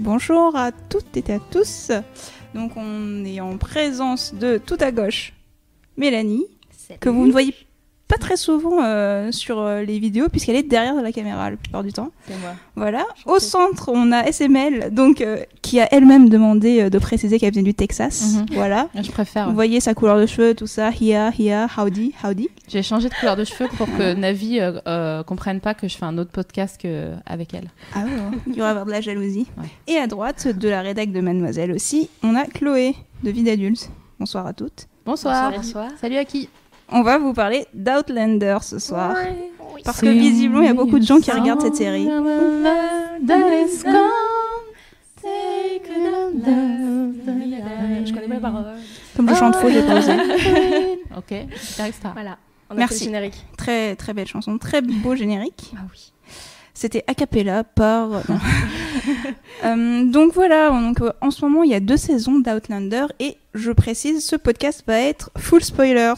Bonjour à toutes et à tous. Donc on est en présence de tout à gauche Mélanie, que vous ne voyez pas très souvent euh, sur euh, les vidéos puisqu'elle est derrière la caméra la plupart du temps. C'est moi. Voilà. Au centre, on a SML, donc euh, qui a elle-même demandé euh, de préciser qu'elle venait du Texas. Mhm. Voilà. Je préfère. Vous voyez sa couleur de cheveux, tout ça. Here, here, howdy, howdy. J'ai changé de couleur de cheveux pour que Navi euh, euh, comprenne pas que je fais un autre podcast que avec elle. Ah ouais, il y aura avoir de la jalousie. Ouais. Et à droite de la rédac de Mademoiselle aussi, on a Chloé de Vie d'adulte. Bonsoir à toutes. Bonsoir. Bonsoir. Salut à qui? On va vous parler d'Outlander ce soir. Parce que visiblement, il y a beaucoup de gens qui regardent cette série. Je connais pas les paroles. Comme je chante faux, j'ai pas osé. ok. Voilà. On a Merci. fait le générique. Très très belle chanson, très beau générique. Ah oui. C'était a cappella par. Euh, donc voilà, donc, euh, en ce moment il y a deux saisons d'Outlander et je précise, ce podcast va être full spoilers.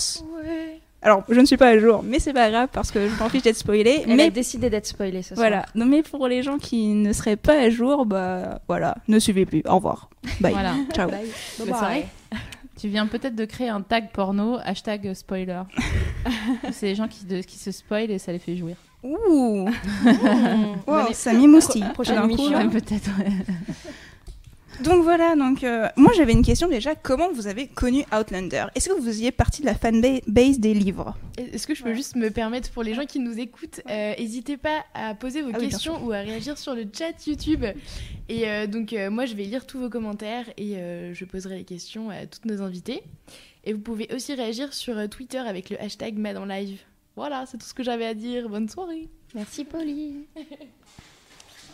Alors je ne suis pas à jour, mais c'est pas grave parce que je m'en fiche d'être spoilée. Elle mais a décidé d'être spoilée ce soir. voilà, non mais pour les gens qui ne seraient pas à jour, bah voilà, ne suivez plus. Au revoir. Bye. Voilà. Ciao. Bye. Tu viens peut-être de créer un tag porno, hashtag spoiler. c'est les gens qui, de- qui se spoilent et ça les fait jouir. Ouh, wow, ça m'émoustille. Prochaine émission. peut-être. Donc voilà, donc euh, moi j'avais une question déjà. Comment vous avez connu Outlander? Est-ce que vous faisiez partie de la fanbase des livres? Est-ce que je peux juste me permettre pour les gens qui nous écoutent, euh, n'hésitez pas à poser vos Ah oui, questions ou à réagir sur le chat YouTube. Et euh, donc euh, moi je vais lire tous vos commentaires et euh, je poserai les questions à toutes nos invités. Et vous pouvez aussi réagir sur Twitter avec le hashtag Mad en live. Voilà, c'est tout ce que j'avais à dire. Bonne soirée. Merci Polly.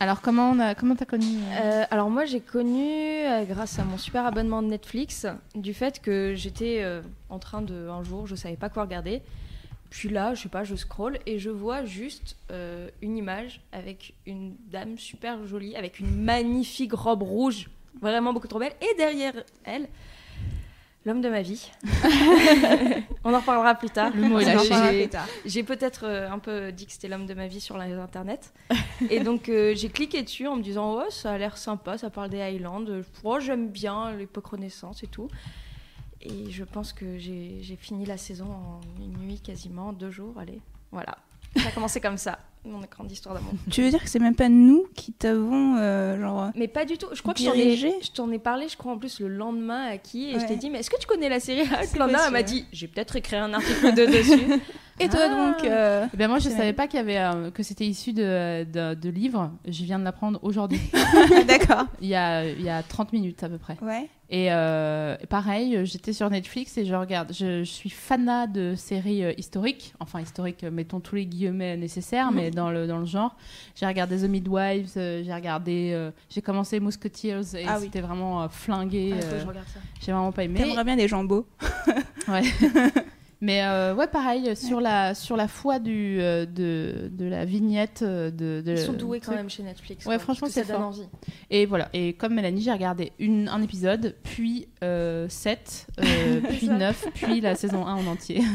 Alors comment on a comment t'as connu euh, Euh, alors moi j'ai connu euh, grâce à mon super abonnement de Netflix du fait que j'étais euh, en train de un jour je savais pas quoi regarder puis là je sais pas je scroll et je vois juste euh, une image avec une dame super jolie avec une magnifique robe rouge vraiment beaucoup trop belle et derrière elle l'homme de ma vie on en reparlera plus tard Le mot est lâché. j'ai- peut-être euh, un peu dit que c'était l'homme de ma vie sur les internet. et donc euh, j'ai cliqué dessus en me disant oh ça a l'air sympa, ça parle des Highlands. Oh, j'aime bien l'époque Renaissance et tout. Et je pense que j'ai j'ai fini la saison en une nuit quasiment, deux jours, allez. Voilà. Ça a commencé comme ça, mon écran d'histoire d'amour. Tu veux dire que c'est même pas nous qui t'avons euh, genre. Mais pas du tout. Je crois que je t'en ai, parlé, je crois en plus le lendemain à qui, et je t'ai dit mais est-ce que tu connais la série Outlander Elle m'a dit j'ai peut-être écrit un article de dessus. Et toi donc euh, Eh ben moi je c'est savais pas qu'il y avait euh, que c'était issu de, de, de livres. Je viens de l'apprendre aujourd'hui. D'accord. il y a il y a 30 minutes à peu près. Ouais. Et euh, pareil, j'étais sur Netflix et je regarde. Je, je suis fanat de séries euh, historiques, enfin historiques, mettons tous les guillemets nécessaires, mais dans le dans le genre. J'ai regardé The Midwives, euh, j'ai regardé, j'ai commencé Musketeers et Ah oui. c'était vraiment euh, flingué. Ah, faut que je regarde ça. j'ai vraiment pas aimé. T'aimerais bien des beaux. Ouais. Mais euh, ouais, pareil, sur la, sur la foi du, euh, de, de la vignette. euh, De, de, Ils sont doués quand même chez Netflix. Ouais, quoi, franchement, c'est fort. envie. Et voilà, et comme Mélanie, j'ai regardé une, un épisode, puis 7, puis Ça. 9, puis la saison 1 en entier.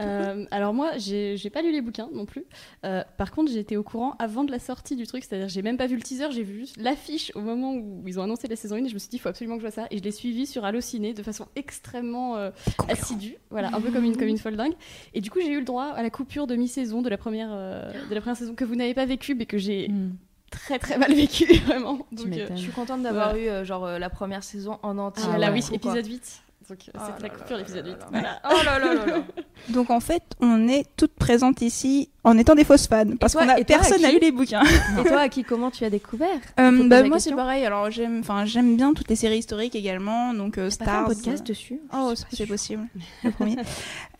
Euh, alors moi, j'ai pas lu les bouquins non plus. Euh, par contre, j'ai été au courant avant de la sortie du truc, c'est-à-dire j'ai même pas vu le teaser, j'ai vu juste l'affiche au moment où ils ont annoncé la saison 1 et je me suis dit il faut absolument que je vois ça et je l'ai suivi sur Allociné de façon extrêmement euh, assidue, voilà, un peu comme une comme une folle dingue. Et du coup, j'ai eu le droit à la coupure de mi-saison de la première euh, de la première saison que vous n'avez pas vécue mais que j'ai Mm. très très mal vécu vraiment. Donc, euh. Je suis contente d'avoir Ouais. eu euh, genre euh, la première saison en entier. Ah là ouais. oui, épisode 8. Donc euh, Oh c'est la coupure l'épisode là 8. là Voilà. là. Oh là là là là. Donc en fait, on est toutes présentes ici en étant des fausses fans parce qu'on a personne n'a lu les bouquins. Et toi, à qui comment tu as découvert Euh, bah, moi c'est pareil. Alors j'aime, enfin j'aime bien toutes les séries historiques également. Donc euh, T'as pas fait un Stars. podcast dessus Oh, c'est possible. Le premier.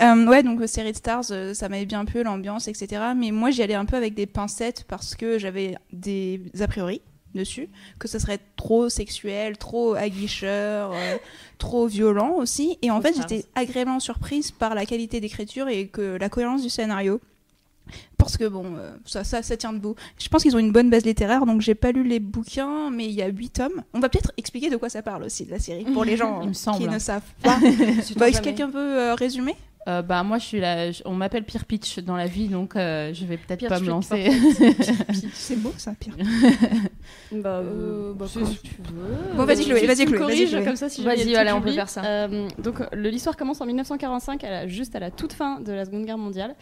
Euh, ouais, donc euh, série de Stars, euh, ça m'avait bien plu l'ambiance, etc. Mais moi j'y allais un peu avec des pincettes parce que j'avais des a priori dessus que ce serait trop sexuel, trop aguicheur, euh, trop violent aussi. Et en fait, j'étais agréablement surprise par la qualité d'écriture et que la cohérence du scénario. Parce que bon, euh, ça, ça, ça tient debout. Je pense qu'ils ont une bonne base littéraire, donc j'ai pas lu les bouquins, mais il y a huit tomes. On va peut-être expliquer de quoi ça parle aussi de la série pour les gens qui ne savent pas. Bah, est-ce que jamais. quelqu'un peut euh, résumer? Euh, bah moi je suis là, je- on m'appelle Pire Pitch dans la vie donc euh, je vais peut-être pas me lancer. C'est beau ça, pire. Bah, Euh, bah, c'est- comme tu veux. Bon, vas-y, Chloé, Tu- vas-y, Chloé, corriges Chloé. comme ça si Vas-y, allez, on peut faire ça. Euh, donc le- l'histoire commence en 1945, à la- juste à la toute fin de la Seconde Guerre mondiale.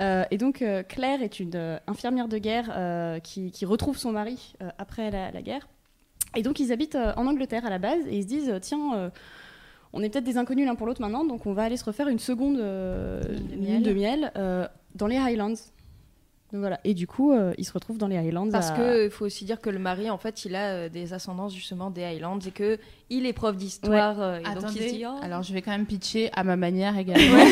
Euh, et donc euh, Claire est une euh, infirmière de guerre euh, qui, qui retrouve son mari euh, après la, la guerre. Et donc ils habitent euh, en Angleterre à la base et ils se disent euh, tiens euh, on est peut-être des inconnus l'un pour l'autre maintenant donc on va aller se refaire une seconde Lune de miel. de miel dans les Highlands. Donc voilà et du coup euh, ils se retrouvent dans les Highlands Parce à- que il faut aussi dire que le mari, en fait, il a euh, des ascendances justement des Highlands et que il est prof d'histoire. euh, et donc il dit, oh, alors je vais quand même pitcher à ma manière également.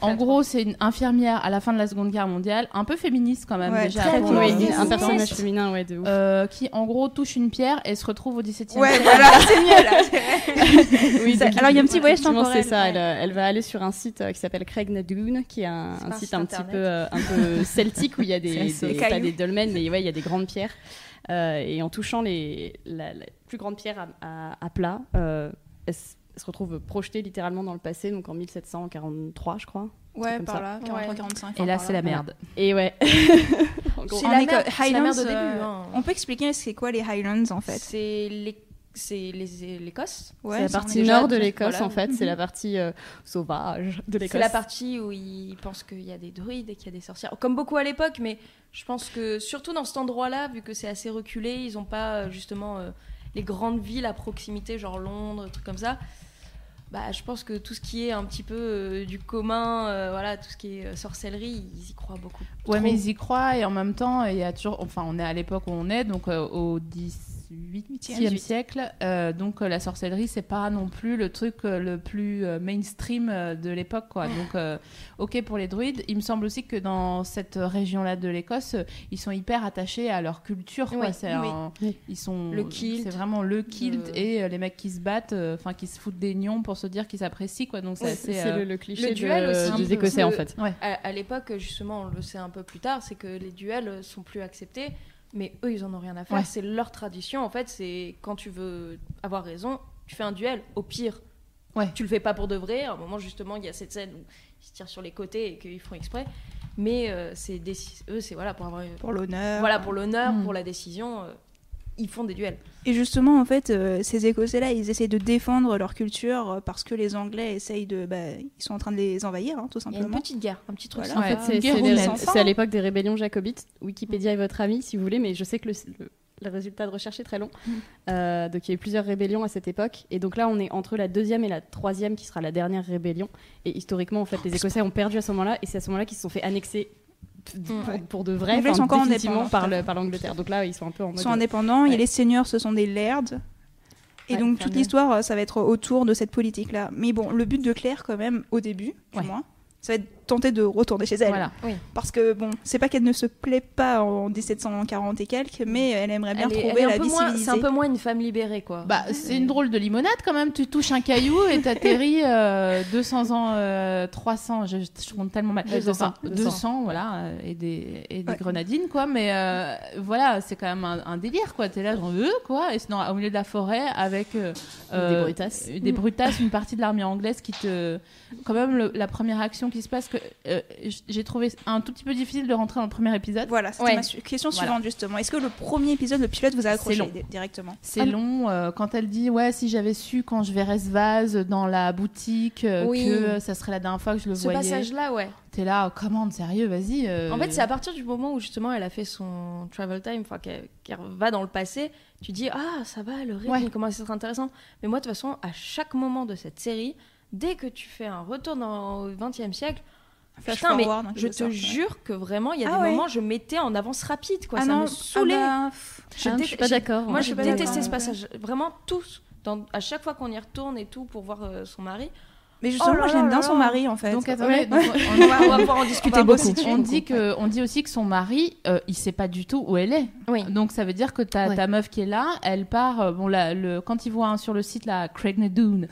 en gros, c'est une infirmière à la fin de la Seconde Guerre mondiale, un peu féministe quand même Ouais, déjà. très Oui, un personnage féminin ouais de ouf. Euh, qui en gros touche une pierre et se retrouve au 17 e Ouais, siècle. voilà, c'est mieux là. Oui, Ça- donc, alors, il y a un petit voyage temporel, C'est ça, elle, euh, elle va aller sur un site euh, qui s'appelle Craig Nadoon, qui est un, site un petit peu, euh, un peu celtique où il y a des, C'est des, des pas des dolmens, mais ouais, il y a des grandes pierres. Euh, et en touchant les, la, la plus grande pierre à, à- à plat, euh, elle, elle se retrouve projetée littéralement dans le passé, donc en 1743, je crois. Ouais, par ça. là, 43, Ouais. 45. Et là, c'est la merde. Et ouais. C'est la, la merde au début. euh, hein. On peut expliquer c'est quoi les Highlands en fait? C'est les- c'est l'Écosse. C'est la partie nord de l'Écosse en fait, c'est mhm. la partie euh, sauvage de l'Écosse. C'est la partie où ils pensent qu'il y a des druides et qu'il y a des sorcières, comme beaucoup à l'époque, mais je pense que surtout dans cet endroit-là, vu que c'est assez reculé, ils n'ont pas euh, justement euh, les grandes villes à proximité, genre Londres, trucs comme ça. Bah, je pense que tout ce qui est un petit peu du commun, voilà, tout ce qui est sorcellerie, ils y croient beaucoup. Ouais, mais ils y croient et en même temps, il y a toujours, enfin, on est à l'époque où on est, donc au 10 8e siècle. Euh, donc euh, la sorcellerie, c'est pas non plus le truc euh, le plus mainstream de l'époque. quoi. Ah. Donc, ok pour les druides. Il me semble aussi que dans cette région-là de l'Écosse, ils sont hyper attachés à leur culture. Quoi. C'est vraiment le kilt et les mecs qui se battent, enfin qui se foutent des nions pour se dire qu'ils s'apprécient. quoi. Donc c'est C'est le, cliché le duel aussi, des Écossais, en fait. À, à l'époque, justement, on le sait un peu plus tard, c'est que les duels sont plus acceptés mais eux, ils en ont rien à faire. Ouais. C'est leur tradition, en fait. C'est quand tu veux avoir raison, tu fais un duel. Au pire, Ouais. tu le fais pas pour de vrai. À un moment, justement, il y a cette scène où ils se tirent sur les côtés et qu'ils font exprès. Mais euh, c'est eux, c'est voilà pour avoir, pour l'honneur. voilà pour l'honneur, Mm. pour la décision. euh, ils font des duels. Et justement, en fait, euh, ces Écossais-là, ils essaient de défendre leur culture euh, parce que les Anglais essayent de. Bah, ils sont en train de les envahir, hein, tout Il y a une simplement. petite guerre, un petit truc. Voilà. En fait, c'est- à l'époque des rébellions jacobites. Wikipédia est votre ami, si vous voulez, mais je sais que le, le- le résultat de recherche est très long. Euh, donc il y a eu plusieurs rébellions à cette époque. Et donc là, on est entre la deuxième et la troisième, qui sera la dernière rébellion. Et historiquement, en fait, les Écossais ont perdu à ce moment-là. Et c'est à ce moment-là qu'ils se sont fait annexer pour, pour de vrai, ils sont encore définitivement par, le- l'Angleterre. Donc là, ils sont un peu en Ils sont indépendants et les seigneurs, ce sont des lairds. Et Ouais, donc, toute l'histoire, euh, ça va être autour de cette politique-là. Mais bon, le but de Claire, quand même, au début, du Ouais. moins, ça va être tenter de retourner chez elle. Voilà. Parce que, bon, c'est pas qu'elle ne se plaît pas en 1740 et quelques, mais elle aimerait bien Elle est- elle trouver est un la peu vie moins- civilisée. C'est un peu moins une femme libérée, quoi. Bah, c'est une drôle de limonade quand même. Tu touches un caillou et t'atterris euh, 200 ans, euh, 300, je, je compte tellement mal. 200, Enfin, 200. 200, voilà, euh, et des, et des Ouais. grenadines, quoi. Mais euh, voilà, c'est quand même un, un délire, quoi. T'es là, genre, euh, quoi. Et sinon, au milieu de la forêt, avec euh, Des brutasses. Des brutasses, une partie de l'armée anglaise qui te. Quand même, le- la première action qui se passe, que euh, j- j'ai trouvé un tout petit peu difficile de rentrer dans le premier épisode. Voilà, c'était Ouais. ma question Voilà. suivante justement. Est-ce que le premier épisode, le pilote, vous a accroché directement? C'est Ah, long euh, quand elle dit ouais si j'avais su quand je verrais ce vase dans la boutique euh, Oui. que ça serait la dernière fois que je le Ce voyais. passage-là, ouais. T'es là oh, commande sérieux vas-y. euh. En fait, c'est à partir du moment où justement elle a fait son travel time, enfin qu'elle qu'elle va dans le passé, tu dis ah ça va, le rythme Ouais. il commence à être intéressant. Mais moi de toute façon, à chaque moment de cette série, dès que tu fais un retour dans le 20e siècle, putain mais forward, je te sorte, ouais. jure que vraiment il y a Ah des ouais. moments je mettais en avance rapide quoi, ah ça non, me saoulait. ah bah, pff, Je suis pas d'accord. Moi, hein. je détestais ce passage. Vraiment tous. Dans, à chaque fois qu'on y retourne et tout pour voir euh, son mari. Mais justement, Oh là moi là j'aime bien son mari en fait. donc attendez, Ouais. donc, On va, on va pouvoir en discuter beaucoup. on, dit que on dit aussi que son mari euh, il sait pas du tout où elle est. Oui. Donc ça veut dire que ta, Ouais. ta meuf qui est là, elle part. euh, bon là, le, quand voient hein, sur le site la Craignadoon,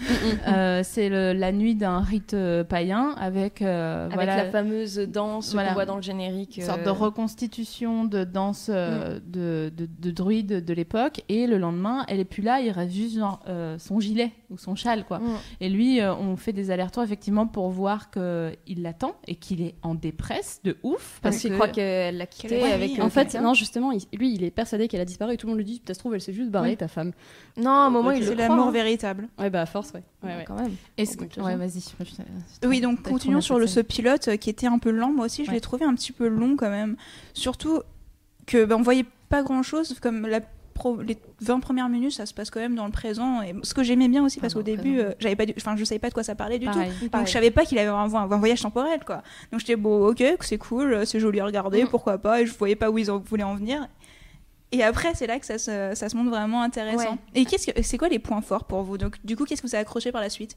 euh, c'est la nuit d'un rite euh, païen avec euh, Avec voilà la fameuse danse Voilà. qu'on voit dans le générique. une sorte de reconstitution de danse de, de, de druide de l'époque et le lendemain elle est plus là il reste juste genre, son gilet ou son châle quoi Mm. et lui on fait des allers-retours effectivement pour voir que il l'attend et qu'il est en dépresse de ouf Parce parce qu'il que croit qu'elle l'a quitté avec. Oui, euh, En fait, non, justement, il- lui, il est persuadé qu'elle a disparu et tout le monde lui dit, ça se trouve, elle s'est juste barrée, Oui. ta femme. Non, à un moment, il C'est le croit. l'amour hein. véritable. Ouais, bah, à force, ouais. ouais, ouais. Quand même. est-ce que bah, ouais vas-y Oui, donc continuons sur le, ce pilote euh, qui était un peu lent. Moi aussi, je l'ai trouvé un petit peu long quand même. Surtout que ben, on voyait pas grand chose. Comme la pro- les 20 premières minutes, ça se passe quand même dans le présent. Et ce que j'aimais bien aussi, parce qu'au début, euh, j'avais pas, du- enfin, je savais pas de quoi ça parlait du Pareil. tout. Donc je savais pas qu'il avait un, un- voyage temporel, quoi. Donc j'étais bon, ok, c'est cool, euh, c'est joli à regarder, Mm. pourquoi pas. Et je voyais pas où ils en, voulaient en venir. Et après, c'est là que ça se, ça se montre vraiment intéressant. Ouais. Et qu'est-ce que, c'est quoi les points forts pour vous? Donc du coup, qu'est-ce que vous avez accroché par la suite?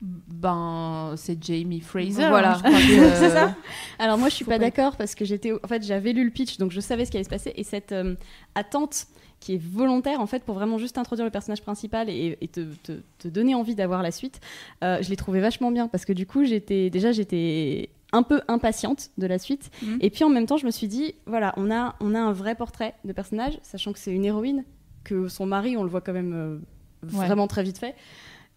Ben c'est Jamie Fraser Voilà. hein, je crois que- C'est ça Alors moi je suis Faut pas pas- d'accord parce que j'étais en fait j'avais lu le pitch donc je savais ce qui allait se passer et cette euh, attente qui est volontaire en fait pour vraiment juste introduire le personnage principal et, et te, te- te donner envie d'avoir la suite euh, je l'ai trouvé vachement bien parce que du coup j'étais déjà j'étais un peu impatiente de la suite Mhm. et puis en même temps je me suis dit voilà on a on a un vrai portrait de personnage sachant que c'est une héroïne que son mari on le voit quand même euh, Ouais. vraiment très vite fait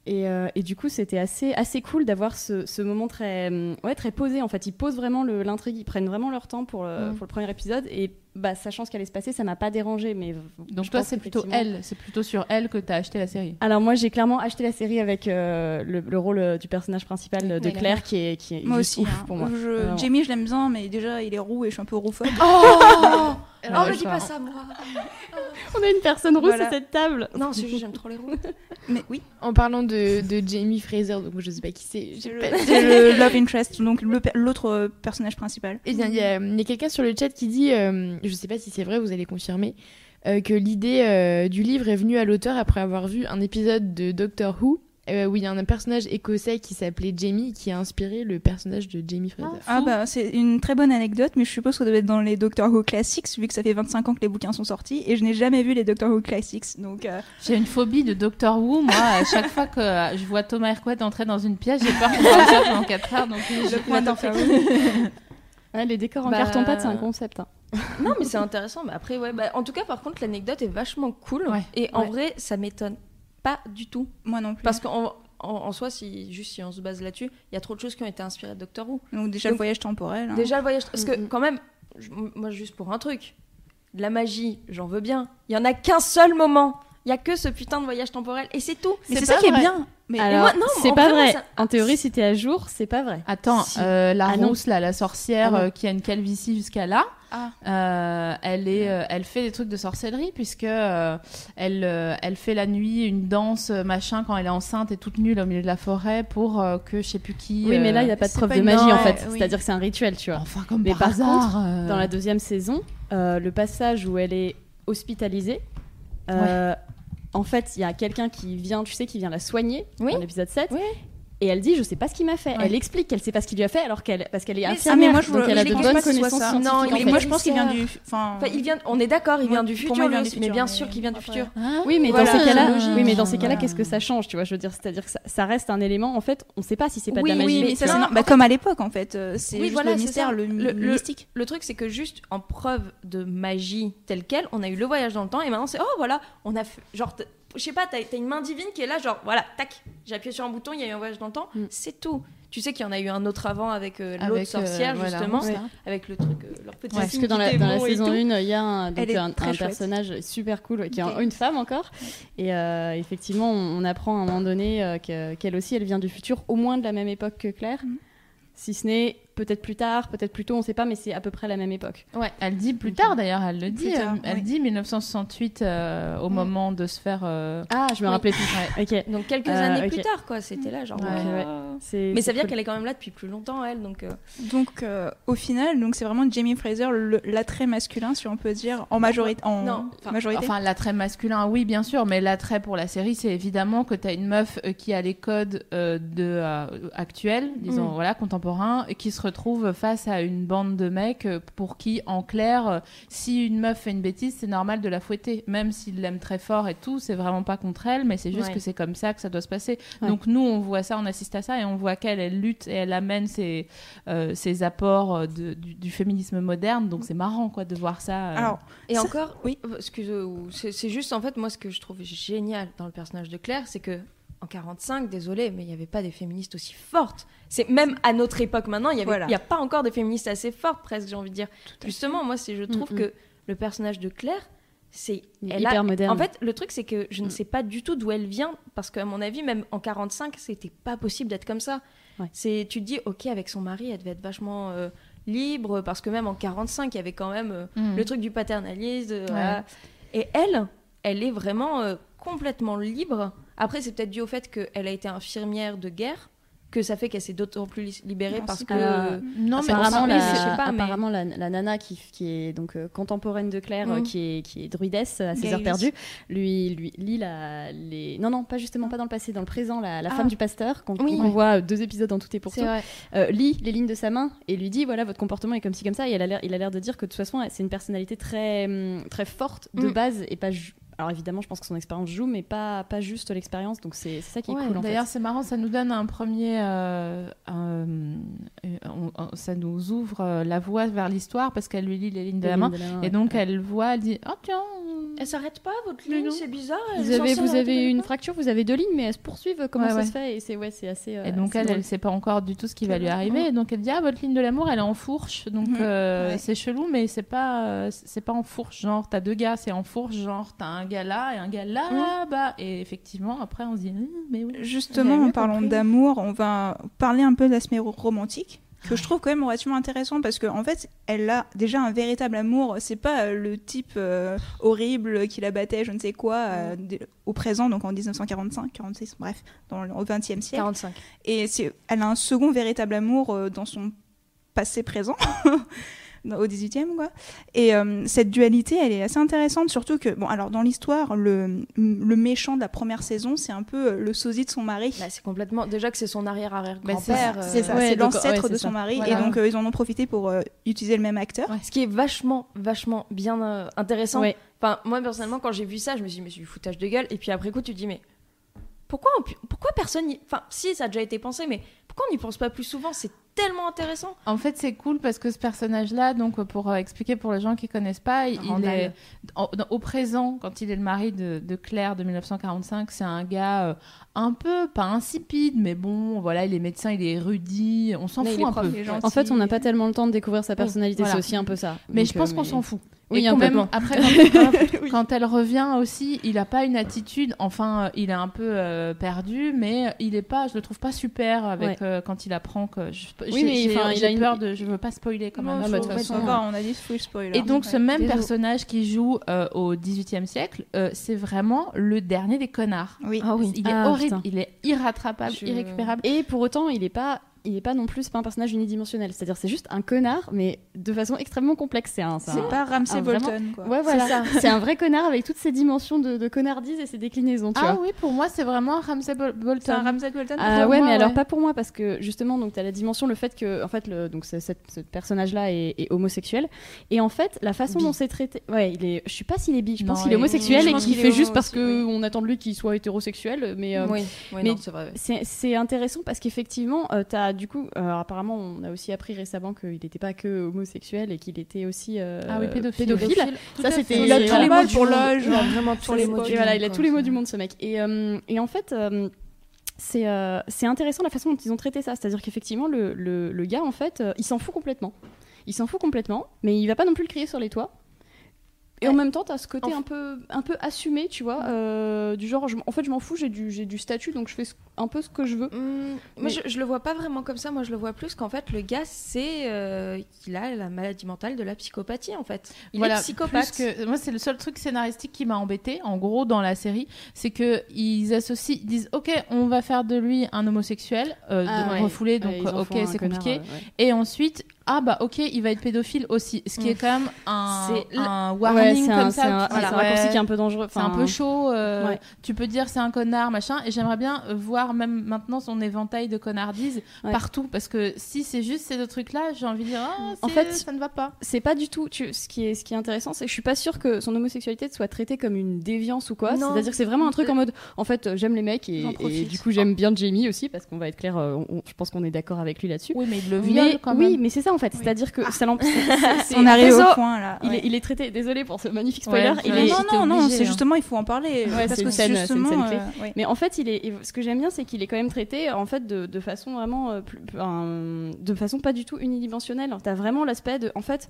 et, euh, et du coup, c'était assez, assez cool d'avoir ce, ce moment très, hum, ouais, très posé. En fait, ils posent vraiment le- l'intrigue, ils prennent vraiment leur temps pour le, Mm. pour le premier épisode. Et bah, sachant ce qui allait se passer, ça m'a pas dérangé. Mais donc toi c'est plutôt elle c'est plutôt sur elle que t'as acheté la série Alors moi, j'ai clairement acheté la série avec euh, le, le rôle euh, du personnage principal euh, de Claire, qui est, qui est Moi juste aussi. ouf hein. pour moi. Je-. Jamie, je l'aime bien, mais déjà, il est roux et je suis un peu rouphobe. Oh Alors, me je dis pas ça, moi On a une personne rousse Voilà. à cette table. Non, c'est juste j'aime trop les roues. mais oui, En parlant de, de Jamie Fraser, donc je sais pas qui c'est. j'ai c'est le, love interest, donc l'autre euh, personnage principal. Eh bien, il y a, il y a quelqu'un sur le chat qui dit, euh, je sais pas si c'est vrai, vous allez confirmer, euh, que l'idée euh, du livre est venue à l'auteur après avoir vu un épisode de Doctor Who euh, où il y a un personnage écossais qui s'appelait Jamie qui a inspiré le personnage de Jamie Fraser. Ah bah c'est une très bonne anecdote, mais je suppose que ça doit être dans les Doctor Who Classics, vu que ça fait 25 ans que les bouquins sont sortis, et je n'ai jamais vu les Doctor Who Classics, donc euh, J'ai une phobie de Doctor Who. Moi, à chaque fois que euh, je vois Thomas Hercouet entrer dans une pièce, j'ai peur qu'il soit pendant 4 heures. Donc, je point Doctor Ouais, les décors en Bah, carton-pâte, c'est un concept. hein. Non, mais c'est intéressant. Mais après, ouais, bah, en tout cas, par contre, l'anecdote est vachement cool. Ouais. Et en Ouais. vrai, ça m'étonne pas du tout. moi non plus. Parce qu'en en, en soi, si, juste si on se base là-dessus, il y a trop de choses qui ont été inspirées de Doctor Who. Donc déjà Donc, le voyage temporel. hein. Déjà, le voyage. Parce que, Mhm. quand même, je- moi, juste pour un truc, de la magie, j'en veux bien. Il y en a qu'un seul moment. Il y a que ce putain de voyage temporel. Et c'est tout. mais c'est ça qui est bien. Mais Alors, moi, non, c'est pas vrai, vrai. ça- En théorie, si t'es à jour, c'est pas vrai. Attends, Si. euh, la Ah rousse, là, la sorcière Ah euh, qui a une calvitie jusqu'à là, Ah. euh, elle, est, euh, elle fait des trucs de sorcellerie puisque euh, elle, euh, elle fait la nuit une danse machin quand elle est enceinte et toute nulle au milieu de la forêt pour euh, que je sais plus qui. Oui, mais là, il n'y a pas de preuve pas de magie, non, en fait. oui. C'est-à-dire que c'est un rituel, tu vois. Enfin, comme Mais par par hasard. euh, Dans la deuxième saison, euh, le passage où elle est hospitalisée, euh, en fait, il y a quelqu'un qui vient, tu sais, qui vient la soigner Oui. dans l'épisode 7. Oui. Et elle dit, je sais pas ce qu'il m'a fait. Ouais. Elle explique qu'elle sait pas ce qu'il lui a fait alors qu'elle, parce qu'elle est Mais- Ah, infirmière, mais moi je, donc elle a je de pense bonnes connaissances scientifiques. Non, en fait. moi je pense qu'il vient du. Enfin, Enfin, il vient, on est d'accord, il vient du futur, moi, il vient lui du aussi, futur, mais bien sûr qu'il vient du futur. Ah, Oui, mais dans ces cas-là, oui, mais dans ces cas-là, qu'est-ce que ça change, tu vois Je veux dire, c'est-à-dire que ça, reste un élément. En fait, on sait pas si c'est pas de la magie. bah, comme à l'époque en fait. euh, C'est le mystère, le, mystique. Le truc, c'est que juste en preuve de magie telle quelle, on a eu le voyage dans le temps et maintenant c'est oh voilà, on a fait, genre, je sais pas, t'as une main divine qui est là, genre voilà, tac, j'ai appuyé sur un bouton, il y a eu un voyage dans le temps, Mm. c'est tout. Tu sais qu'il y en a eu un autre avant avec euh, l'autre euh, sorcière, voilà, justement, Ouais. avec le truc, euh, leur petit Ouais, Parce que dans la, dans saison tout. 1, il y a un, donc personnage super cool, qui est une femme encore. Et euh, effectivement, on, on apprend à un moment donné que- qu'elle aussi, elle vient du futur, au moins de la même époque que Claire. Mhm. Si ce n'est peut-être plus tard, peut-être plus tôt, on sait pas, mais c'est à peu près la même époque. Elle dit plus tard d'ailleurs, elle le dit. tard, euh, elle oui. dit 1968 euh, au Mm. moment de se faire. euh, Ah, je me Oui. rappelais plus. Ok. Donc quelques Euh, années plus tard, quoi. C'était là, genre. Ouais, ouais. Mais ça veut dire cool. qu'elle est quand même là depuis plus longtemps, elle. Donc, euh, Donc euh, au final, donc c'est vraiment Jamie Fraser l'attrait masculin, si on peut dire, en majorité. En Non, enfin- majorité. Enfin, l'attrait masculin, oui, bien sûr, mais l'attrait pour la série, c'est évidemment que tu as une meuf euh, qui a les codes euh, de, euh, actuels, disons, Mm. voilà, contemporains, et qui se retrouve face à une bande de mecs euh, pour qui, en clair, euh, si une meuf fait une bêtise, c'est normal de la fouetter. Même s'il l'aime très fort et tout, c'est vraiment pas contre elle, mais c'est juste Ouais. que c'est comme ça que ça doit se passer. Ouais. Donc nous, on voit ça, on assiste à ça, et on voit qu'elle, elle lutte et elle amène ses, euh, ses apports de- du, du féminisme moderne, donc c'est marrant, quoi, de voir ça. euh. Alors, Et Ça- encore, oui. excuse, c'est juste en fait moi ce que je trouve génial dans le personnage de Claire, c'est que en 45, désolé, mais il n'y avait pas des féministes aussi fortes. C'est même à notre époque maintenant, il n'y Voilà. a pas encore des féministes assez fortes presque, j'ai envie de dire. Justement, moi c'est je trouve Mm, mm. que le personnage de Claire, c'est hyper a- moderne. En fait, le truc c'est que je ne Mm. sais pas du tout d'où elle vient parce qu'à mon avis, même en 45, c'était pas possible d'être comme ça. Ouais. C'est tu te dis OK avec son mari, elle devait être vachement euh, libre parce que même en 45, il y avait quand même euh, Mm. le truc du paternalisme. euh. Et elle, elle est vraiment complètement libre. Après, c'est peut-être dû au fait qu'elle a été infirmière de guerre, que ça fait qu'elle s'est d'autant plus li- libérée Non, parce que. pas- non, mais apparemment, la, je sais pas, mais- apparemment la, la nana qui, qui est donc euh, contemporaine de Claire, euh, qui, est, qui est druidesse à ses heures perdues, lui, lui lit la, les... Non, non, pas justement, pas dans le passé, dans le présent, la, la Ah. femme du pasteur, qu'on Oui. qu'on voit euh, deux épisodes en tout et pour tout, euh, lit les lignes de sa main et lui dit voilà, votre comportement est comme ci, comme ça, et elle a l'air- il a l'air de dire que de toute façon, c'est une personnalité très, hum, très forte de Mm. base et pas. Alors évidemment, je pense que son expérience joue, mais pas, pas juste l'expérience, donc c'est ça qui est Ouais, cool en fait. D'ailleurs, c'est marrant, ça nous donne un premier. euh, un- euh, on- on- ça nous ouvre euh, la voie vers l'histoire parce qu'elle lui lit les lignes de la main. Et donc, elle voit, elle dit Oh, tiens. Elle s'arrête pas, votre ligne, c'est bizarre. Vous avez, vous avez une fracture, vous avez deux lignes, mais elles se poursuivent. Comment Ouais, ça ouais. se fait? Et c'est ouais, c'est assez. euh, Et donc, c'est elle, elle sait pas encore du tout ce qui va lui arriver. Et donc, elle dit Ah, votre ligne de l'amour, elle est en fourche. Donc, euh, Ouais. c'est chelou, mais c'est pas, euh, c'est pas en fourche. Genre, t'as deux gars, c'est en fourche. Genre, t'as un gars là et un gars là, bas. Et effectivement, après, on se dit Hum, Mais oui. Justement, en parlant d'amour, on va parler un peu de l'aspect romantique que je trouve quand même relativement intéressant parce qu'en en fait, elle a déjà un véritable amour. C'est pas euh, le type euh, horrible qui la battait, je ne sais quoi, euh, Mm. au présent, donc en 1945, 46, bref, dans le, au 20e siècle. 45. Et c'est, elle a un second véritable amour euh, dans son passé présent, au 18e, quoi. Et euh, cette dualité, elle est assez intéressante, surtout que, bon, alors dans l'histoire, le, le méchant de la première saison, c'est un peu euh, le sosie de son mari. Bah, c'est complètement. Déjà que c'est son Bah, arrière-arrière-grand-père. C'est euh, ça, ouais, l'ancêtre ouais, de son ça. mari, Voilà. et donc euh, ils en ont profité pour euh, utiliser le même acteur. Ce qui est vachement, vachement bien euh, intéressant. Ouais. Enfin, moi personnellement, quand j'ai vu ça, je me suis dit, mais c'est du foutage de gueule. Et puis après coup, tu te dis, mais pourquoi, on pourquoi personne. y- Enfin, si, ça a déjà été pensé, mais pourquoi on n'y pense pas plus souvent? C'est tellement intéressant. En fait, c'est cool parce que ce personnage-là, donc euh, pour euh, expliquer pour les gens qui connaissent pas, il Randall. est en- dans- au présent, quand il est le mari de, de Claire de 1945, c'est un gars euh, un peu pas insipide, mais bon, voilà, il est médecin, il est érudit, on s'en il fout est un prof, peu. il est gentil. En fait, on n'a pas tellement le temps de découvrir sa personnalité, voilà. c'est aussi un peu ça. Mais Donc, je pense euh, qu'on mais- s'en fout. Oui, Et quand peu. même, après, quand, quand elle revient aussi, il a pas une attitude. Enfin, il est un peu euh, perdu, mais il est pas. Je le trouve pas super avec Ouais. euh, quand il apprend que. Je, Oui, mais j'ai- enfin, il a une- peur de. Je veux pas spoiler quand même. Non, Ah, je bah, de toute façon, on a dit full spoiler. Et donc, ce même Désolé. personnage qui joue euh, au XVIIIe siècle, euh, c'est vraiment le dernier des connards. Oui. Ah oui. Il est Ah, horrible, putain. il est irrattrapable, Je- irrécupérable. Et pour autant, il est pas. Il est pas non plus pas un personnage unidimensionnel, c'est-à-dire c'est juste un connard, mais de façon extrêmement complexe. C'est un, c'est C'est un- pas Ramsay ah, vraiment Bolton, quoi. Ouais, voilà. C'est un vrai connard avec toutes ses dimensions de, de connardise et ses déclinaisons, tu Ah vois. oui, pour moi, c'est vraiment Ramsay Bol- C'est Bolton. un Ramsay Bolton Ah Pour ouais, moi, mais alors pas pour moi parce que justement donc t'as la dimension le fait que en fait le donc ce, cette- ce personnage-là est, est homosexuel et en fait la façon Bi. dont c'est traité ouais il est je suis pas s'il est bi je pense Non, qu'il est homosexuel et qu'il qu'il fait juste parce que oui. on attend de lui qu'il soit hétérosexuel mais euh, oui, mais- non, c'est vrai. c'est c'est intéressant parce qu'effectivement euh, t'as du coup euh, apparemment on a aussi appris récemment qu'il n'était pas que homosexuel et qu'il était aussi euh, Ah oui, pédophile. Ça, c'était-. Il a tous les mots du pour monde. Genre, vraiment tous les mots voilà, il a tous les mots du monde, ce mec. Et, euh, et en fait, c'est intéressant la façon dont ils ont traité ça. C'est-à-dire qu'effectivement, le, le, le gars, en fait, il s'en fout complètement. Il s'en fout complètement, mais il va pas non plus le crier sur les toits. Et en même temps, t'as ce côté un peu, un peu assumé, tu vois, euh, du genre, je en fait, je m'en fous, j'ai du, j'ai du statut, donc je fais ce- un peu ce que je veux. Hum, Mais- Moi, je, je le vois pas vraiment comme ça. Moi, je le vois plus qu'en fait, le gars, c'est euh, qu'il a la maladie mentale de la psychopathie, en fait. Il Voilà, est psychopathe. plus que- moi, c'est le seul truc scénaristique qui m'a embêté, en gros, dans la série, c'est que ils associent, ils disent, ok, on va faire de lui un homosexuel, euh, Ah, de- ouais. refoulé, donc Ouais, en ok, c'est compliqué. euh, ouais. Et ensuite, ah bah ok, il va être pédophile aussi, ce qui est quand même un, C'est un Ouais, warning c'est comme un, ça. c'est un- voilà, c'est un raccourci ouais. qui est un peu dangereux. C'est un Enfin, peu chaud. euh, ouais. Tu peux dire c'est un connard, machin. Et j'aimerais bien euh, voir même maintenant son éventail de connardises Ouais. partout. Parce que si c'est juste ces deux trucs-là, j'ai envie de dire, ah, En c'est- fait, ça ne va pas. c'est pas du tout. Tu, ce, qui est, ce qui est intéressant, c'est que je suis pas sûre que son homosexualité soit traitée comme une déviance ou quoi. Non. C'est-à-dire que c'est vraiment un truc en mode, en fait, euh, j'aime les mecs et, du coup j'aime bien Jamie aussi parce qu'on va être clair. euh, on- je pense qu'on est d'accord avec lui là-dessus. Oui, mais il le viole Mais quand oui, même. mais c'est ça en fait. C'est-à-dire que ça l'em- c'est- c'est- On arrive au point là. Il, ouais. est, il est traité. Désolé pour ce magnifique spoiler. Ouais, il est, non, non, non, c'est hein. justement, il faut en parler. Parce c'est que c'est justement, euh. Mais en fait, il est. Ce que j'aime bien, c'est qu'il est quand même traité en fait de, de façon vraiment, euh, plus- de façon pas du tout unidimensionnelle. T'as vraiment l'aspect de, en fait,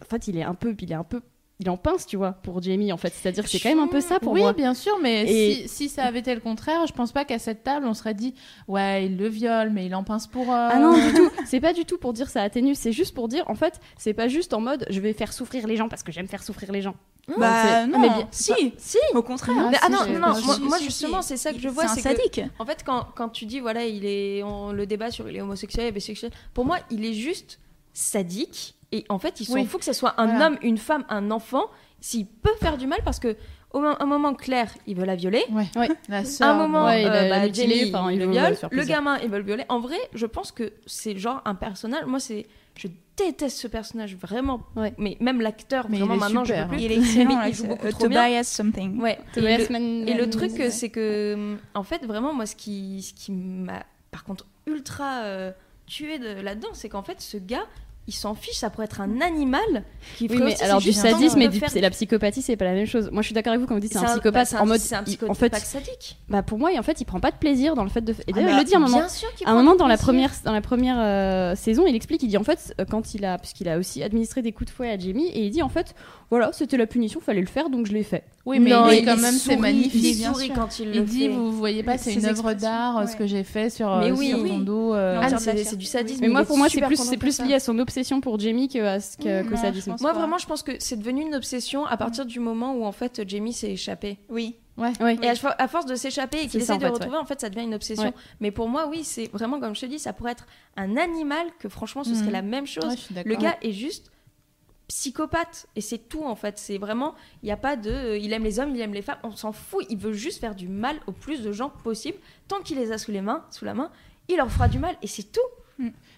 en fait, il est un peu, il est un peu, il en pince, tu vois, pour Jamie. En fait, c'est-à-dire que c'est quand même un peu ça pour oui, moi. bien sûr, mais Et- si, si ça avait été le contraire, je pense pas qu'à cette table, on serait dit, ouais, il le viole, mais il en pince pour. euh, Ah non, du tout. C'est pas du tout pour dire ça atténue. C'est juste pour dire, en fait, c'est pas juste en mode, je vais faire souffrir les gens parce que j'aime faire souffrir les gens. Bah non, mais bien- si, Si au contraire. Ah, Mais- ah non, non, moi, non, moi, justement, c'est ça que je vois. C'est c'est que- sadique. En fait, quand, quand tu dis, voilà, il est, on, le débat sur il est homosexuel, est bisexuel, pour moi, il est juste sadique. Et en fait, il s'en Oui. fout que ce soit un Voilà. homme, une femme, un enfant, s'il peut faire du mal, parce que au un moment, Claire, il veut la violer. Ouais. Ouais. La À sœur. un moment, ouais, il euh, a- bah, Jamie, il il le viole. Le gamin, il veut le violer. En vrai, je pense que c'est genre un personnage. Moi, c'est, je déteste ce personnage vraiment. Ouais. Mais même l'acteur, vraiment est maintenant, je super, peux plus. Il est excellent, il joue beaucoup euh, trop bien. Tobias something. Ouais. Et Tobias le- Man- et le truc, ouais. c'est que, hum, en fait, vraiment, moi, ce qui, ce qui m'a, par contre, ultra euh, tué de, là-dedans, c'est qu'en fait, ce gars, il s'en fiche, ça pourrait être un animal qui Oui, mais aussi, alors du sadisme et de du, la psychopathie, c'est pas la même chose. Moi, je suis d'accord avec vous quand vous dites c'est un bah, psychopathe c'est un- en mode, c'est un psychopathe en fait, sadique. bah pour moi, en fait, il prend pas de plaisir dans le fait de. Et d'ailleurs, Ah il bah, le dit à un moment. Bien sûr qu'il À un moment dans la première dans la première euh, saison, il explique, il dit en fait euh, quand il a puisqu'il a aussi administré des coups de fouet à Jamie et il dit en fait voilà c'était la punition, fallait le faire donc je l'ai fait. Oui, mais Non, il quand même, sourit, c'est magnifique. Il bien sourit sûr. quand il, le dit, fait. vous voyez pas, c'est une œuvre d'art, ce que j'ai fait sur, Mais euh, oui, sur oui. ton dos. Ah, c'est du sadisme. Mais moi pour moi c'est plus c'est lié à son obsession pour Jamie que à ce que, Mmh, non, pense Moi, pas. vraiment, je pense que c'est devenu une obsession à partir du moment où, en fait, Jamie s'est échappé. Oui. Ouais. Et à, à force de s'échapper et qu'il ça, essaie de fait, retrouver, en fait, ça devient une obsession. Ouais. Mais pour moi, oui, c'est vraiment, comme je te dis, ça pourrait être un animal que, franchement, ce serait la même chose. Ouais, le gars est juste psychopathe et c'est tout en fait c'est vraiment il n'y a pas de euh, il aime les hommes il aime les femmes on s'en fout il veut juste faire du mal au plus de gens possible tant qu'il les a sous les mains sous la main il leur fera du mal et c'est tout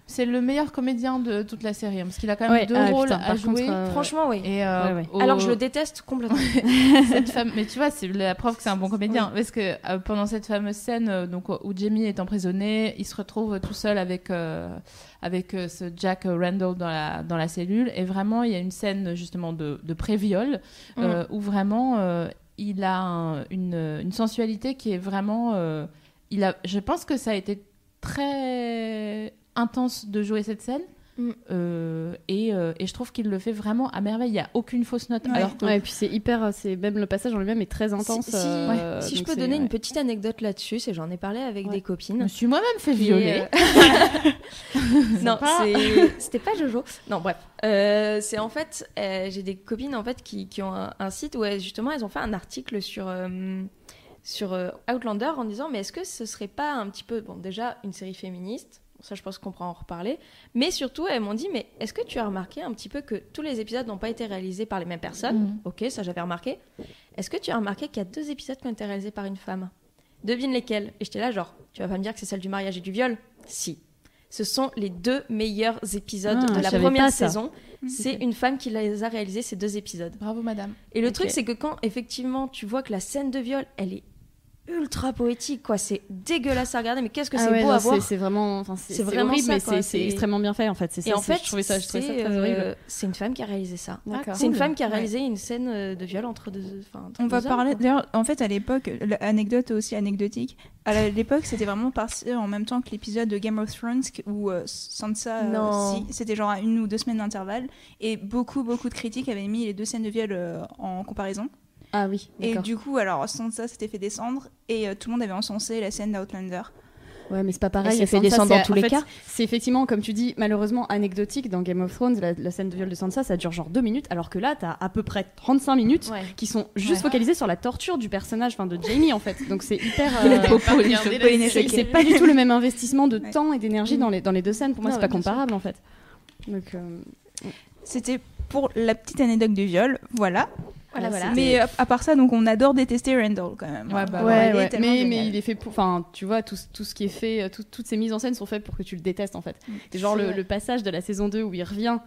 C'est le meilleur comédien de toute la série, hein, parce qu'il a quand même Ouais, deux ah, rôles putain, à contre, jouer. euh, franchement oui Et euh, Ouais, ouais. au- alors je le déteste complètement cette femme, mais tu vois, c'est la preuve que c'est un bon comédien. Parce que euh, pendant cette fameuse scène euh, donc, où Jamie est emprisonné, il se retrouve tout seul avec, euh, avec euh, ce Jack Randall dans la, dans la cellule. Et vraiment, il y a une scène justement de, de pré-viol euh, où vraiment euh, il a un- une, une sensualité qui est vraiment. euh, il a, je pense que ça a été très intense de jouer cette scène. Mm. Euh, et, euh, et je trouve qu'il le fait vraiment à merveille. Il n'y a aucune fausse note. Ouais. Alors que Ouais, et puis c'est hyper c'est même le passage en lui-même est très intense. si, si- euh, si je peux donner ouais. une petite anecdote là-dessus c'est j'en ai parlé avec Ouais. des je copines me suis moi-même fait violer. euh, non, c'était pas Jojo. Non, bref. Euh, c'est en fait, euh, j'ai des copines en fait qui, qui ont un, un site où elles, justement elles ont fait un article sur euh, sur euh, Outlander en disant mais est-ce que ce serait pas un petit peu bon déjà une série féministe ça je pense qu'on pourra en reparler. Mais surtout elles m'ont dit mais est-ce que tu as remarqué un petit peu que tous les épisodes n'ont pas été réalisés par les mêmes personnes Mhm. ok ça j'avais remarqué. Est-ce que tu as remarqué qu'il y a deux épisodes qui ont été réalisés par une femme? Devine lesquels? Et j'étais là genre tu vas pas me dire que c'est celle du mariage et du viol? Si. Ce sont les deux meilleurs épisodes Ah, de la première saison. C'est une femme qui les a réalisés ces deux épisodes. Bravo, madame. Et le truc, c'est que quand effectivement tu vois que la scène de viol, elle est ultra poétique, quoi. C'est dégueulasse à regarder, mais qu'est-ce que Ah c'est ouais, beau non, à voir. C'est vraiment, enfin, c'est vraiment horrible, ça, mais c'est- extrêmement bien fait en fait. C'est Et ça, en c'est- fait, je trouvais ça, je trouvais ça c'est, très horrible. euh, c'est une femme qui a réalisé ça. D'accord. C'est une femme qui a Ouais. réalisé une scène euh, de viol entre deux. Enfin, On va deux parler. hommes. D'ailleurs, en fait, à l'époque, l'anecdote aussi anecdotique. À l'époque, c'était vraiment passé en même temps que l'épisode de Game of Thrones où euh, Sansa. euh, si, c'était genre à une ou deux semaines d'intervalle. Et beaucoup, beaucoup de critiques avaient mis les deux scènes de viol euh, en comparaison. Ah oui, Et du coup, alors Sansa s'était fait descendre et euh, tout le monde avait encensé la scène d'Outlander. Ouais, mais c'est pas pareil. Elle fait Sansa, descendre dans tous les fait, cas. C'est effectivement, comme tu dis, malheureusement anecdotique dans Game of Thrones. La, la scène de viol de Sansa, ça dure genre deux minutes, alors que là, t'as à peu près 35 minutes Ouais. qui sont juste Ouais. focalisées sur la torture du personnage, enfin de Jamie en fait. Donc c'est hyper. euh, c'est pas du tout le même investissement de Ouais. temps et d'énergie dans les, dans les deux scènes. Pour moi, c'est pas sûr. comparable en fait. Donc, euh, C'était pour la petite anecdote du viol, voilà. Voilà, voilà. Mais euh, à part ça, donc on adore détester Randall quand même. Ouais, bah ouais, Mais, génial. mais il est fait pour. Enfin, tu vois, tout, tout ce qui est fait, euh, tout- toutes ces mises en scène sont faites pour que tu le détestes en fait. Et genre le, le passage de la saison 2 où il revient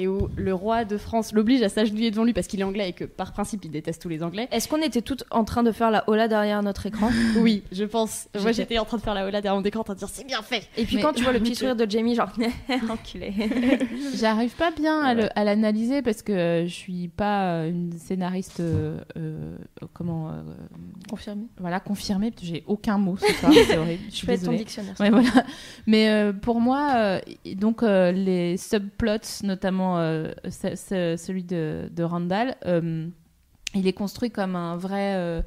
et où le roi de France l'oblige à s'agenouiller devant lui parce qu'il est anglais et que par principe il déteste tous les anglais. Est-ce qu'on était toutes en train de faire la hola derrière notre écran Oui, je pense. Moi J'étais- en train de faire la hola derrière mon écran en train de dire c'est bien fait. Et puis Mais- quand tu vois le petit sourire de Jamie, genre enculé. J'arrive pas bien à le- à l'analyser parce que euh, je suis pas euh, une scénariste euh, euh, comment euh, Confirmé. voilà confirmée parce que j'ai aucun mot ce soir c'est horrible je suis peux être ton dictionnaire. Ouais, voilà. Mais euh, pour moi, euh, donc euh, les subplots, notamment euh, ce- ce- celui de, de Randall, euh, il est construit comme un vrai, euh,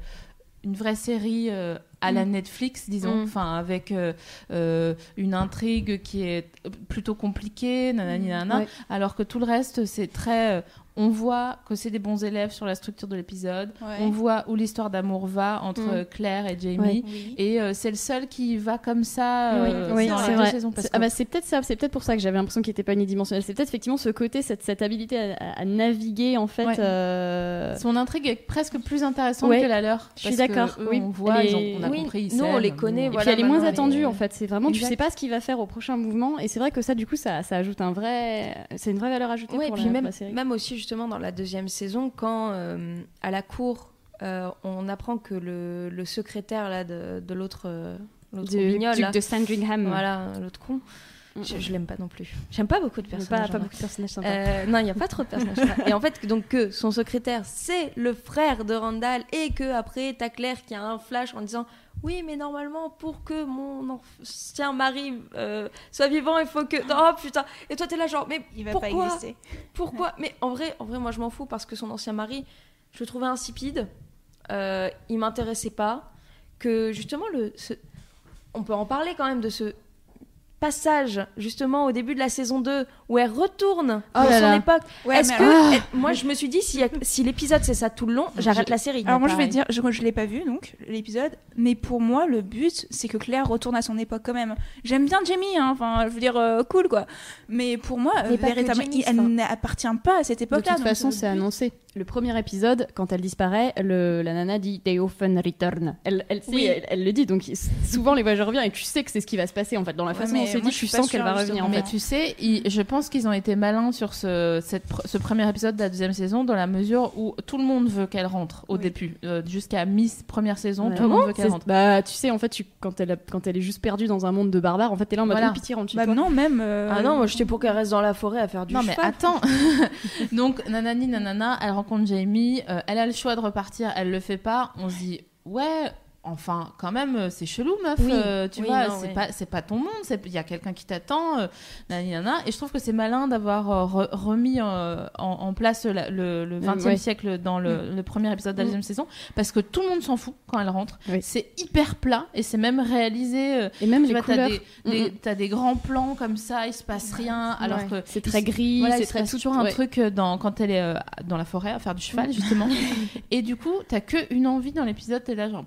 une vraie série euh, à la Netflix, disons, Mm. enfin avec euh, euh, une intrigue qui est plutôt compliquée, nanani nanana, Ouais. alors que tout le reste c'est très on voit que c'est des bons élèves sur la structure de l'épisode. Ouais. On voit où l'histoire d'amour va entre Mm. euh, Claire et Jamie. Ouais. Oui. Et euh, c'est le seul qui va comme ça euh, oui, dans c'est les deux vrai. C'est- que ah bah, c'est peut-être ça, c'est peut-être pour ça que j'avais l'impression qu'il était pas unidimensionnel. C'est peut-être effectivement ce côté, cette, cette habilité à, à- à naviguer en fait. Ouais. euh, son intrigue est presque plus intéressante Ouais, que la leur. je suis d'accord, oui. On voit, ils ont- on a Oui, compris. ils nous, on les connaît, Et voilà, puis elle est moins attendue est- en fait. C'est vraiment, tu Exact. sais pas ce qu'il va faire au prochain mouvement. Et c'est vrai que ça, du coup, ça, ça ajoute un vrai, c'est une vraie valeur ajoutée la, pour la série. même aussi justement dans la deuxième saison, quand euh, à la cour, euh, on apprend que le, le secrétaire là de, de l'autre euh, l'autre là, de Sandringham. voilà, l'autre con, Mm. je, je l'aime pas non plus. J'aime pas beaucoup de personnages. pas vrai. beaucoup de personnages sympas. Euh, non, il n'y a pas trop de personnages. et en fait, donc que son secrétaire, c'est le frère de Randall, et que après, t'as Claire qui a un flash en disant oui, mais normalement, pour que mon ancien mari euh, soit vivant, il faut que. Oh putain Et toi, t'es là, genre, mais Il va pourquoi pas exister. Pourquoi Mais en vrai, en vrai, moi, je m'en fous parce que son ancien mari, je le trouvais insipide. Euh, il m'intéressait pas. Que justement, le, ce- on peut en parler quand même de ce passage justement au début de la saison 2 où elle retourne Oh dans là son là. époque. Ouais, Est-ce que moi je me suis dit si, si l'épisode c'est ça tout le long, j'arrête Je- la série. Alors moi je vais dire, je, je l'ai pas vu donc l'épisode, mais pour moi le but c'est que Claire retourne à son époque quand même. J'aime bien Jamie, hein, enfin je veux dire euh, cool quoi, mais pour moi euh, véritablement Jamie, elle n'appartient pas à cette De époque-là. toute donc, façon, c'est annoncé. Le premier épisode, quand elle disparaît, le, la nana dit They often return. Elle, Oui. elle, elle le dit, donc souvent les voyageurs reviennent et tu sais que c'est ce qui va se passer en fait. Dans la façon mais on se moi, dit, je sens qu'elle va revenir en justement. fait. Mais tu sais, ils- je pense qu'ils ont été malins sur ce, cette pr- ce premier épisode de la deuxième saison, dans la mesure où tout le monde veut qu'elle rentre au Oui. début. Euh, Jusqu'à mi-première saison, Ouais. tout le monde veut qu'elle rentre. Bah, tu sais, en fait, tu, quand, elle, a- quand elle est juste perdue dans un monde de barbares, en fait, t'es là en mode Voilà. oh, pitié, rentre Bah non même. euh, Ah non, moi j'étais pour qu'elle reste dans la forêt à faire du Non mais cheval. attends Donc nanani nanana, elle rencontre Jamie, euh, elle a le choix de repartir, elle le fait pas, on se dit ouais, enfin quand même euh, c'est chelou meuf, Oui. euh, tu Oui, vois, c'est ouais. pas c'est pas ton monde, il y a quelqu'un qui t'attend, euh, et je trouve que c'est malin d'avoir euh, re- remis en, en place la- le, le 20e ouais. siècle dans le, le premier épisode de la Mm. deuxième saison parce que tout le monde s'en fout quand elle rentre. Oui. C'est hyper plat et c'est même réalisé Et même les vois, couleurs. des- Mm, mm. t'as des grands plans comme ça, il se passe rien, alors Ouais. que c'est très gris, voilà, c'est très toujours un truc dans, quand elle est dans la forêt à faire du cheval, justement. et du coup, t'as que une envie dans l'épisode, t'es là genre,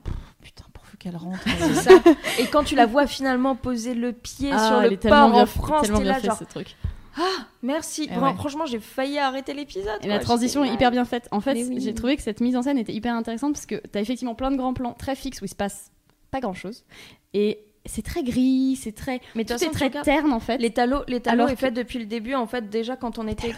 Qu'elle rentre. C'est ça. Et quand tu la vois finalement poser le pied Ah, sur le port bien en France, tellement t'es là fait, genre ce truc. merci. Eh ouais. Franchement, j'ai failli arrêter l'épisode. Et quoi. la transition est hyper bien faite. En fait, oui. j'ai trouvé que cette mise en scène était hyper intéressante parce que t'as effectivement plein de grands plans très fixes où il se passe pas grand chose. Et c'est très gris, c'est très, Mais tout est très terne en fait. L'étalon, l'étalon Alors est que- fait depuis le début. En fait, déjà quand on était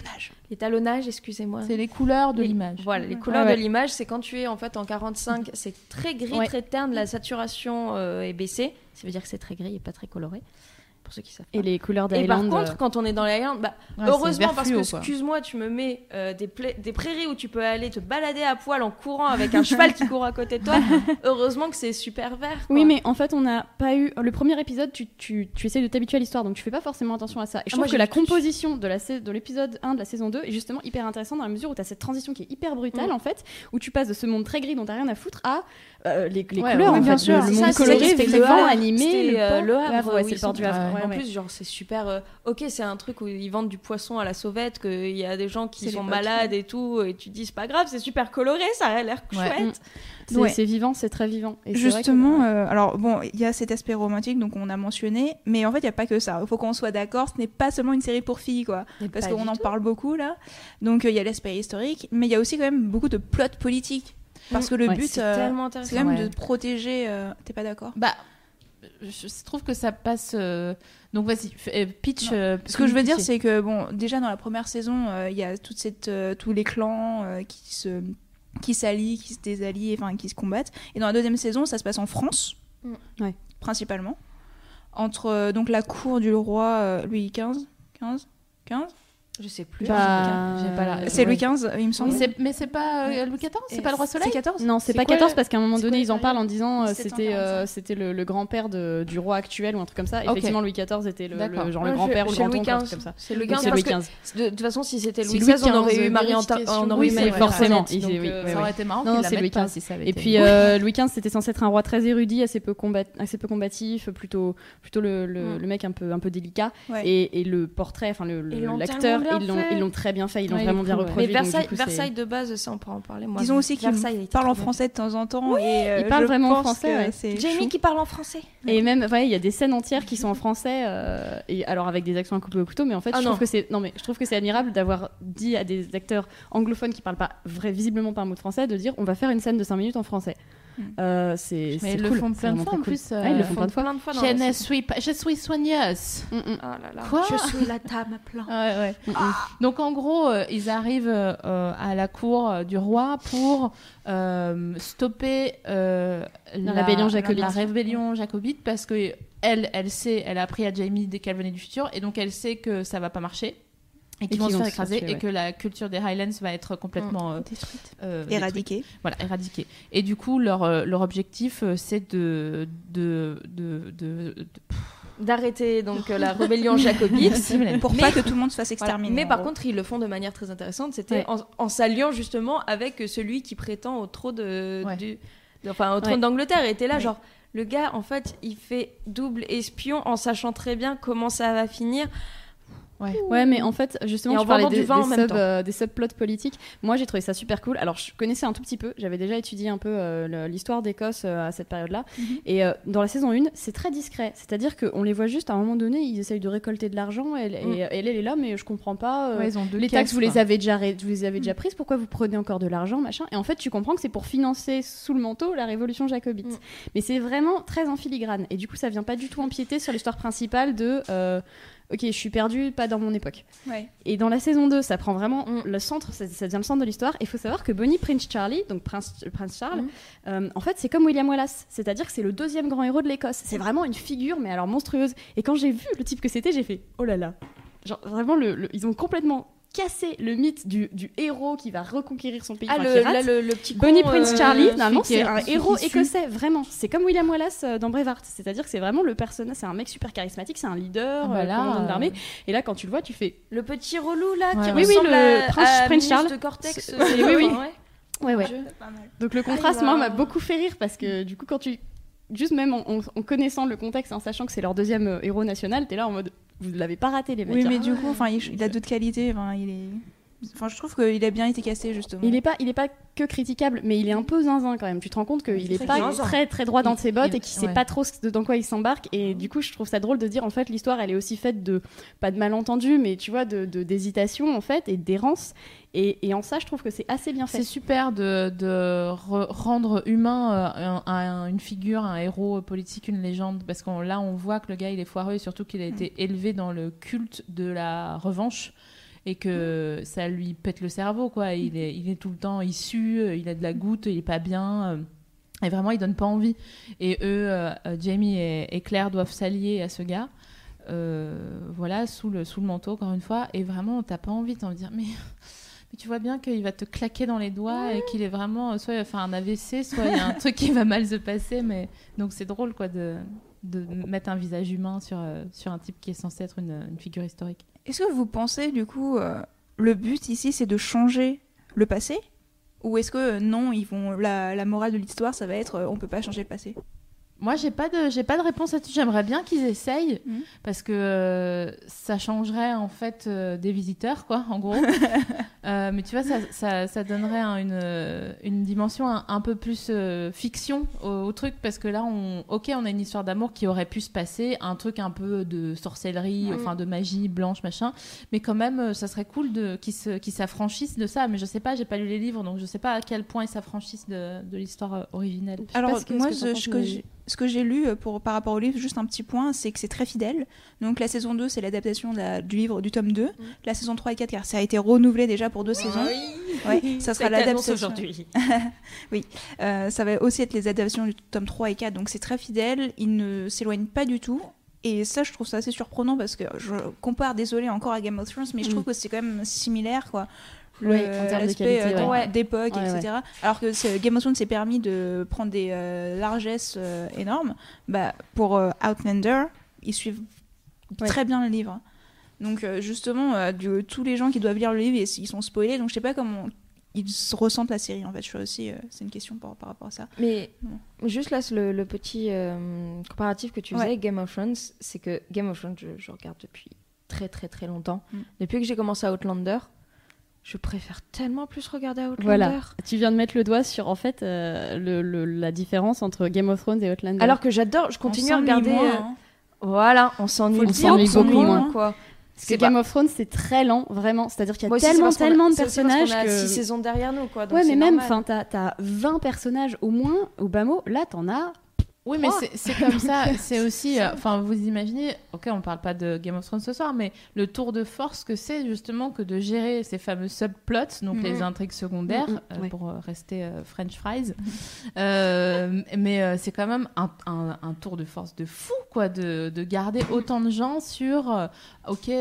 l'étalonnage, excusez-moi. C'est les couleurs de Les- l'image. Voilà, les couleurs ouais. de l'image, c'est quand tu es en fait en 45, c'est très gris, Ouais. très terne, la saturation euh, est baissée. Ça veut dire que c'est très gris et pas très coloré. Pour ceux qui savent. Et pas. les couleurs Et par contre, quand on est dans les Highlands, bah, Ouais, heureusement parce fluo, que excuse-moi, tu me mets euh, des, pla- des prairies où tu peux aller te balader à poil en courant avec un cheval qui court à côté de toi. heureusement que c'est super vert. quoi. Oui, mais en fait, on n'a pas eu. Le premier épisode, tu, tu, tu essaies de t'habituer à l'histoire, donc tu fais pas forcément attention à ça. Et je Ah, trouve que la composition de la sais- de l'épisode 1 de la saison 2 est justement hyper intéressante dans la mesure où tu as cette transition qui est hyper brutale, Mm. en fait, où tu passes de ce monde très gris dont t'as rien à foutre à euh, les, les Ouais, couleurs, ouais, en bien fait, sûr. le, monde coloré, le Havre. animé, le, Havre, ouais, c'est le port du Havre. En plus, genre, c'est super. euh, ok, c'est un truc où ils vendent du poisson à la sauvette, qu'il y a des gens qui sont malades et tout, et tu te dis, c'est pas grave, c'est super coloré, ça a l'air Ouais. chouette. C'est Ouais. c'est vivant, c'est très vivant. Et c'est vrai que- Justement, euh, alors bon, il y a cet aspect romantique, donc on a mentionné, mais en fait, il n'y a pas que ça. Il faut qu'on soit d'accord, ce n'est pas seulement une série pour filles, quoi. Parce qu'on en parle beaucoup, là. Donc, il y a l'aspect historique, mais il y a aussi quand même beaucoup de plot politique. Parce que le Ouais, but, C'est euh, quand même Ouais. de protéger. euh, T'es pas d'accord? Bah, je trouve que ça passe. euh, Donc vas-y, pitch. euh, Ce que je veux dire, c'est que bon, déjà dans la première saison, euh, il y a toute cette, euh, tous les clans euh, qui se qui s'allient, qui se désallient, enfin qui se combattent. Et dans la deuxième saison, ça se passe en France, Mm. Ouais. principalement, entre euh, donc la cour du roi euh, Louis XV, 15, 15. Je sais plus. Bah, C'est. Louis XV, il me semble. Mais c'est pas euh, Louis XIV C'est pas le roi Soleil C'est 14 Non, c'est pas quoi 14 le- parce qu'à un moment donné, quoi ils en parlent en disant euh, 1745. c'était euh, c'était le, le grand-père de- du roi actuel ou un truc comme ça. Effectivement, Louis XIV était le, le- genre Ouais, le grand-père ou le Louis grand-oncle, un XV. truc comme ça. C'est Louis XV Louis de, toute façon, si c'était Louis Louis XVI, on aurait XV, eu Marie on aurait Oui, eu Marie forcément. Antoinette, oui, euh, Ça aurait été marrant Non, c'est Louis XV. Et puis Louis XV, c'était censé être un roi très érudit, assez peu, combat... assez peu combatif, plutôt, plutôt le, mec un peu, un peu délicat. Et, et le portrait, enfin l'acteur, ils l'ont fait. ils l'ont très bien fait, ils l'ont Ouais, vraiment bien reproduit. Mais Versailles, coup, c'est- Versailles de base, ça on pourra en parler. Moi, Disons aussi qu'il Versailles a été parle en français de temps en temps. et, euh, Il parle je vraiment pense français, que ouais. c'est Jamie chou. qui parle en français. Et même, ouais, il y a des scènes entières qui sont en français, euh, et alors avec des accents à couper au couteau, mais en fait, Ah je trouve que c'est, non mais je trouve que c'est admirable d'avoir dit à des acteurs anglophones qui parlent pas vrai, visiblement pas un mot de français, de dire on va faire une scène de 5 minutes en français. Euh, c'est, Mais ils le font plein de fois, en plus, Ouais, ils le font plein de fois. plein de fois dans Je la ne suis pas. Je suis soigneuse. Mm, mm. Ah là là. Quoi Je suis la dame à plein. Ouais, ouais. Mm, mm. Donc en gros, euh, ils arrivent euh, à la cour du roi pour euh, stopper euh, La rébellion jacobite. La rébellion jacobite parce que elle, elle sait, elle a appris à Jamie dès qu'elle venait du futur et donc elle sait que ça va pas marcher et qu'ils vont se vont faire se écraser et ouais. que la culture des Highlands va être complètement euh, Détruite. euh, détruite. Éradiqué. Voilà, éradiquée. Et du coup, leur, euh, leur objectif, euh, c'est de, de, de, de- de- D'arrêter donc euh, la rébellion jacobite. Pour Mais- pas que tout le monde se fasse Voilà. exterminer. Mais par gros. contre, ils le font de manière très intéressante. C'était Ouais. en, en s'alliant justement avec celui qui prétend au trône de, Ouais. du, de- enfin au trône Ouais. d'Angleterre. Et était là, Ouais. genre le gars, en fait, il fait double espion en sachant très bien comment ça va finir. Ouais, mais en fait, justement, Et en tu parlais des, vin des sub, euh, des subplots politiques. Moi, j'ai trouvé ça super cool. Alors, je connaissais un tout petit peu. J'avais déjà étudié un peu euh, l'histoire d'Écosse euh, à cette période-là. Mhm. Et euh, dans la saison 1, c'est très discret. C'est-à-dire qu'on les voit juste à un moment donné, ils essayent de récolter de l'argent. Elle, et, Mm. et elle, elle est là, mais je comprends pas. euh, Ouais, ils ont deux les taxes, vous les avez déjà, vous les avez déjà prises. Pourquoi vous prenez encore de l'argent, machin? Et en fait, tu comprends que c'est pour financer sous le manteau la révolution jacobite. Mm. Mais c'est vraiment très en filigrane. Et du coup, ça vient pas du tout empiéter sur l'histoire principale de. Ok, je suis perdu, pas dans mon époque. Ouais. Et dans la saison 2, ça prend vraiment Mm. le centre, ça, ça devient le centre de l'histoire. Il faut savoir que Bonnie Prince Charlie, donc Prince, Prince Charles, Mm. euh, en fait, c'est comme William Wallace. C'est-à-dire que c'est le deuxième grand héros de l'Écosse. C'est vraiment une figure, mais alors monstrueuse. Et quand j'ai vu le type que c'était, j'ai fait oh là là. Genre, vraiment, le, le- ils ont complètement cassé le mythe du, du héros qui va reconquérir son pays. Ah, le, là, le, le petit Bonnie con, Prince euh, Charlie, qui c'est est- un héros écossais, vraiment. C'est comme William Wallace euh, dans Braveheart. C'est-à-dire que c'est vraiment le personnage, c'est un mec super charismatique, c'est un leader, Ah bah euh, euh, l'armée. Et là, quand tu le vois, tu fais Le petit relou là Ouais, qui. Oui, oui, ressemble le à, prince- à Prince Minus Charles. de Cortex. Euh, oui, oui. ouais. Ouais. Donc le Ah, contraste, il moi, m'a beaucoup fait rire parce que du coup, quand tu. Juste même en, en- en connaissant le contexte, en sachant que c'est leur deuxième euh, héros national, t'es là en mode. Vous l'avez pas raté, les mecs. Oui, mais du coup, enfin, il, il a d'autres qualités. Enfin, il est. Enfin, je trouve qu'il a bien été cassé justement. Il est pas, il est pas que critiquable, mais il est un peu zinzin quand même. Tu te rends compte qu'il est pas zinzin. très très droit dans Il- ses bottes il- et qu'il sait ouais. pas trop ce- dans quoi il s'embarque. Et du coup, je trouve ça drôle de dire en fait l'histoire, elle est aussi faite de pas de malentendus, mais tu vois de d'hésitation en fait et d'errance. Et, et en ça, je trouve que c'est assez bien C'est fait. super de, de re- rendre humain euh, un- un- une figure, un héros politique, une légende, parce que là on voit que le gars il est foireux et surtout qu'il a été élevé dans le culte de la revanche et que ça lui pète le cerveau quoi. Il est, il est tout le temps, il sue, euh, il a de la goutte, il est pas bien. euh, Et vraiment, il donne pas envie. Et eux, euh, Jamie et, Claire doivent s'allier à ce gars. voilà, sous le, sous le manteau, encore une fois. Et vraiment, t'as pas envie, t'as de dire, mais mais tu vois bien qu'il va te claquer dans les doigts et qu'il est vraiment soit il va faire un AVC, soit il y a un truc qui va mal se passer. Mais donc c'est drôle quoi de, de mettre un visage humain sur, sur un type qui est censé être une figure historique. Est-ce que vous pensez du coup euh, le but ici c'est de changer le passé? Ou est-ce que euh, non ils vont la, morale de l'histoire ça va être euh, on peut pas changer le passé? Moi j'ai pas de j'ai pas de réponse là-dessus. J'aimerais bien qu'ils essayent Mhm. parce que euh, ça changerait en fait euh, des visiteurs quoi en gros. Euh, mais tu vois ça, ça, ça donnerait un- une, une dimension un, un peu plus euh, fiction au, au truc parce que là on ok on a une histoire d'amour qui aurait pu se passer un truc un peu de sorcellerie enfin de magie blanche machin mais quand même ça serait cool de qu'ils se- qu'ils s'affranchissent de ça mais je sais pas j'ai pas lu les livres donc je sais pas à quel point ils s'affranchissent de, de l'histoire originelle. Alors ce que- moi que t'en ce, que j'ai- lu euh, pour, par rapport au livre, juste un petit point, c'est que c'est très fidèle. Donc la saison 2 c'est l'adaptation la- du livre du tome 2. La saison 3 et 4 car ça a été renouvelé déjà pour deux saisons. Ouais, ça sera l'adaptation. aujourd'hui. Euh, ça va aussi être les adaptations du tome 3 et 4, donc c'est très fidèle, il ne s'éloigne pas du tout. Et ça, je trouve ça assez surprenant parce que je compare, désolé, encore à Game of Thrones, mais je Mm. trouve que c'est quand même similaire, quoi. Oui, l'aspect, euh, ouais. d'époque, Ouais, etc. Alors que Game of Thrones s'est permis de prendre des euh, largesses euh, énormes. Bah, pour euh, Outlander, ils suivent très bien le livre. Donc justement, du- tous les gens qui doivent lire le livre, ils, ils sont spoilés. Donc je sais pas comment ils se ressentent la série. En fait, je suis aussi, c'est une question par, par rapport à ça. Mais juste là, le, le petit comparatif que tu faisais avec Game of Thrones, c'est que Game of Thrones, je, je regarde depuis très très très longtemps. Mm. Depuis que j'ai commencé à Outlander, je préfère tellement plus regarder Outlander. Voilà. Tu viens de mettre le doigt sur en fait euh, le- le- la différence entre Game of Thrones et Outlander. Alors que j'adore, je continue On à regarder. moins, euh, hein. Voilà, on s'ennuie beaucoup, on moins, moins. quoi. Parce que C'est Game pas- of Thrones c'est très lent, vraiment. C'est-à-dire qu'il y a aussi, tellement tellement de aussi parce personnages qu'on a que. six saisons derrière nous, quoi. donc ouais, mais même, enfin, t'as as 20 personnages au moins au bas mot. Là, t'en as. Oui, mais Trois. c'est- comme ça. C'est aussi. euh, Enfin, vous imaginez. Ok, on parle pas de Game of Thrones ce soir, mais le tour de force que c'est justement que de gérer ces fameux subplots, donc Mhm. les intrigues secondaires, Mhm, euh, ouais. pour euh, rester euh, French fries. Mais c'est quand même un, un- un tour de force de fou, quoi, de, de garder autant de gens sur. ok,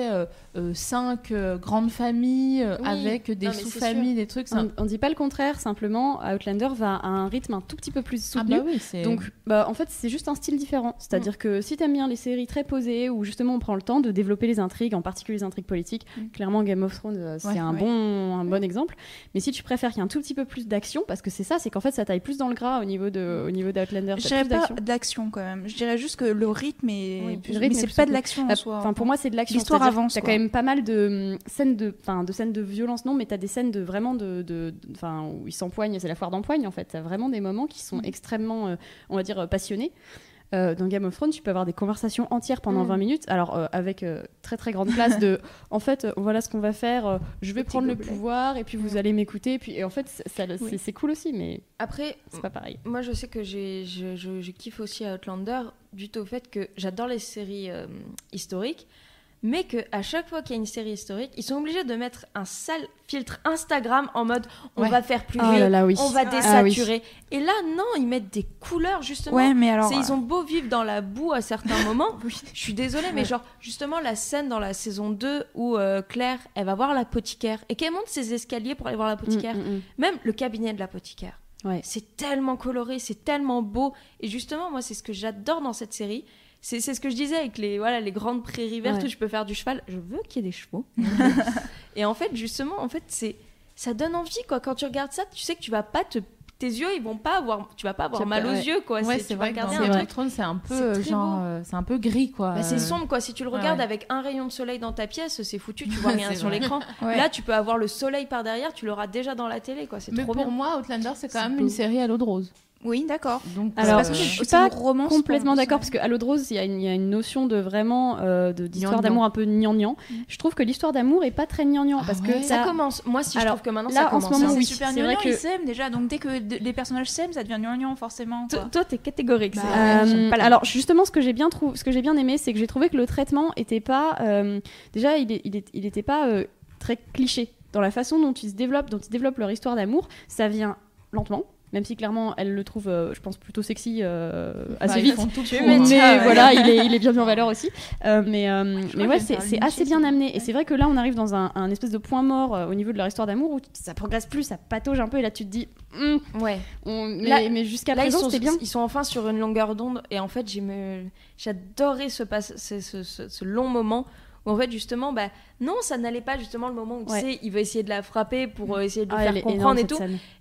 cinq grandes familles Oui. avec des sous-familles, des trucs. On, on dit pas le contraire, simplement, Outlander va à un rythme un tout petit peu plus Ah soutenu. bah oui. Donc, bah, en fait, c'est juste un style différent. C'est-à-dire que si t'aimes bien les séries très posées, où justement on prend le temps de développer les intrigues, en particulier les intrigues politiques, Mm. clairement Game of Thrones, euh, c'est Ouais, un, ouais. bon, un bon exemple. Mais si tu préfères qu'il y ait un tout petit peu plus d'action, parce que c'est ça, c'est qu'en fait ça taille plus dans le gras au niveau de, au niveau d'Outlander. Je dirais pas d'action. quand même. Je dirais juste que le rythme est. Oui, plus- le rythme mais est c'est pas de l'action en soi. Enfin, pour moi, c'est de l'action. L'histoire avance, T'as quand même pas mal de hum, scènes de, enfin, de scènes de violence, non, mais t'as des scènes de vraiment de, enfin, où ils s'empoignent. C'est la foire d'empoigne en fait. T'as vraiment des moments qui Mm. sont extrêmement, euh, on va dire, euh. Euh, dans Game of Thrones, tu peux avoir des conversations entières pendant Mm. 20 minutes, alors euh, avec euh, très très grande place de, en fait, voilà ce qu'on va faire. je vais Petit prendre le pouvoir et puis vous allez m'écouter. Et puis et en fait, c'est Oui. c'est cool aussi, mais Après, c'est pas pareil. Moi, je sais que je, je- je kiffe aussi Outlander, dû au fait que j'adore les séries historiques, mais que à chaque fois qu'il y a une série historique, ils sont obligés de mettre un sale filtre Instagram en mode on Ouais. va faire plus vieux, là là, oui. on va Ah oui. désaturer. Et là, non, ils mettent des couleurs justement. Ouais, mais alors. Ils ont beau vivre dans la boue à certains moments. Oui. Je suis désolée, mais genre, justement, la scène dans la saison 2 où euh, Claire, elle va voir l'apothicaire et qu'elle monte ses escaliers pour aller voir l'apothicaire. Mm, mm, mm. Même le cabinet de l'apothicaire. Ouais. C'est tellement coloré, c'est tellement beau. Et justement, moi, c'est ce que j'adore dans cette série. C'est ce que je disais avec les, voilà, les grandes prairies vertes Ouais. où je peux faire du cheval. Je veux qu'il y ait des chevaux. et en fait, justement, en fait, c'est ça donne envie. quoi. Quand tu regardes ça, tu sais que tu vas pas te tes yeux, ils vont pas avoir, tu vas pas avoir mal aux yeux, quoi. Ouais, c'est vrai que un Thrones, c'est un peu genre, euh, c'est un peu gris quoi. Bah, c'est sombre quoi. Si tu le regardes ouais. avec un rayon de soleil dans ta pièce, c'est foutu, tu vois rien sur l'écran. Là, tu peux avoir le soleil par derrière, tu l'auras déjà dans la télé quoi. C'est Mais trop pour bien. moi, Outlander, c'est quand même beau. une série à l'eau de rose. Oui, d'accord. Donc, Alors, parce que je suis pas romance complètement d'accord parce qu'à l'eau de rose, il y, a une- il y a une notion de vraiment euh, d'histoire d'amour un peu gnangnan. Je trouve que l'histoire d'amour est pas très gnangnan Ah parce ouais que Ça ça, commence. Moi, si je Alors, trouve que maintenant là, ça en ce commence. moment, oui, c'est super gnangnan, que- ils s'aiment déjà. Donc dès que les personnages s'aiment, ça devient gnangnan forcément. Toi, quoi. toi, t'es catégorique. Bah Euh, pas alors justement, ce que j'ai bien trouvé, ce que j'ai bien aimé, c'est que j'ai trouvé que le traitement était pas, euh, déjà, il, est- il, est- il était pas euh, très cliché dans la façon dont ils se développent, dont ils développent leur histoire d'amour. Ça vient lentement. Même si clairement elle le trouve, euh, je pense, plutôt sexy euh, assez Bah, ils vite. tout hein. Mais ça, ouais. voilà, il est, il est bien mis en valeur aussi. Euh, mais ouais, c'est assez bien amené. Et c'est vrai que là, on arrive dans un, un espèce de point mort au niveau de leur histoire d'amour où ça progresse plus, ça patauge un peu. Et là, tu te dis, Hum, Ouais. on- mais, Là- mais jusqu'à présent, sont, c'était bien. ils sont enfin sur une longueur d'onde et en fait, j'adorais ce- ce long moment où en fait, justement, bah, non, ça n'allait pas justement le moment où tu Ouais. sais, il veut essayer de la frapper pour euh, essayer de lui Ah, faire énorme, comprendre et tout.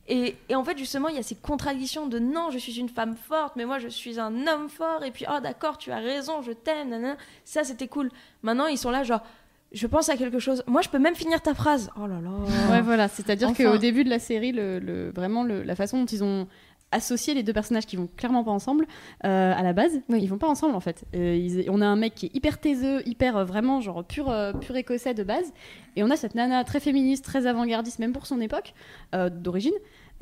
Et, et en fait, justement, il y a ces contradictions de non, je suis une femme forte, mais moi, je suis un homme fort. Et puis, oh, d'accord, tu as raison, je t'aime. Ça, c'était cool. Maintenant, ils sont là, genre, je pense à quelque chose. Moi, je peux même finir ta phrase. Oh là là. Ouais, voilà. C'est-à-dire Enfin. qu'au début de la série, le, le- vraiment le- la façon dont ils ont associé les deux personnages qui vont clairement pas ensemble euh, à la base, Oui. ils vont pas ensemble en fait. Euh, ils- on a un mec qui est hyper taiseux, hyper euh, vraiment genre pur, pur écossais de base, et on a cette nana très féministe, très avant-gardiste même pour son époque d'origine.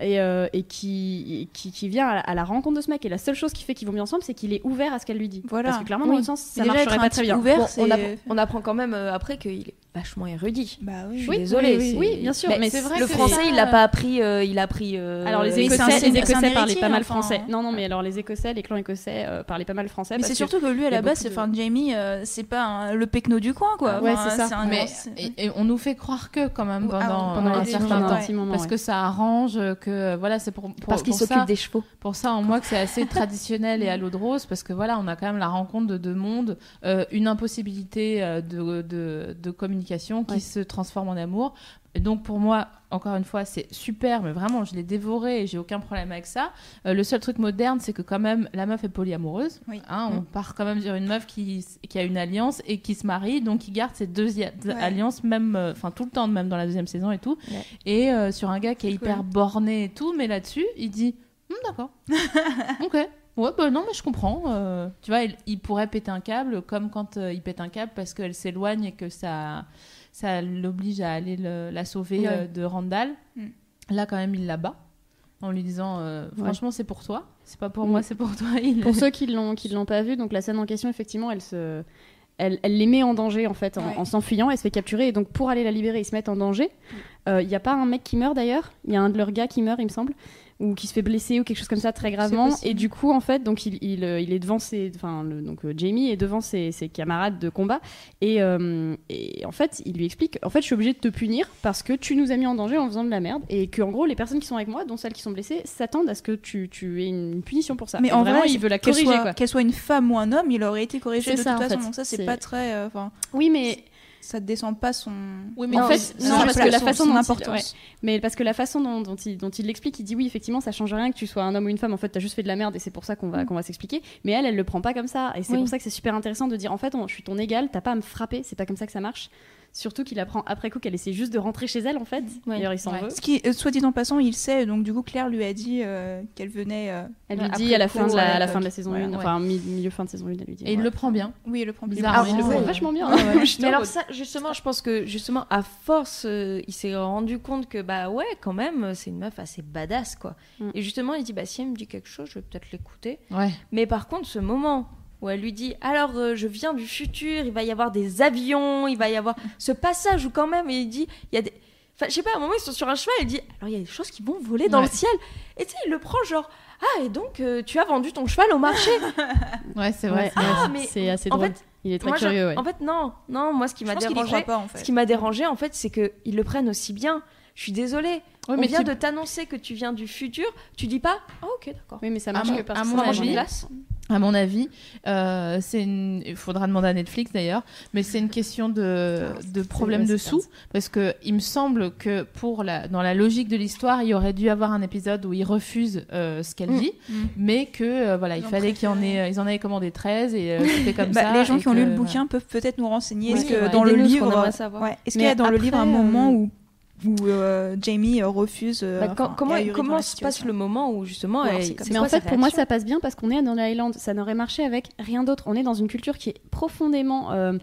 Et, euh, et qui, qui, qui vient à la, à la rencontre de ce mec. Et la seule chose qui fait qu'ils vont bien ensemble, c'est qu'il est ouvert à ce qu'elle lui dit. Voilà. Parce que clairement, dans Oui. le sens, ça Déjà, marcherait pas très bien. ouvert, Bon, on, apprend, on apprend quand même euh, après qu'il est vachement érudit. Bah oui. Je suis Oui, désolée. oui, bien sûr, mais c'est vrai le que français, il l'a pas appris. euh, il a appris. euh, Alors les Écossais, les Écossais parlaient pas mal enfin, français. hein. Non, non, mais alors les Écossais, les clans écossais euh, parlaient pas mal français. Mais c'est surtout que lui, à la base, enfin, Jamie, c'est pas le pecno du coin, quoi. Ouais, c'est ça. Mais on nous fait croire que quand même pendant, pendant un certain temps. Parce que ça arrange que voilà c'est pour, pour Parce qu'il pour s'occupe ça- des chevaux. pour ça en moi que c'est assez traditionnel et à l'eau de rose parce que voilà on a quand même la rencontre de deux mondes euh, une impossibilité euh, de, de, de communication qui Ouais. se transforme en amour et donc pour moi encore une fois c'est super mais vraiment je l'ai dévoré et j'ai aucun problème avec ça Euh, le seul truc moderne c'est que quand même la meuf est polyamoureuse Oui. Hein, on part quand même sur une meuf qui, qui a une alliance et qui se marie donc qui garde ses deux Ouais. alliances même euh, enfin tout le temps même dans la deuxième saison et tout Ouais. et euh, sur un gars qui est hyper borné et tout mais là-dessus il dit Hum, d'accord ok ouais bah non mais je comprends euh, tu vois il, il pourrait péter un câble comme quand euh, il pète un câble parce qu'elle s'éloigne et que ça ça l'oblige à aller le- la sauver Ouais. euh, de Randall Mm. là quand même il la bat en lui disant euh, Ouais. franchement c'est pour toi c'est pas pour Mm. moi c'est pour toi il... Pour ceux qui l'ont qui l'ont pas vu, donc la scène en question, effectivement, elle se elle, elle les met en danger en fait en, Ouais. s'enfuyant, elle se fait capturer et donc pour aller la libérer, ils se mettent en danger. Euh, Il y a pas un mec qui meurt d'ailleurs, il y a un de leurs gars qui meurt, il me semble, ou qui se fait blesser ou quelque chose comme ça très gravement. Et du coup, en fait, donc il, il, euh, il est devant ses, enfin le- donc euh, Jamie est devant ses, ses camarades de combat et, euh, et en fait il lui explique, en fait je suis obligé de te punir parce que tu nous as mis en danger en faisant de la merde et que en gros les personnes qui sont avec moi, dont celles qui sont blessées, s'attendent à ce que tu, tu aies une punition pour ça. Mais Et en vraiment, vrai, il veut la qu'elle corriger soit, qu'elle soit une femme ou un homme, il aurait été corrigé de ça, toute façon. fait. Donc ça, c'est pas très. euh, Oui, mais ça descend pas son. Oui, en Non, fait, non, parce que la façon dont il- ouais. mais parce que la façon dont, dont il dont il l'explique, il dit oui, effectivement, ça change rien que tu sois un homme ou une femme. En fait, t'as juste fait de la merde et c'est pour ça qu'on va qu'on va s'expliquer. Mais elle, elle le prend pas comme ça et c'est Oui. pour ça que c'est super intéressant de dire en fait, on- je suis ton égal, t'as pas à me frapper, c'est pas comme ça que ça marche. Surtout qu'il apprend après coup qu'elle essaie juste de rentrer chez elle en fait. Ouais. D'ailleurs, il s'en Ouais. veut. Ce qui, euh, soit dit en passant, il sait. Donc du coup, Claire lui a dit euh, qu'elle venait. euh, Elle lui dit à la fin de la, à la ouais, fin de la saison ouais, 1, ouais. enfin mi- milieu fin de saison 1, elle lui dit. et il le prend bien Oui, il le prend bien. bizarrement Ah, il le ouais. prend vachement bien. Ouais, ouais. Mais alors ça, justement, je pense que justement à force, euh, il s'est rendu compte que bah ouais, quand même, c'est une meuf assez badass quoi. Mm. Et justement, il dit bah si elle me dit quelque chose, je vais peut-être l'écouter. ouais Mais par contre, ce moment où elle lui dit alors euh, je viens du futur, il va y avoir des avions, il va y avoir ce passage où quand même il dit il y a des Enfin, je sais pas, à un moment, ils sont sur un cheval, il dit Alors, il y a des choses qui vont voler dans Ouais. le ciel. Et tu sais, il le prend genre Ah, et donc, euh, tu as vendu ton cheval au marché ouais c'est vrai Ouais, c'est. Ah, mais c'est assez En drôle. fait, il est très moi, je- curieux, ouais. En fait, non, non, moi, ce qui m'a dérangé, croit pas en fait. ce qui m'a dérangé, en fait, c'est qu'ils le prennent aussi bien. Je suis désolée. On mais vient tu- de t'annoncer que tu viens du futur. Tu dis pas Ah, ok, d'accord. Oui, mais ça À marche mon- que parce à que mon marche je avis-. À mon avis, euh, c'est une... il faudra demander à Netflix d'ailleurs, mais c'est une question de, de problème de sous, parce que il me semble que pour la, dans la logique de l'histoire, il y aurait dû avoir un épisode où il refuse euh, ce qu'elle Mm. dit, Mm. mais que euh, voilà, il fallait qu'il y en ait, ils en avaient commandé 13 et euh, c'était comme Bah, ça. les gens qui ont lu que, le bouquin peuvent peut-être nous renseigner. Est-ce que dans le livre, ouais, est-ce Mais qu'il y a dans le livre un moment euh, où où euh, Jamie euh, refuse euh, Bah, quand- comment se passe le moment où justement Ou alors elle- Mais en fait, pour moi, ça passe bien parce qu'on est dans l'Island. Ça n'aurait marché avec rien d'autre. On est dans une culture qui est profondément, euh,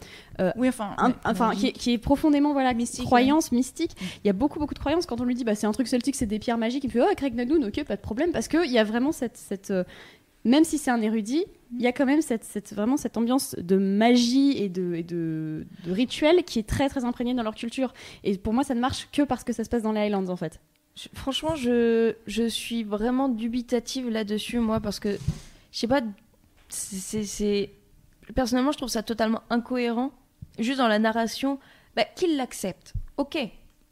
Oui, enfin, un- mais- enfin, qui est, magique. qui est profondément voilà Mystique, croyance mystique. Il y a beaucoup beaucoup de croyances. Quand on lui dit bah c'est un truc celtique, c'est des pierres magiques, il me fait oh Craig Nadoun, ok, pas de problème, parce que il y a vraiment cette cette euh, même si c'est un érudit, il y a quand même cette, cette- vraiment cette ambiance de magie et de, et de, de rituel qui est très très imprégnée dans leur culture. Et pour moi, ça ne marche que parce que ça se passe dans les Highlands en fait. Je- Franchement, je, je suis vraiment dubitative là-dessus, moi, parce que, je sais pas, c'est- Personnellement, je trouve ça totalement incohérent. Juste dans la narration, bah, qu'il l'accepte. Ok,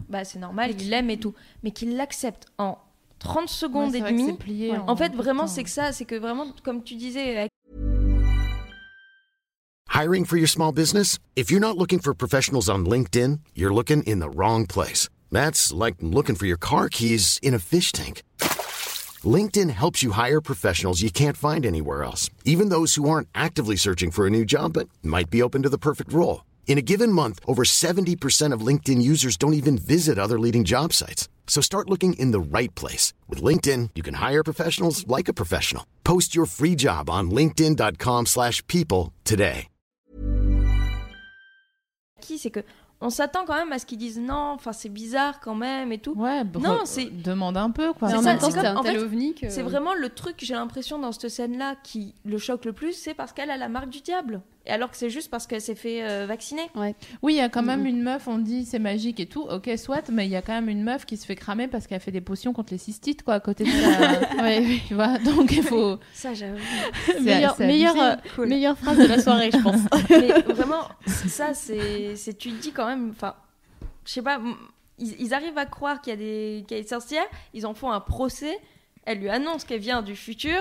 bah, c'est normal, il l'aime et tout. Mais qu'il l'accepte en 30 secondes c'est et demie. c'est plié En fait, vraiment, c'est que ça, c'est que vraiment, comme tu disais, avec Hiring for your small business? If you're not looking for professionals on LinkedIn, you're looking in the wrong place. That's like looking for your car keys in a fish tank. LinkedIn helps you hire professionals you can't find anywhere else, even those who aren't actively searching for a new job but might be open to the perfect role. In a given month, over 70% of LinkedIn users don't even visit other leading job sites. So start looking in the right place. With LinkedIn, you can hire professionals like a professional. Post your free job on linkedin.com/people slash people today. qui, c'est que on s'attend quand même à ce qu'ils disent non, enfin, c'est bizarre quand même et tout. Ouais, Non, c'est- demande un peu quoi. C'est en ça, temps, c'est comme- en fait, que- C'est vraiment le truc, j'ai l'impression, dans cette scène-là, qui le choque le plus, c'est parce qu'elle a la marque du diable. Et alors que c'est juste parce qu'elle s'est fait euh, vacciner. Oui, il y a quand même une meuf, on dit c'est magique et tout, ok, soit, mais il y a quand même une meuf qui se fait cramer parce qu'elle fait des potions contre les cystites, quoi, à côté de ça. ouais, oui, tu vois, donc il faut. Ça, j'avoue. c'est- Meilleure, abusé. euh, meilleure phrase de la soirée, je pense. Mais vraiment, ça, c'est. c'est- Tu te dis quand même. Enfin, je sais pas. Ils, ils arrivent à croire qu'il y, a des- qu'il y a des sorcières, ils en font un procès, elle lui annonce qu'elle vient du futur,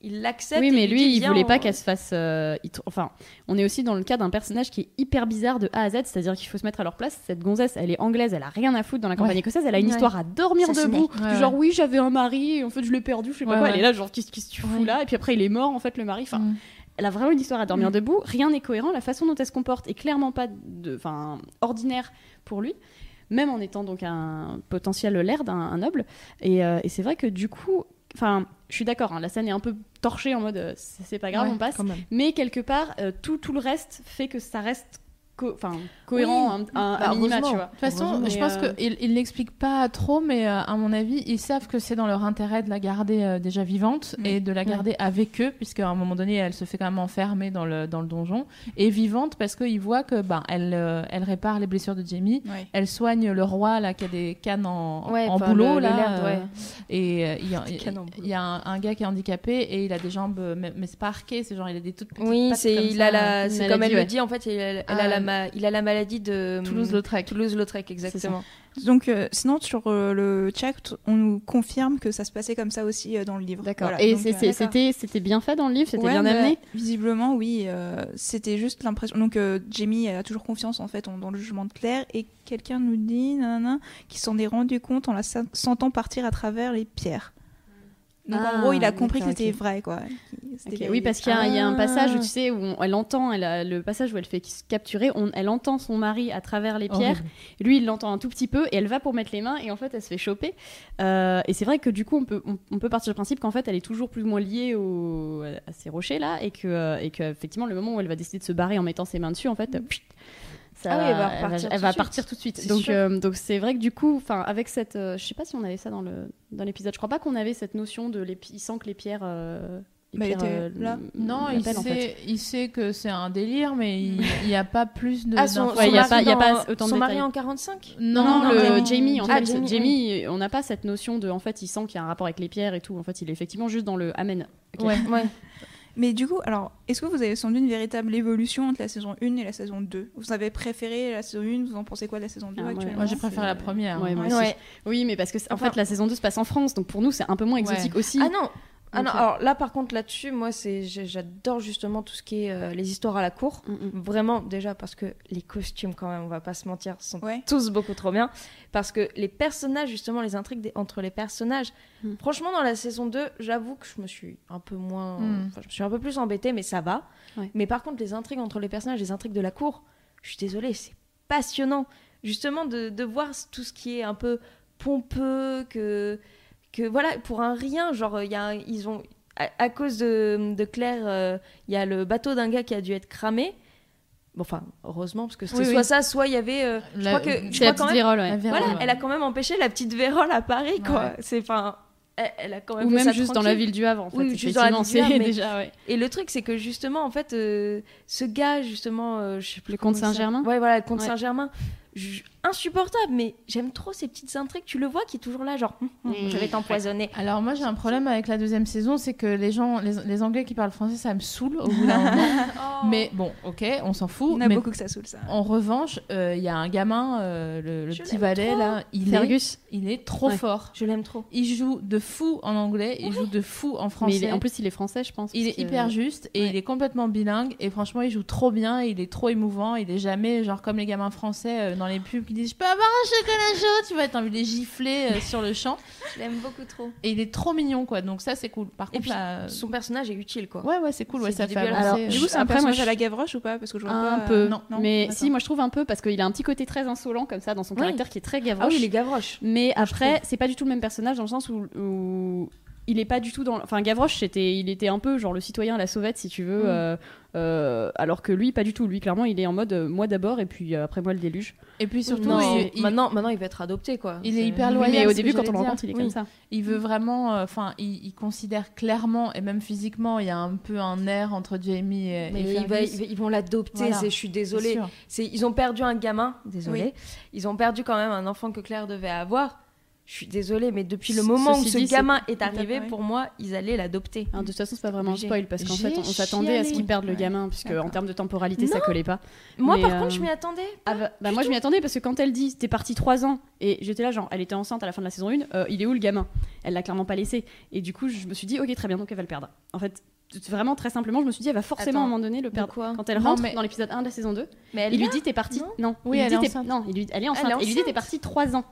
il l'accepte. Oui, mais dit, lui, il voulait pas on- qu'elle se fasse. euh, tr- Enfin, on est aussi dans le cas d'un personnage qui est hyper bizarre de A à Z, c'est-à-dire qu'il faut se mettre à leur place. Cette gonzesse, elle est anglaise, elle a rien à foutre dans la campagne Ouais. écossaise, elle a une Ouais. histoire à dormir debout. Ouais, genre, oui, j'avais un mari, et en fait, je l'ai perdu, je sais pas quoi. Elle est là, genre, qu'est-ce que tu fous là? Et puis après, il est mort, en fait, le mari. Enfin, Mm. elle a vraiment une histoire à dormir Mm. debout. Rien n'est cohérent. La façon dont elle se comporte est clairement pas de, enfin, ordinaire pour lui, même en étant donc un potentiel laird, un, un noble. Et, euh, et c'est vrai que du coup, enfin, je suis d'accord. hein, la scène est un peu torchée en mode, euh, c'est pas grave, Ouais, on passe. Mais quelque part, euh, tout, tout le reste fait que ça reste co- enfin, cohérent Oui. un, un- Bah, à minima, tu vois. De toute façon, je pense euh, qu'ils ils l'expliquent pas trop, mais euh, à mon avis, ils savent que c'est dans leur intérêt de la garder euh, déjà vivante et de la garder avec eux, puisqu'à un moment donné, elle se fait quand même enfermer dans le, dans le donjon, et vivante parce qu'ils voient que ben, elle, euh, elle répare les blessures de Jamie, Ouais. elle soigne le roi là qui a des cannes en, Ouais, en boulot le- là, et euh, il y a, y un, un gars qui est handicapé et il a des jambes, mais, mais c'est pas arqué, c'est genre il a des toutes petites Oui, c'est comme il ça, a la, c'est comme elle le dit en fait, il a, elle Ah, a la. Ma- il a la maladie de Toulouse-Lautrec. Toulouse-Lautrec, exactement. Donc, euh, sinon, sur euh, le chat, on nous confirme que ça se passait comme ça aussi euh, dans le livre. D'accord. Voilà, Et euh, c'était bien fait dans le livre, c'était Ouais, bien bah, amené? Visiblement, oui. euh, c'était juste l'impression. Donc, euh, Jamie a toujours confiance en fait en- dans le jugement de Claire et quelqu'un nous dit, nanana, qu'il s'en est rendu compte en la sen- sentant partir à travers les pierres. Donc, Ah, en gros, il a compris que c'était vrai, quoi. Oui, parce qu'il y, a- il y a un passage où Ah. tu sais où on- elle entend, elle a- le passage où elle fait se capturer, on- elle entend son mari à travers les pierres. Horrible. Lui, il l'entend un tout petit peu et elle va pour mettre les mains et en fait, elle se fait choper. Euh, et c'est vrai que du coup, on peut, on, on peut partir du principe qu'en fait, elle est toujours plus ou moins liée au, à ces rochers là et que, euh, et que effectivement, le moment où elle va décider de se barrer en mettant ses mains dessus, en fait, pfft, ça, Ah oui, elle va elle elle partir tout de suite. Donc, euh, donc c'est vrai que du coup, enfin, avec cette, euh, je sais pas si on avait ça dans le dans l'épisode. Je crois pas qu'on avait cette notion de les, il sent que les pierres. euh, les Bah, pierres, était euh, là. Non, il l'appellent, en fait. sait, il sait que c'est un délire, mais il n'y a pas plus de. Ah, son. Ouais, il y a mari pas- il y a dans- pas autant de son mari en 45 Non, Non, non, le Jamie. Jamie, en Ah, fait, Jamie, Jamie, on n'a pas cette notion de, en fait, il sent qu'il y a un rapport avec les pierres et tout. En fait, il est effectivement juste dans le amen. Ok. Ouais. Ouais. Mais du coup, alors, est-ce que vous avez senti une véritable évolution entre la saison 1 et la saison 2 Vous avez préféré la saison 1 Vous en pensez quoi de la saison 2 Ah, moi, actuellement? Moi, j'ai préféré la première. Ouais, moi Ouais. aussi. Oui, mais parce que en Enfin- fait la saison 2 se passe en France, donc pour nous c'est un peu moins exotique aussi. Ah non ah non, alors là par contre là-dessus, moi c'est j'adore justement tout ce qui est euh, les histoires à la cour. Mm, mm. Vraiment déjà parce que les costumes quand même, on va pas se mentir, sont Ouais. tous beaucoup trop bien. Parce que les personnages justement, les intrigues des- entre les personnages, Mm. franchement dans la saison 2, j'avoue que je me suis un peu moins, Mm. je me suis un peu plus embêtée, mais ça va. Ouais. Mais par contre les intrigues entre les personnages, les intrigues de la cour, je suis désolée, c'est passionnant justement de, de voir tout ce qui est un peu pompeux que que voilà pour un rien genre il y a un- ils ont à, à cause de, de Claire euh, il y a le bateau d'un gars qui a dû être cramé bon enfin heureusement parce que c'était Oui, soit oui. ça soit il y avait euh, je La- crois que je la crois quand petite même vérole, ouais. La vérole, voilà ouais. elle a quand même empêché la petite Vérole à Paris quoi Ouais. c'est enfin elle, elle a quand même Ou fait même ça juste dans la ville du Havre en fait. Oui, juste dans la ville du Havre, mais- déjà. Et le truc, c'est que justement, en fait, euh, ce gars, justement, euh, je sais plus comte. Saint-Germain? Ouais, voilà, le comte. Saint-Germain. Insupportable, mais j'aime trop ces petites intrigues. Tu le vois qui est toujours là, genre, hum, je vais t'empoisonner. Alors moi j'ai un problème avec la deuxième saison, c'est que les gens, les, les Anglais qui parlent français, ça me saoule au bout d'un moment. Mais bon, ok, on s'en fout. En a mais beaucoup que ça saoule ça. en revanche, euh, il y a un gamin, euh, le, petit valet trop. là, il est, il est trop Ouais. fort. Je l'aime trop. Il joue de fou en anglais, il joue de fou en français. Mais il est- en plus il est français je pense. Il est que- hyper juste et Ouais. il est complètement bilingue et franchement il joue trop bien, il est trop émouvant, il est jamais genre comme les gamins français euh, dans les pubs qui disent je peux avoir un chocolat chaud, tu vois, t'as envie de les gifler euh, sur le champ Je l'aime beaucoup trop. et il est trop mignon quoi, donc ça c'est cool. Par Et contre puis, là, son personnage est utile, quoi. ouais ouais c'est cool, ouais, c'est ça du fait avancer. fin. euh, Du coup, c'est un Après, moi, personnage je- à la Gavroche ou pas? Parce que je vois Un peu. euh, non, mais d'accord. si, moi je trouve un peu parce qu'il a un petit côté très insolent comme ça dans son Oui. caractère qui est très gavroche. Ah oui, les Gavroche. Mais après, c'est pas du tout le même personnage dans le sens où, où il est pas du tout dans. Enfin, Gavroche, c'était, il était un peu genre le citoyen à la sauvette, si tu veux. Mm. euh, euh, alors que lui, pas du tout. Lui, clairement, il est en mode euh, moi d'abord et puis euh, après moi le déluge. Et puis surtout Non, il, il- maintenant, maintenant, il va être adopté, quoi. il est C'est- hyper loyal. mais au début, quand on le rencontre, il est Oui. comme ça. Il veut vraiment, euh, enfin, il, il considère clairement et même physiquement, il y a un peu un air entre Jamie et, Mais et il va- ils vont l'adopter, Voilà. c'est- je suis désolée. Ils ont perdu un gamin, désolée. Oui. Ils ont perdu quand même un enfant que Claire devait avoir. Je suis désolée, mais depuis le moment où ce dit, gamin est arrivé, pour moi, ils allaient l'adopter. De toute façon, c'est pas vraiment un spoil parce qu'en fait, on s'attendait à ce qu'ils perdent le Ouais. gamin, puisque en termes de temporalité, ça collait pas. Moi, Mais, par euh, contre, je m'y attendais. Ah bah, bah, moi je m'y attendais parce que quand elle dit t'es parti 3 ans et j'étais là genre elle était enceinte à la fin de la saison 1 il est où le gamin? Elle l'a clairement pas laissé et du coup je me suis dit ok très bien donc elle va le perdre en fait vraiment très simplement je me suis dit elle va forcément Attends, à un moment donné le perdre quoi? quand elle Non, rentre mais- dans l'épisode 1 de la saison 2 Mais elle il lui dit t'es parti non non Oui, il elle est enceinte. non il lui elle est enceinte est et il lui dit t'es enceinte. parti 3 ans.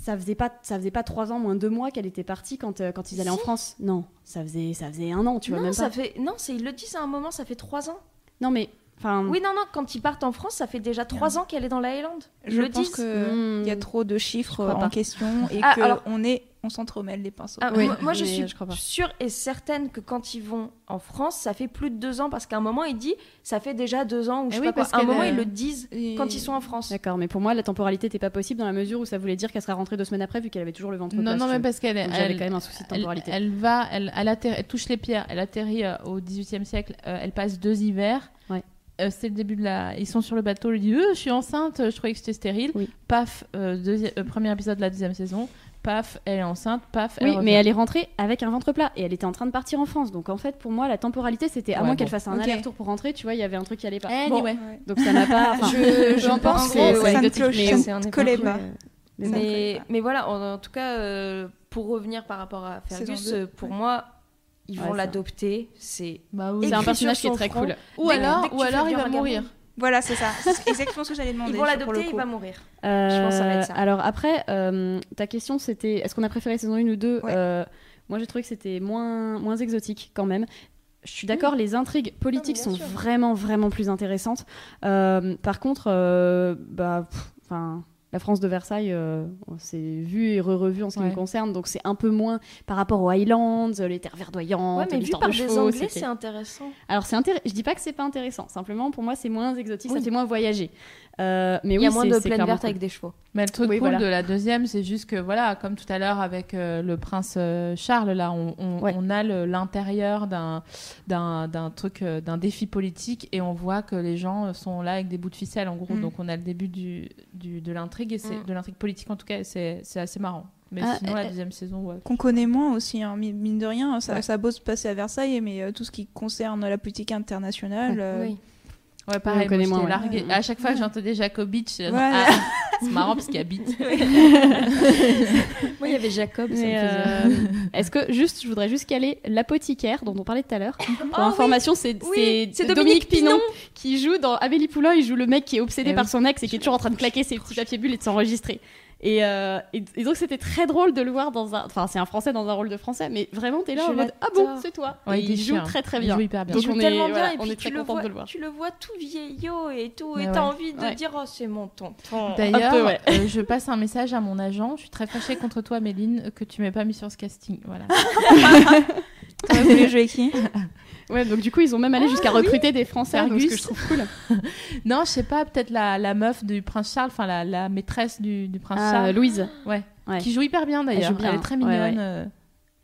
Ça faisait pas ça faisait pas 3 ans moins 2 mois qu'elle était partie quand euh, quand ils allaient en. France non ça faisait ça faisait un an tu vois non, même ça pas fait... non, c'est... ils le disent à un moment, ça fait trois ans. non mais enfin Oui, non, non, quand ils partent en France, ça fait déjà trois ans qu'elle est dans la Highland. Ils Je le pense qu'il Hmm. y a trop de chiffres en pas. question et Ah, que alors- on est, on s'entremêle les pinceaux. Ah, Oui, moi, moi, je suis je sûre et certaine que quand ils vont en France, ça fait plus de deux ans parce qu'à un moment il dit ça fait déjà deux ans ou je Eh sais oui, pas quoi. parce À un moment euh, ils le disent Et- quand ils sont en France. D'accord, mais pour moi, la temporalité n'était pas possible dans la mesure où ça voulait dire qu'elle serait rentrée deux semaines après, vu qu'elle avait toujours le ventre Non, non, mais parce qu'elle elle- quand même un souci de elle, temporalité. elle va, elle, elle, atterri- elle touche les pierres, elle atterrit euh, au 18e siècle, euh, elle passe deux hivers. Ouais. Euh, c'est le début de la. Ils sont sur le bateau, elle dit Euh, Je suis enceinte, je croyais que j'étais stérile. Oui. Paf, euh, deuxi- euh, premier épisode de la deuxième saison. Paf, elle est enceinte. Paf, elle Oui, revient. mais elle est rentrée avec un ventre plat et elle était en train de partir en France. Donc en fait, pour moi, la temporalité, c'était à Ouais, moins bon. qu'elle fasse un Ok. aller-retour pour rentrer, tu vois, il y avait un truc qui allait pas. Anyway. Ouais. Donc ça n'a pas. Je, pense que c'est ouais. ça ne collait pas. Mais Ça ne collait Mais, pas. mais voilà, en, en tout cas, euh, pour revenir par rapport à Fergus, euh, pour moi, ils vont l'adopter. C'est Bah oui. Un personnage qui est très front. cool. Ou alors, ou alors il va mourir. Voilà, c'est ça. C'est exactement ce que j'allais demander. Ils vont l'adopter, il va mourir. Euh, Je pense que ça va être ça. Alors après, euh, ta question c'était est-ce qu'on a préféré saison 1 ou 2 Ouais. Euh, Moi j'ai trouvé que c'était moins, moins exotique quand même. Je suis d'accord, les intrigues politiques sont sûr. vraiment, vraiment plus intéressantes. Euh, par contre, euh, bah, pff, enfin, la France de Versailles, euh, c'est vu et re-revu en ce qui Ouais. me concerne, donc c'est un peu moins par rapport aux Highlands, les terres verdoyantes, Ouais, mais vu par de des chevaux, Anglais, c'est intéressant. Alors c'est intéressant. Je dis pas que c'est pas intéressant. Simplement pour moi c'est moins exotique, ça fait moins voyager. Euh, mais Il oui, y a moins de plaine verte cool. avec des chevaux. Mais le truc Oui, cool voilà. de la deuxième, c'est juste que, voilà, comme tout à l'heure avec euh, le prince euh, Charles, là, on, on- Ouais. on a l'intérieur d'un, truc, euh, d'un défi politique et on voit que les gens sont là avec des bouts de ficelle, en gros. Mm. Donc on a le début du, du- de l'intrigue, et c'est, Mm. de l'intrigue politique en tout cas, et c'est, assez marrant. Mais Ah, sinon, la euh, deuxième saison, ouais. Qu'on connaît moins aussi, hein, mi- mine de rien. Ça, Ouais. ça a beau se passer à Versailles, mais euh, tout ce qui concerne la politique internationale. euh, Oui. Ouais, pareil, on connaît moi, moins, ouais. larguée. À chaque fois que j'entendais Jacobitch, là, Ouais. ah, c'est marrant parce qu'il habite. Moi, il y avait Jacob, euh, Est-ce que juste, je voudrais juste caler l'apothicaire dont on parlait tout à l'heure. Pour Ah information, c'est Oui, c'est Dominique, Dominique Pinon, Pinon. qui joue dans Amélie Poulain. Il joue le mec qui est obsédé Eh par oui. son ex et qui est toujours en train de claquer ses petits papiers bulles et de s'enregistrer. Et, euh, et, et donc c'était très drôle de le voir dans un, enfin c'est un français dans un rôle de français, mais vraiment t'es là Je en mode ah bon c'est toi. Ouais, et il il joue très très Il bien. joue hyper bien. Donc Il joue on est, tellement voilà, bien et on puis est très tu le contente vois, de le voir. tu le vois tout vieillot et tout Mais et ouais. t'as envie de Ouais. dire oh c'est mon tonton. D'ailleurs, peu, euh, je passe un message à mon agent. Je suis très fâchée contre toi, Méline, que tu m'aies pas mis sur ce casting. Voilà. T'aurais voulu jouer qui? Ouais donc du coup ils ont même allé jusqu'à recruter des français, donc, ce que je trouve cool. non, je sais pas, peut-être la, la meuf du prince Charles, enfin la, la maîtresse du, du prince Ah, Charles. Louise. Ouais. Ouais. Qui joue hyper bien d'ailleurs. Elle est très mignonne. ouais. euh.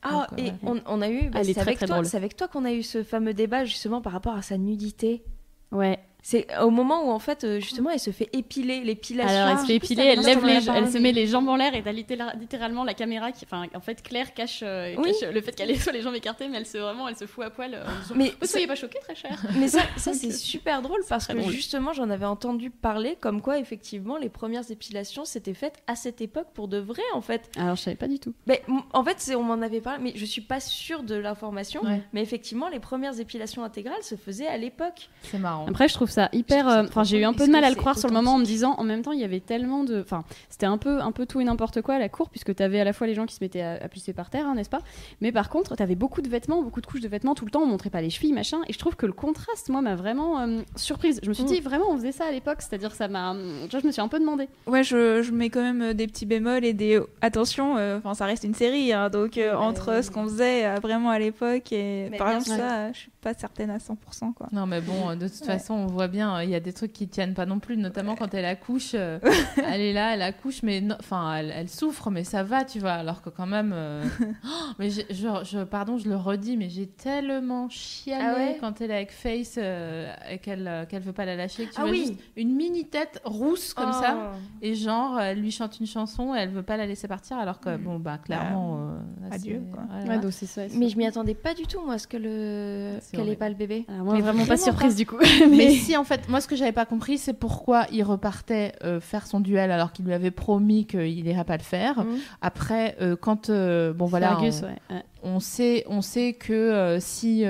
Ah Donc, et ouais. on, on a eu, bah, c'est avec avec toi qu'on a eu ce fameux débat justement par rapport à sa nudité. Ouais. C'est au moment où en fait euh, justement elle se fait épiler l'épilation. Alors elle se fait si épiler, elle lève les, elle se met les jambes en l'air et t'as littéra- littéralement la caméra qui, enfin en fait Claire cache, euh, Oui. cache le fait qu'elle ait soit les jambes écartées, mais elle se vraiment, elle se fout à poil. euh, en disant, Mais Vous soyez pas choqués, très cher. Mais ça, c'est euh, super drôle parce que drôle. justement j'en avais entendu parler comme quoi effectivement les premières épilations s'étaient faites à cette époque pour de vrai en fait. Alors je savais pas du tout. Mais, en fait on m'en avait parlé mais je suis pas sûre de l'information. Ouais. Mais effectivement les premières épilations intégrales se faisaient à l'époque. C'est marrant. Après, je trouve ça hyper. Euh, Enfin, j'ai eu un peu de mal à le croire sur le moment en me disant, en même temps, il y avait tellement de. Enfin, c'était un peu, un peu tout et n'importe quoi à la cour, puisque t'avais à la fois les gens qui se mettaient à, à pisser par terre, hein, n'est-ce pas? Mais par contre, t'avais beaucoup de vêtements, beaucoup de couches de vêtements tout le temps, on montrait pas les chevilles, machin. Et je trouve que le contraste, moi, m'a vraiment euh, surprise. Je me suis Mm. dit, vraiment, on faisait ça à l'époque, c'est-à-dire ça m'a. Tu vois, je me suis un peu demandé. Ouais, je, je mets quand même euh, des petits bémols et des. Attention, euh, enfin, ça reste une série, hein, donc euh, Ouais. entre ce qu'on faisait euh, vraiment à l'époque et. Mais Par exemple, ça, je suis pas certaine à 100%, quoi. Non, mais bon, de toute façon, on voit bien, euh, il y a des trucs qui tiennent pas non plus, notamment quand elle accouche. euh, elle est là, elle accouche, mais enfin, elle, elle souffre, mais ça va, tu vois. Alors que quand même. euh, oh, mais j'ai- je, je- pardon, je le redis, mais j'ai tellement chialé Ah ouais quand elle est avec Face euh, et qu'elle euh, qu'elle veut pas la lâcher. que Tu Ah vois oui. juste une mini tête rousse comme Oh. ça. Et genre, elle lui chante une chanson et elle veut pas la laisser partir, alors que, bon, bah, clairement. euh, là, adieu, c'est- quoi. voilà. Ouais, donc c'est ça. Mais je m'y attendais pas du tout moi à ce que le qu'elle ait pas le bébé. Alors, moi, Mais vraiment, pas surprise pas. du coup. Mais si, en fait, moi, ce que j'avais pas compris, c'est pourquoi il repartait euh, faire son duel alors qu'il lui avait promis qu'il n'irait pas le faire. Mhm. Après, euh, quand euh, bon voilà, Fergus, on, ouais. ouais. on sait, on sait que si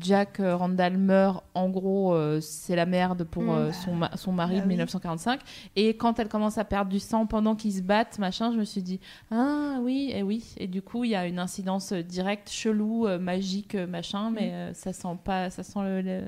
Jack Randall meurt, en gros, c'est la merde pour euh, son, ma- son mari Bah de oui. 1945. Et quand elle commence à perdre du sang pendant qu'ils se battent, machin, je me suis dit ah oui, et oui. Et du coup, il y a une incidence directe, chelou, magique, machin, mais euh, ça sent pas, ça sent le, le-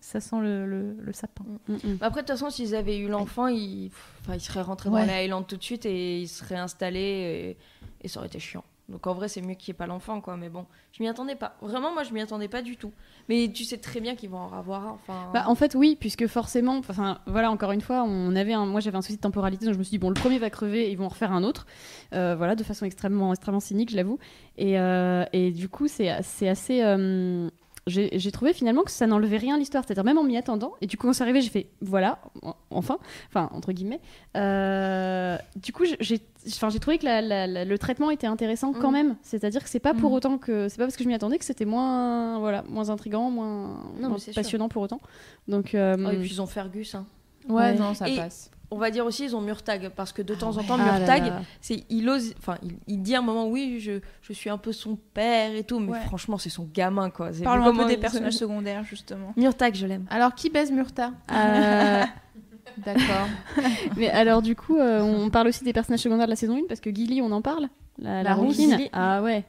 ça sent le, le- le sapin. Mm, mm. Après de toute façon s'ils avaient eu l'enfant, ils seraient rentrés Ouais. dans la Highland tout de suite et ils seraient installés et, et ça aurait été chiant. Donc en vrai c'est mieux qu'il n'y ait pas l'enfant quoi mais bon, je m'y attendais pas. Vraiment moi je m'y attendais pas du tout. Mais tu sais très bien qu'ils vont en avoir un enfin Bah, en fait, oui, puisque forcément, enfin, voilà, encore une fois, on avait un, moi j'avais un souci de temporalité, donc je me suis dit, bon, le premier va crever, ils vont en refaire un autre, Euh, voilà, de façon extrêmement, extrêmement cynique, je l'avoue. Et, euh, et du coup, c'est c'est assez. euh, j'ai j'ai trouvé finalement que ça n'enlevait rien à l'histoire, c'est-à-dire même en m'y attendant. Et du coup, quand c'est arrivé, j'ai fait, voilà, en- enfin, enfin, entre guillemets. Euh, du coup, j'ai enfin, j'ai trouvé que la- la- la- le traitement était intéressant quand Mm. même, c'est-à-dire que c'est pas pour Mm. autant que. C'est pas parce que je m'y attendais que c'était moins, voilà, moins intrigant, moins, Non, moins mais c'est sûr. passionnant pour autant. Donc. euh, Oh, et puis ils ont Fergus hein. Ouais, Ouais. non, ça Et- passe. On va dire aussi ils ont Murtag parce que de temps en temps Ah Murtag c'est il ose enfin il, il dit à un moment oui je, je suis un peu son père et tout mais Ouais. franchement c'est son gamin quoi. C'est- Parlons un peu des personnages secondaires, justement. Murtag je l'aime. Alors, qui baise Murta? Euh, D'accord. mais alors du coup, euh, on parle aussi des personnages secondaires de la saison 1 parce que Gilly, on en parle? La, la La rousse rouquine? Gilly. Ah ouais.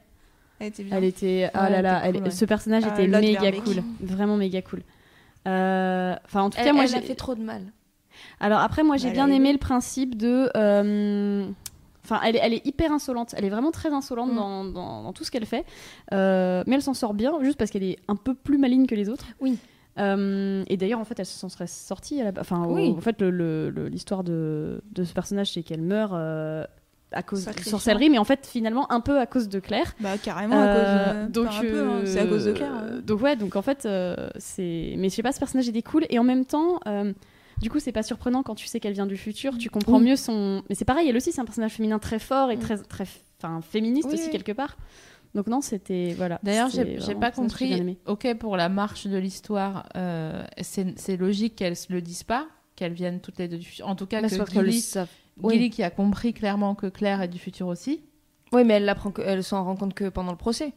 Elle était bien. Elle était. Ah Ouais, là là. elle-. Ce personnage Ah, était méga cool. Vraiment méga cool. Euh, Enfin, en tout Elle, cas, moi, elle a j'ai. fait trop de mal. Alors après, moi, j'ai Bah, bien aimé le principe de. euh, Enfin, elle, est- elle est hyper insolente. Elle est vraiment très insolente Mm. dans, dans- dans tout ce qu'elle fait. Euh, mais elle s'en sort bien, juste parce qu'elle est un peu plus maligne que les autres. Oui. Euh, et d'ailleurs, en fait, elle s'en serait sortie. à la- Enfin, au- en fait, l'histoire de, de ce personnage, c'est qu'elle meurt euh, à cause de sorcellerie, mais en fait, finalement, un peu à cause de Claire. Bah, carrément, à cause de... donc hein, c'est à cause de Claire. hein. donc ouais, donc en fait, c'est. Mais je sais pas, ce personnage était cool et en même temps. Du coup, c'est pas surprenant quand tu sais qu'elle vient du futur, tu comprends Oui. mieux son. Mais c'est pareil, elle aussi, c'est un personnage féminin très fort et très, très enfin féministe Oui, aussi oui. quelque part. Donc non, c'était voilà. D'ailleurs, j'ai pas compris. Ok, pour la marche de l'histoire, euh, c'est c'est logique qu'elles se le disent pas, qu'elles viennent toutes les deux du futur. En tout cas, Mais que parce qu'elles Gilly. Gilly qui a compris clairement que Claire est du futur aussi. Oui, mais elle l'apprend que- elle s'en rend compte que pendant le procès.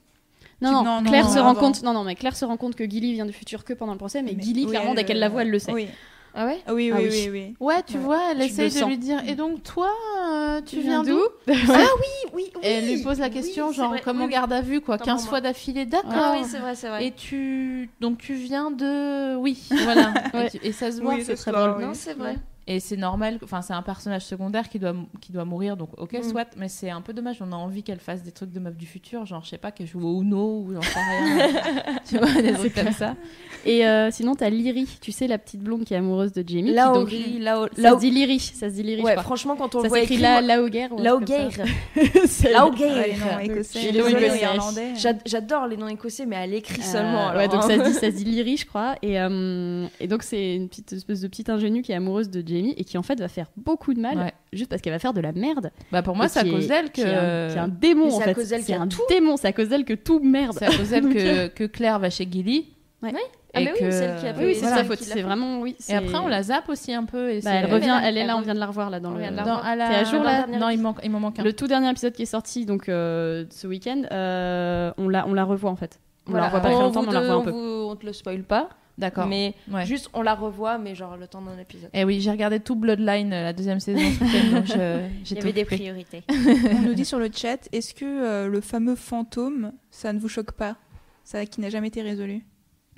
Non, non, non, Claire non, se non, rend compte. Non, non, mais Claire se rend compte que Gilly vient du futur que pendant le procès, mais, Mais- Gilly oui, clairement elle, dès qu'elle la voit, elle le sait. Oui, Ah ouais oui, Ah oui, oui. oui, oui. Ouais, tu Ouais. vois, elle Tu essaye de sens. lui dire. Et donc, toi, euh, tu, Tu viens viens d'où Oui, oui, Et elle lui pose la question, oui, genre, vrai. comme Oui, oui. garde à vue, quoi, Attends, 15 pour fois d'affilée, d'accord. Ah oui, c'est vrai, c'est vrai. Et tu. Donc, tu viens de. Oui, voilà. Ouais. et, tu- et ça se voit, Oui, c'est très drôle. oui. Non, c'est vrai. Et c'est normal, enfin c'est un personnage secondaire qui doit, qui doit mourir, donc ok, Mm. soit, mais c'est un peu dommage, on a envie qu'elle fasse des trucs de meuf du futur, genre je sais pas, qu'elle joue au Uno ou j'en sais rien. tu vois, des trucs comme ça. Et euh, sinon, t'as Lyrie, tu sais, la petite blonde qui est amoureuse de Jamie. Laori, Lao... Ça Lao... se dit Lyrie, ça se dit Lyrie, Ouais, franchement, quand on Ça le voit écrit... la, écossais. irlandais. J'ad- J'adore les noms écossais, mais à l'écrit Euh, seulement. alors, ouais, donc ça se dit, ça se dit Lyrie, je crois. Et, euh, et donc c'est une petite espèce de petite ingénue qui est amoureuse de Jamie et qui en fait va faire beaucoup de mal Ouais. juste parce qu'elle va faire de la merde. Bah pour moi, c'est à qui cause d'elle qui un- que. qui est un démon en c'est fait. C'est un tout. démon, c'est à cause d'elle que tout merde. C'est à cause d'elle que, que Claire va chez Gilly. Ouais. Ah, Et mais oui, que- celle qui a Oui, fait- oui, c'est Voilà. sa faute. Qui C'est vraiment oui. Et c'est- après, on la zappe aussi un peu. Et Bah, c'est- elle revient, là, elle est là, on vient de la revoir là dans On le. dans- à la- T'es à jour, là Non, il, manque, il m'en manque un. Le tout dernier épisode qui est sorti donc euh, ce week-end, euh, on la on la revoit en fait. On Voilà, la revoit pas très on longtemps, mais on la revoit un peu. vous- On te le spoil pas, D'accord. mais Ouais. juste on la revoit, mais genre le temps d'un épisode. Et oui, j'ai regardé tout Bloodline, euh, la deuxième saison. donc je- j'ai Il y avait des priorités. On nous dit sur le chat, est-ce que euh, le fameux fantôme, ça ne vous choque pas? Ça qui n'a jamais été résolu?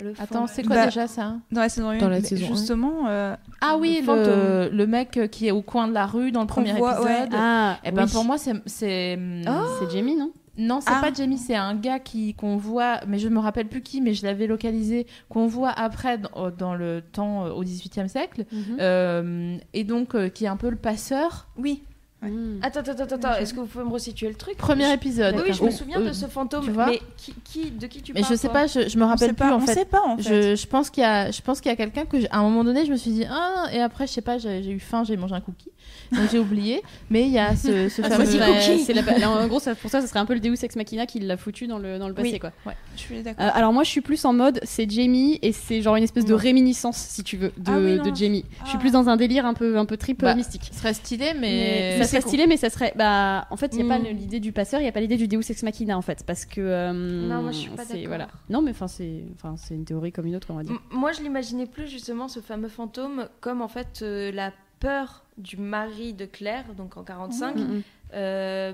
Le Attends, c'est quoi Bah, déjà ça? Dans la saison 1, Dans la saison justement, euh, Ah oui, Le le, mec qui est au coin de la rue dans le premier voit, ouais. épisode. Ah, Eh ben oui. pour moi c'est c'est hum, c'est Jamie non? Non c'est Ah. pas Jamie c'est un gars qui qu'on voit mais je me rappelle plus qui mais je l'avais localisé qu'on voit après dans, dans le temps euh, au XVIIIe siècle Euh, et donc euh, qui est un peu le passeur oui. Mm. Attends, attends, attends, attends. Est-ce que vous pouvez me resituer le truc premier épisode Oui, je me Oh, souviens euh, de ce fantôme. tu vois mais qui, qui, de qui tu mais parles je sais pas je, je me On rappelle plus pas, en on fait sait pas en fait. Je, je pense qu'il y a, je pense qu'il y a quelqu'un que, à un moment donné, je me suis dit ah et après je sais pas, j'ai eu faim, j'ai mangé un cookie, donc j'ai oublié. Mais il y a ce, ce Ah, fameux. c'est la- en gros, ça- pour ça, ça serait un peu le Deus Ex Machina qui l'a foutu dans le, dans le passé, Oui. quoi. Je suis d'accord. Euh, alors moi, je suis plus en mode, c'est Jamie et c'est genre une espèce de réminiscence, si tu veux, de, Ah oui, non. de Jamie. Je suis plus dans un délire un peu, un peu trip euh, Bah, mystique. Ce serait stylé, mais, Mais serait stylé, mais ça serait. Bah, en fait, il n'y a Mm. pas le- l'idée du passeur, il n'y a pas l'idée du Deus Ex Machina, en fait. Parce que. euh, Non, moi, je suis pas d'accord. Voilà. Non, mais enfin, c'est enfin, c'est une théorie comme une autre, on va dire. M- Moi, je l'imaginais plus justement ce fameux fantôme comme en fait euh, la peur du mari de Claire, donc en 45, Mm, mm. euh,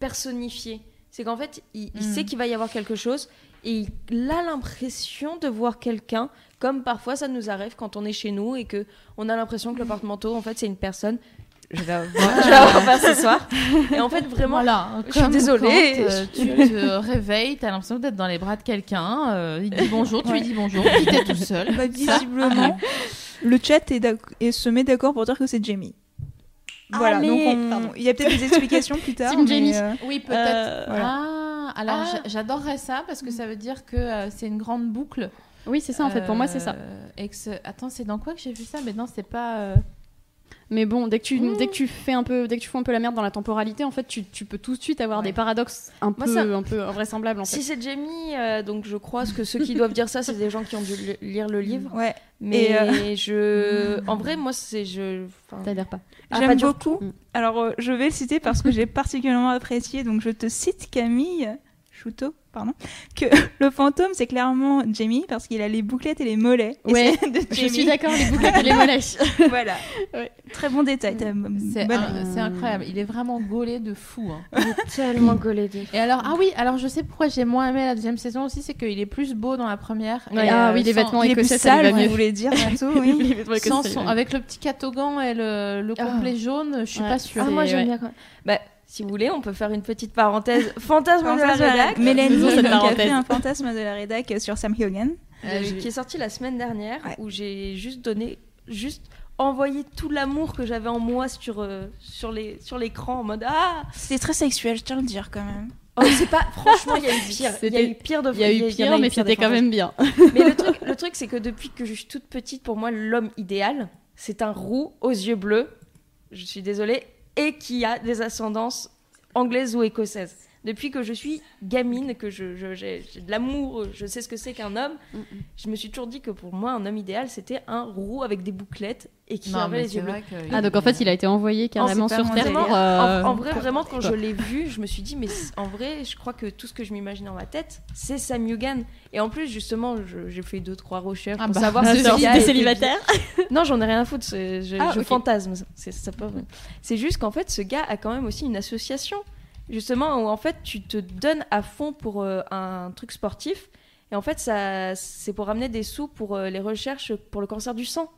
personnifiée. C'est qu'en fait, il, il Mm. sait qu'il va y avoir quelque chose et il a l'impression de voir quelqu'un, comme parfois ça nous arrive quand on est chez nous et que on a l'impression que le porte-manteau, en fait, c'est une personne. Je vais avoir, je vais avoir peur ce soir. Et en fait, vraiment, Voilà, je suis désolée. quand, euh, tu te réveilles, t'as l'impression d'être dans les bras de quelqu'un. euh, il dit bonjour, tu lui dis bonjour, puis t'es tout seul. Bah, visiblement, le chat est et se met d'accord pour dire que c'est Jamie. Voilà, Allez, donc on- pardon. il y a peut-être des explications plus tard. Team mais, Jamie. euh, Oui, peut-être. Euh, Ah, alors Ah. j'a- j'adorerais ça parce que ça veut dire que euh, c'est une grande boucle. Oui, c'est ça, en fait. Pour moi, c'est ça. Ce- Attends, c'est dans quoi que j'ai vu ça? Mais non, c'est pas. Mais bon, dès que tu, Mmh. dès que tu fais un peu, dès que tu fous un peu la merde dans la temporalité, en fait, tu, tu peux tout de suite avoir Ouais. des paradoxes un Moi, peu, ça- un peu invraisemblables, en fait. Si c'est Jamie, euh, donc je crois que ceux qui doivent dire ça, c'est des gens qui ont dû li- lire le livre. ouais, Mais euh, je, en vrai, moi, c'est je. enfin, T'adhères pas. Ah, j'aime beaucoup. Alors, euh, je vais le citer parce que j'ai particulièrement apprécié. Donc, je te cite Camille Chouteau, pardon, que le fantôme, c'est clairement Jamie parce qu'il a les bouclettes et les mollets. Et Ouais, de Je suis d'accord, les bouclettes et les mollets. voilà. Ouais. Très bon détail. C'est incroyable. Il est vraiment gaulé de fou. hein. tellement gaulé de. Et alors, ah oui, alors je sais pourquoi j'ai moins aimé la deuxième saison aussi, c'est qu'il est plus beau dans la première. Ouais, Et, ah euh, oui, les vêtements écossais, ça lui voulez dire surtout, oui. Les vêtements écossais, sans son- avec le petit catogan et le, le Ah. complet jaune, je suis Ouais. pas sûre. Ah, moi, j'aime ouais. bien quand même. Bah, si vous voulez, on peut faire une petite parenthèse. Fantasme de la Fantasme de la- rédac. Mélanie a fait un fantasme de la rédac sur Sam Hogan. euh, qui est sorti la semaine dernière, Ouais. où j'ai juste donné, juste envoyé tout l'amour que j'avais en moi sur, euh, sur les sur l'écran en mode ah C'est très sexuel, je tiens à le dire quand même. oh, c'est pas franchement il y a eu pire il y a eu pire de Il y a eu pire, mais c'était quand même bien. Mais le truc, le truc c'est que depuis que je suis toute petite, pour moi, l'homme idéal, c'est un roux aux yeux bleus, je suis désolée, et qui a des ascendances anglaise ou écossaise. Depuis que je suis gamine, que je, je- j'ai j'ai de l'amour, je sais ce que c'est qu'un homme, Mm, je me suis toujours dit que pour moi, un homme idéal, c'était un roux avec des bouclettes et qui Non, avait les c'est yeux bleus. que. Ah, donc en fait, il a été envoyé carrément c'est sur Terre euh, En, en vrai, vraiment, quand je l'ai vu, je me suis dit, mais en vrai, je crois que tout ce que je m'imagine dans ma tête, c'est Sam Yugan. Et en plus, justement, je- j'ai fait deux, trois recherches Ah pour bah, savoir si sur ce gars des était- célibataires Non, j'en ai rien à foutre. c'est- Je, Ah, je fantasme. C'est c'est pas vrai. C'est juste qu'en fait, ce gars a quand même aussi une association, justement, où en fait, tu te donnes à fond pour euh, un truc sportif. Et en fait, ça, c'est pour ramener des sous pour euh, les recherches pour le cancer du sang.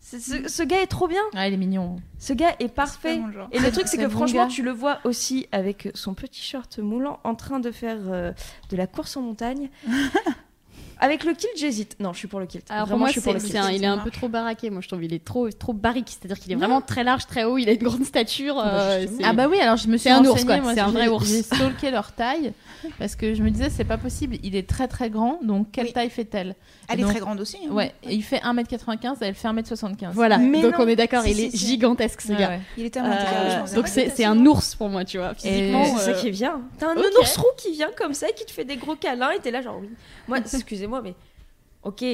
Ce, ce gars est trop bien. Ah, il est mignon. Ce gars est parfait. Et le truc, c'est C'est que bon franchement, gars. tu le vois aussi avec son petit short moulant en train de faire euh, de la course en montagne. avec le kilt, j'hésite. Non, je suis pour le kilt. Alors pour Vraiment, moi, je suis pour c'est, le kilt. un- il est un peu trop baraqué. Moi, je trouve il est trop, trop barrique. C'est-à-dire qu'il est vraiment très large, très haut. Il a une grande stature. euh, justement. c'est- Ah bah oui, alors je me suis un ours, C'est un vrai ours. J'ai stalké leur taille parce que je me disais c'est pas possible, il est très très grand, donc quelle Oui. taille fait-elle? Elle est Donc- très grande aussi. hein. Ouais, et il fait 1m95, elle fait 1m75. Voilà. Mais donc non. on est d'accord. Si, il si, est si. gigantesque ce Ouais, gars. ouais. Il est tellement Euh, donc c'est, un ours pour moi, tu vois. Physiquement, c'est ça euh, qui bien. T'as un nounours roux qui vient comme ça et qui te fait des gros câlins et t'es là genre oui. Moi, excusez-moi, mais ok,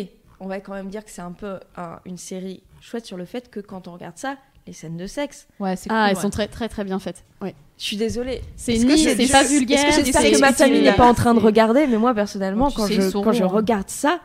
on va quand même dire que c'est un peu un- une série chouette sur le fait que quand on regarde ça, les scènes de sexe, Ouais, c'est Ah, cool, elles ouais. sont très très très bien faites. Ouais. je suis désolée. C'est Est-ce que ni, c'est pas est-ce que vulgaire. c'est- J'espère que ma famille n'est pas en train de regarder, mais moi personnellement, quand sais, je, quand je hein. regarde ça,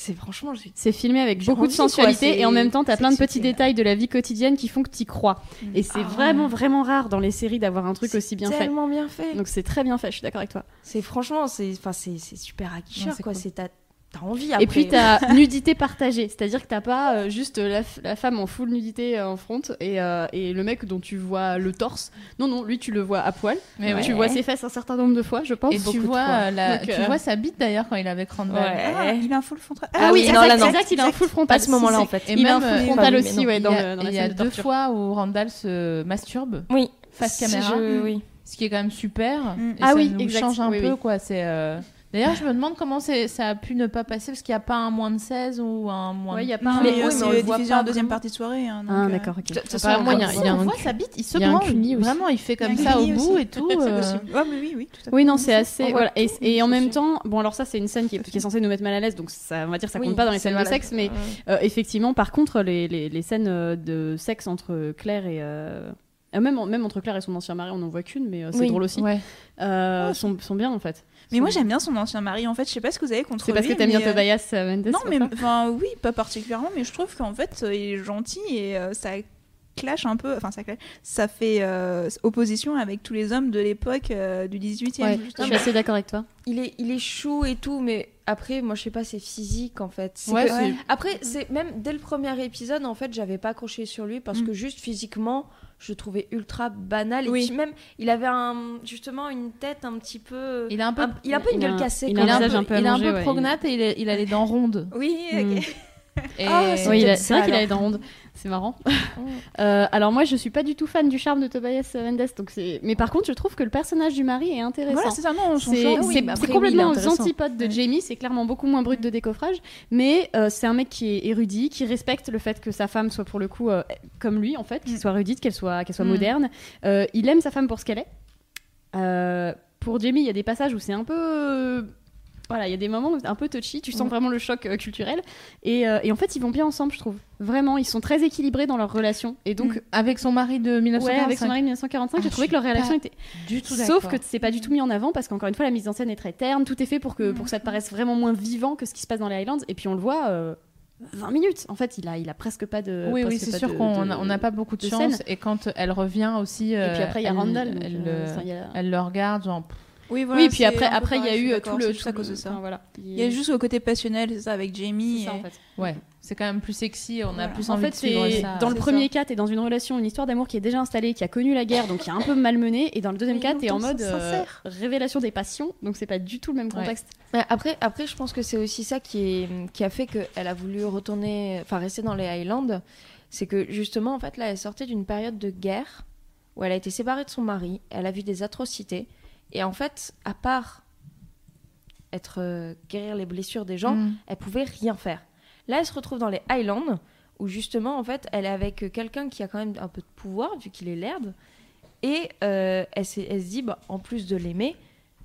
c'est franchement, je suis C'est filmé avec beaucoup de quoi, sensualité et en même temps, t'as plein de petits détails de la vie quotidienne qui font que t'y crois. Et c'est Ah vraiment, vraiment rare dans les séries d'avoir un truc aussi bien fait. tellement bien fait. Donc c'est très bien fait, je suis d'accord avec toi. C'est franchement, c'est, enfin, c'est, c'est super c'est quoi. C'est t'as, t'as envie après. Et puis t'as nudité partagée, c'est-à-dire que t'as pas euh, juste la, femme en full nudité euh, en front et, euh, et le mec dont tu vois le torse. Non, non, lui tu le vois à poil. Mais ouais. Tu vois ses fesses un certain nombre de fois, je pense. Et tu vois, la- Donc, tu euh, vois sa bite d'ailleurs quand il est avec Randall. Ouais. Ah, il a un full frontal. Ah oui, non, exact, là, non. exact, il a un full frontal. à ce moment-là, en fait. Et il a un même, full frontal oui, aussi, ouais, dans, il y a, le- dans la il y a scène de deux fois où Randall se masturbe Oui. face caméra, oui. ce qui est quand même super. Mm. Ah ça oui, change un Oui, peu oui. quoi. C'est D'ailleurs, je me demande comment ça a pu ne pas passer parce qu'il n'y a pas un moins de 16 ou un moins Ouais, de... il y a pas mais, un- oui, mais on le diffusé en deuxième partie de soirée. hein, donc, Ah, euh, d'accord, ok. Façon, Apparemment, il y a- il on voit sa bite, il se il y a un branle. Vraiment, il fait comme ça au bout aussi. et tout. C'est euh, mais oui, oui, tout à fait. Oui, non, c'est assez. Voilà. Et, tout, et en ça même temps, bon, alors ça, c'est une scène qui est, qui est censée nous mettre mal à l'aise, donc ça, on va dire, ça compte Oui, pas dans les scènes de sexe, mais Ouais. euh, effectivement, par contre, les, scènes de sexe entre Claire et. même, en- même entre Claire et son ancien mari, on n'en voit qu'une, mais euh, c'est Oui. drôle aussi. Ouais. Euh, Oh, sont, sont bien en fait. Mais moi, j'aime bien son ancien mari. En fait, je sais pas ce que vous avez contre C'est parce lui, que t'aimes bien euh, Tobias Mendes Non, mais enfin, oui, pas particulièrement, mais je trouve qu'en fait, euh, il est gentil et euh, ça clash un peu. Enfin, ça clash. Ça fait euh, opposition avec tous les hommes de l'époque euh, du 18e. Ouais, je suis assez d'accord avec toi. Il est, il est chou et tout, mais après, moi, je sais pas, c'est physique en fait. Ouais, que- Après, c'est même dès le premier épisode, en fait, j'avais pas accroché sur lui parce Mm. que juste physiquement, je le trouvais ultra banal. Et puis même, il avait un, justement une tête un petit peu. Il a un peu, il a un peu une a gueule cassée. il quand a il a un peu, il a un peu ouais, prognate et il, est- il a les dents rondes. Oui, ok. Mm. Et... Ah, c'est Oui, a- vrai qu'il a les dents rondes. C'est marrant. Euh, alors moi, je suis pas du tout fan du charme de Tobias Mendes, donc c'est. Mais par contre, je trouve que le personnage du mari est intéressant. Voilà, c'est ça, non, C'est oui, après, complètement aux antipodes de Ouais. Jamie, c'est clairement beaucoup moins brut de décoffrage, mais euh, c'est un mec qui est érudit, qui respecte le fait que sa femme soit pour le coup euh, comme lui en fait, qu'il Mm. soit érudite, qu'elle soit, qu'elle soit Mm. moderne. Il aime sa femme pour ce qu'elle est. Pour Jamie, il y a des passages où c'est un peu... euh, Voilà, il y a des moments un peu touchy, tu sens Mm. vraiment le choc euh, culturel. Et, euh, et en fait, ils vont bien ensemble, je trouve. Vraiment, ils sont très équilibrés dans leur relation. Et donc, Mm. Avec son mari de ouais, 1945. avec son mari de 1945, j'ai Ah, trouvé que leur relation était Du tout Sauf que c'est pas du tout mis en avant parce qu'encore une fois la mise en scène est très terne, tout est fait pour que, pour que ça te paraisse vraiment moins vivant que ce qui se passe dans les Highlands et puis on le voit euh, 20 minutes. En fait, il a, il a presque pas de. Oui, oui, c'est sûr qu'on n'a pas beaucoup de, de chance. scène. Et quand elle revient aussi, Et euh, puis après il y a elle- Randall. Elle, euh, le- elle le regarde, genre. Oui, voilà, oui, puis après, après il y a eu euh, tout le. tout à cause de ça. enfin, voilà. Il y a juste le côté passionnel, c'est ça, avec Jamie. C'est ça, et- en fait. Ouais, c'est quand même plus sexy. On a Voilà. plus En envie fait, de suivre c'est ça. dans le premier cas, t'es dans une relation, une histoire d'amour qui est déjà installée, qui a connu la guerre, donc qui est un peu malmenée, et dans le deuxième cas, t'es en mode euh, sincère. révélation des passions, donc c'est pas du tout le même contexte. Ouais, Après, après, je pense que c'est aussi ça qui, est, qui a fait qu'elle a voulu retourner, enfin rester dans les Highlands. C'est que justement, en fait, là, elle sortait d'une période de guerre où elle a été séparée de son mari, elle a vu des atrocités. Et en fait, à part être euh, guérir les blessures des gens, Mm. elle pouvait rien faire. Là, elle se retrouve dans les Highlands où justement, en fait, elle est avec quelqu'un qui a quand même un peu de pouvoir vu qu'il est laird. Et euh, elle, se dit, bah, en plus de l'aimer,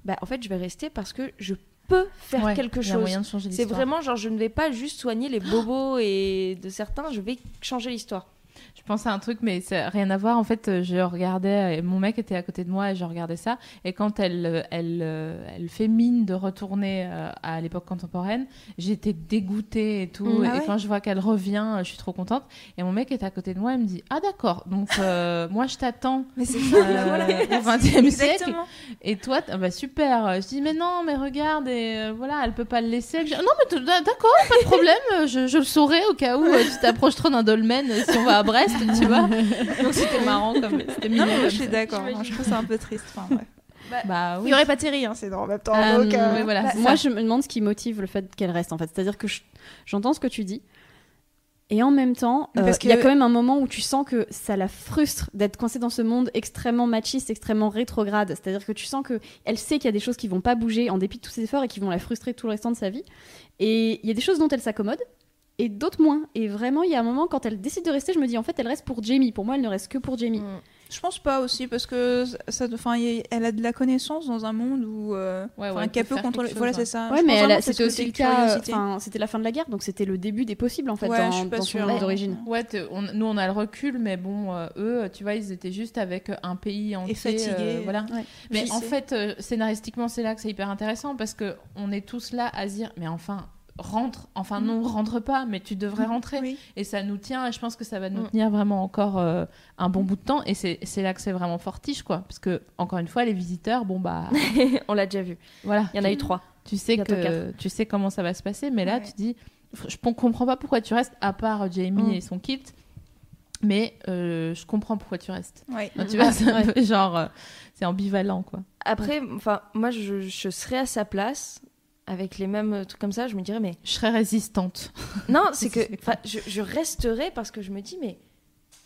bah, en fait, je vais rester parce que je peux faire Ouais, quelque chose. C'est vraiment genre, je ne vais pas juste soigner les bobos et de certains, je vais changer l'histoire. Je pense à un truc, mais ça rien à voir. En fait, euh, je regardais, et mon mec était à côté de moi et je regardais ça. Et quand elle, euh, elle, euh, elle fait mine de retourner euh, à l'époque contemporaine, j'étais dégoûtée et tout. Mm. et Ah ouais quand je vois qu'elle revient, euh, je suis trop contente. Et mon mec est à côté de moi et me dit Ah, d'accord, donc euh, moi je t'attends Mais c'est euh, voilà. au XXe siècle. Exactement. Et toi, ah bah super. Je dis mais non, mais regarde, et euh, voilà, elle peut pas le laisser. Ah non, mais d'accord, pas de problème. euh, Je, je le saurai au cas où euh, tu t'approches trop d'un dolmen euh, si on va à Brest, tu vois. Donc c'était marrant comme c'était mignon. Non, je suis d'accord. Moi, je trouve ça un peu triste. Enfin, bref. Bah Il oui. y aurait pas Terry, hein, c'est dans en même temps. Euh, donc, euh, voilà, bah, moi, ça. je me demande ce qui motive le fait qu'elle reste, en fait. C'est-à-dire que je- j'entends ce que tu dis. Et en même temps, euh, parce il y a que- quand même un moment où tu sens que ça la frustre d'être coincée dans ce monde extrêmement machiste, extrêmement rétrograde. C'est-à-dire que tu sens que elle sait qu'il y a des choses qui vont pas bouger en dépit de tous ses efforts et qui vont la frustrer tout le restant de sa vie. Et il y a des choses dont elle s'accommode et d'autres moins. Et vraiment, il y a un moment quand elle décide de rester, je me dis en fait, elle reste pour Jamie. Pour moi, elle ne reste que pour Jamie. Mm. Je pense pas aussi parce que ça, a- elle a de la connaissance dans un monde où, euh, Ouais, enfin, ouais, qu'elle peut contrôler. Voilà, c'est ça. Ouais, Je mais c'était aussi le cas. c'était la fin de la guerre, donc c'était le début des possibles en fait Ouais, dans, je suis pas dans son sûre. monde d'origine. Ouais, on- nous on a le recul, mais bon, euh, eux, tu vois, ils étaient juste avec un pays entier. fatigués. euh, voilà. Ouais. Mais en fait, euh, scénaristiquement, c'est là que c'est hyper intéressant parce que on est tous là à se dire, mais enfin, rentre. Enfin, Mm. non, rentre pas, mais tu devrais rentrer. Oui. Et ça nous tient, et je pense que ça va nous Mm. tenir vraiment encore euh, un bon bout de temps. Et c'est là que c'est vraiment fortiche, quoi. Parce que, encore une fois, les visiteurs, bon, bah, On l'a déjà vu. voilà. Il y en a eu trois. Tu sais, que, tu sais comment ça va se passer, mais là, Ouais. tu dis, je ne comprends pas pourquoi tu restes, à part Jamie Mm. et son kit, mais euh, je comprends pourquoi tu restes. Ouais. Enfin, tu vois, c'est un peu genre, euh, c'est ambivalent, quoi. Après, enfin, moi, je, je serais à sa place avec les mêmes euh, trucs comme ça. Je me dirais, mais Je serais résistante. non, c'est que je, je resterais parce que je me dis, mais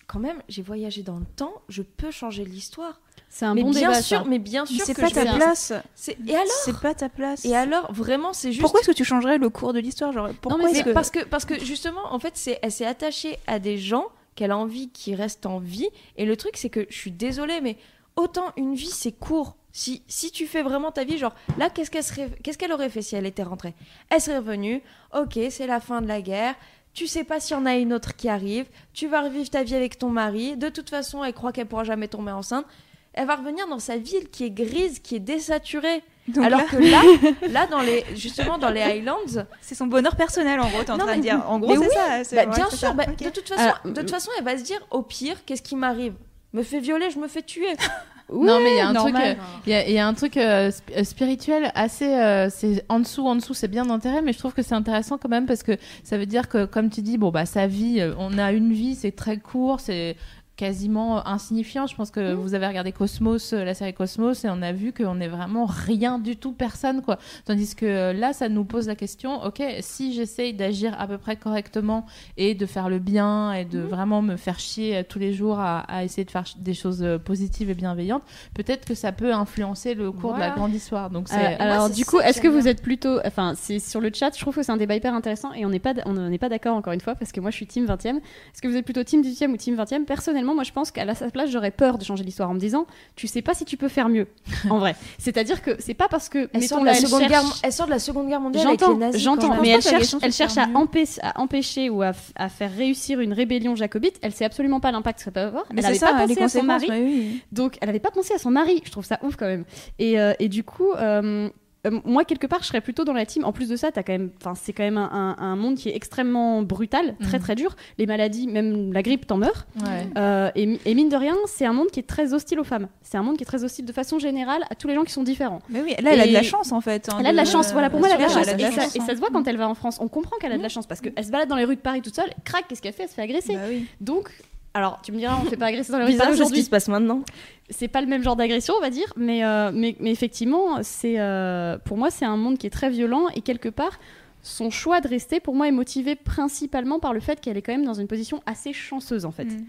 quand même, j'ai voyagé dans le temps, je peux changer l'histoire. C'est un mais bon bien débat. sûr, ça. mais bien Mais sûr c'est pas ta place. C'est- Et alors C'est pas ta place. Et alors, vraiment, c'est juste. Pourquoi est-ce que tu changerais le cours de l'histoire Genre, pourquoi mais est-ce c'est que... parce que parce que justement, en fait, c'est elle s'est attachée à des gens qu'elle a envie qui restent en vie. Et le truc, c'est que je suis désolée, mais autant une vie, c'est court. Si, si tu fais vraiment ta vie, genre là, qu'est-ce qu'elle serait, qu'est-ce qu'elle aurait fait si elle était rentrée? Elle serait revenue. Ok, c'est la fin de la guerre. Tu sais pas s'il y en a une autre qui arrive. Tu vas revivre ta vie avec ton mari. De toute façon, elle croit qu'elle pourra jamais tomber enceinte. Elle va revenir dans sa ville qui est grise, qui est désaturée. Donc Alors là, que là, là, dans les, justement, dans les Highlands, c'est son bonheur personnel en gros, t'es en Non, train mais- de dire. En gros, c'est oui, ça. c'est- bah, bien c'est sûr, ça. bah, de, toute façon, Alors, de toute façon, elle va se dire au pire, qu'est-ce qui m'arrive? Me fait violer, je me fais tuer. non, mais il y a un truc, euh, il y, a- il y a un truc euh, sp- euh, spirituel assez, euh, c'est en dessous, en dessous, c'est bien d'intérêt, mais je trouve que c'est intéressant quand même parce que ça veut dire que, comme tu dis, bon bah sa vie, on a une vie, c'est très court, c'est quasiment insignifiant. Je pense que vous avez regardé Cosmos, euh, la série Cosmos, et on a vu qu'on est vraiment rien du tout, personne quoi. Tandis que euh, là, ça nous pose la question, ok, si j'essaye d'agir à peu près correctement et de faire le bien et de vraiment me faire chier euh, tous les jours à, à essayer de faire des choses positives et bienveillantes, peut-être que ça peut influencer le cours de la grande histoire. Donc Euh, alors du coup, est-ce que vous êtes plutôt, enfin, c'est sur le chat, je trouve que c'est un débat hyper intéressant et on n'est pas, on n'est pas d'accord encore une fois parce que moi je suis team 20e. Est-ce que vous êtes plutôt team 18e ou team 20e Personnellement, moi je pense qu'à la- sa place, j'aurais peur de changer l'histoire en me disant, tu sais pas si tu peux faire mieux, en vrai. C'est-à-dire que c'est pas parce que Elle, mettons sort de là, la elle seconde cherche- guerre, elle sort de la Seconde Guerre mondiale avec les J'entends, nazis. mais elle cherche, elle cherche à, à empêcher ou à, f- à faire réussir une rébellion jacobite. Elle sait absolument pas l'impact que ça peut avoir. Mais elle c'est avait ça, pas pensé à son mari. oui. Donc, elle n'avait pas pensé à son mari. Je trouve ça ouf quand même. Et, euh, et du coup, euh, euh, moi, quelque part, je serais plutôt dans la team. En plus de ça, t'as quand même, enfin, c'est quand même un, un- un monde qui est extrêmement brutal, très Mhm. très dur. Les maladies, même la grippe, t'en meurs. ouais. Euh, et, mi- et mine de rien, c'est un monde qui est très hostile aux femmes. C'est un monde qui est très hostile de façon générale à tous les gens qui sont différents. Mais oui, là, elle a de la chance en fait. hein, Elle a de la chance, voilà, pour moi, elle a de la chance. Et, ça, et hein. ça se voit quand elle va en France. On comprend qu'elle a de la chance parce qu'elle se balade dans les rues de Paris toute seule, crac, qu'est-ce qu'elle fait? Elle se fait agresser. Bah oui. Donc, alors, tu me diras, on ne fait pas agresser dans les rues de Bizarre Paris ce qui aujourd'hui se passe maintenant. c'est pas le même genre d'agression, on va dire, mais, euh, mais, mais effectivement, c'est euh, pour moi, c'est un monde qui est très violent et quelque part, son choix de rester, pour moi, est motivé principalement par le fait qu'elle est quand même dans une position assez chanceuse, en fait. Mm.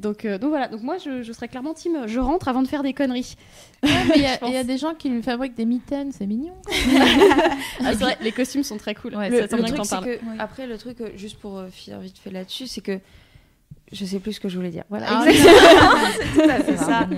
Donc, euh, donc voilà, donc moi, je, je serais clairement team, je rentre avant de faire des conneries. Ouais, il y a- Je pense. il y, a des gens qui lui fabriquent des mitaines, c'est mignon. Ah, c'est vrai, les costumes sont très cool. Ouais, Le, ça le bien que truc, t'en c'est parles. que, après, le truc, juste pour finir vite fait là-dessus, c'est que Je sais plus ce que je voulais dire. Voilà. Ah, exactement. C'est tout à fait Ça.